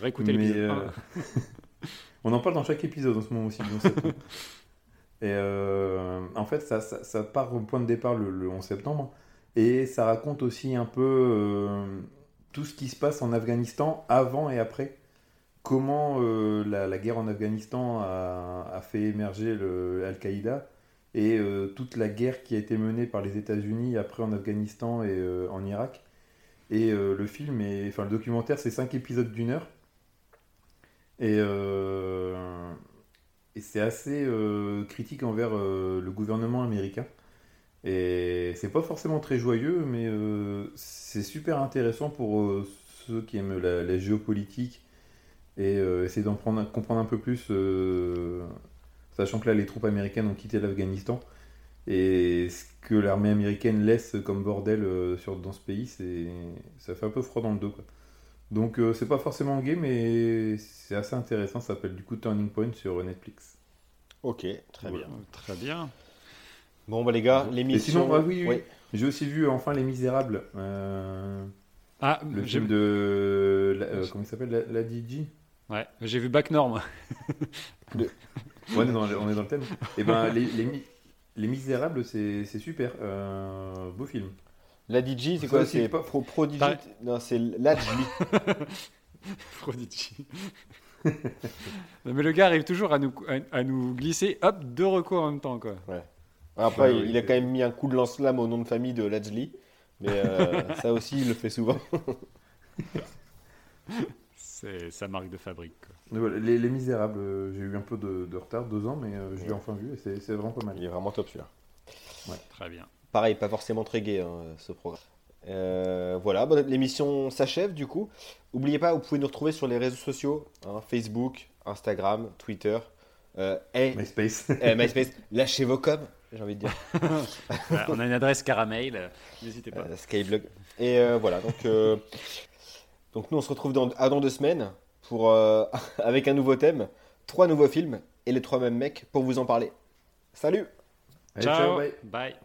Réécoutez Mais, l'épisode. euh, on en parle dans chaque épisode en ce moment aussi. du 11 septembre. et euh, en fait, ça, ça, ça part au point de départ le, le 11 septembre. Et ça raconte aussi un peu euh, tout ce qui se passe en Afghanistan avant et après. Comment euh, la, guerre en Afghanistan a, fait émerger Al-Qaïda et euh, toute la guerre qui a été menée par les États-Unis après en Afghanistan et euh, en Irak. Et le film, est, enfin le documentaire, c'est 5 épisodes d'une heure. Et, c'est assez critique envers le gouvernement américain. Et c'est pas forcément très joyeux, mais euh, c'est super intéressant pour euh, ceux qui aiment la, la géopolitique et euh, essayer d'en prendre, comprendre un peu plus, euh, sachant que là les troupes américaines ont quitté l'Afghanistan. Et ce que l'armée américaine laisse comme bordel euh, sur, dans ce pays, c'est, ça fait un peu froid dans le dos. Quoi. Donc euh, c'est pas forcément gay, mais c'est assez intéressant. Ça s'appelle du coup Turning Point sur Netflix. Ok, très Voilà. bien. Très bien. Bon, bah les gars, l'émission. sinon, ah oui, oui. Oui. J'ai aussi vu enfin Les Misérables, euh, Ah, le film de la- euh, comment il s'appelle, la, la DJ. ouais, j'ai vu Back Norm. Ouais, on est dans, on est dans le thème. Et ben les, les, Mi- Les Misérables, c'est c'est super, euh, beau film. La DJ, c'est quoi C'est pas- Pro Prodigy. Non, c'est l'Adjli. Prodigy. Non, mais le gars arrive toujours à nous, à, à nous glisser, hop, deux recours en même temps, quoi. Après, Ouais, il, oui, il a quand même mis un coup de lance-flamme au nom de famille de Lajli. Mais euh, ça aussi, il le fait souvent. C'est sa marque de fabrique. voilà, les, Les Misérables, euh, j'ai eu un peu de, de retard, deux ans, mais euh, je l'ai Ouais. enfin vu et c'est vraiment pas mal. Il est vraiment top celui-là. Très bien. Pareil, pas forcément très gai hein, ce programme. Euh, voilà, bon, l'émission s'achève du coup. N'oubliez pas, vous pouvez nous retrouver sur les réseaux sociaux hein, Facebook, Instagram, Twitter. Euh, et MySpace. eh, MySpace, lâchez vos coms, j'ai envie de dire. Voilà, on a une adresse caramel, euh, n'hésitez pas. Euh, Skyblog. Et euh, voilà, donc, euh, donc nous on se retrouve dans, à dans deux semaines pour, euh, avec un nouveau thème, trois nouveaux films et les trois mêmes mecs pour vous en parler. Salut Allez, ciao, bye. bye.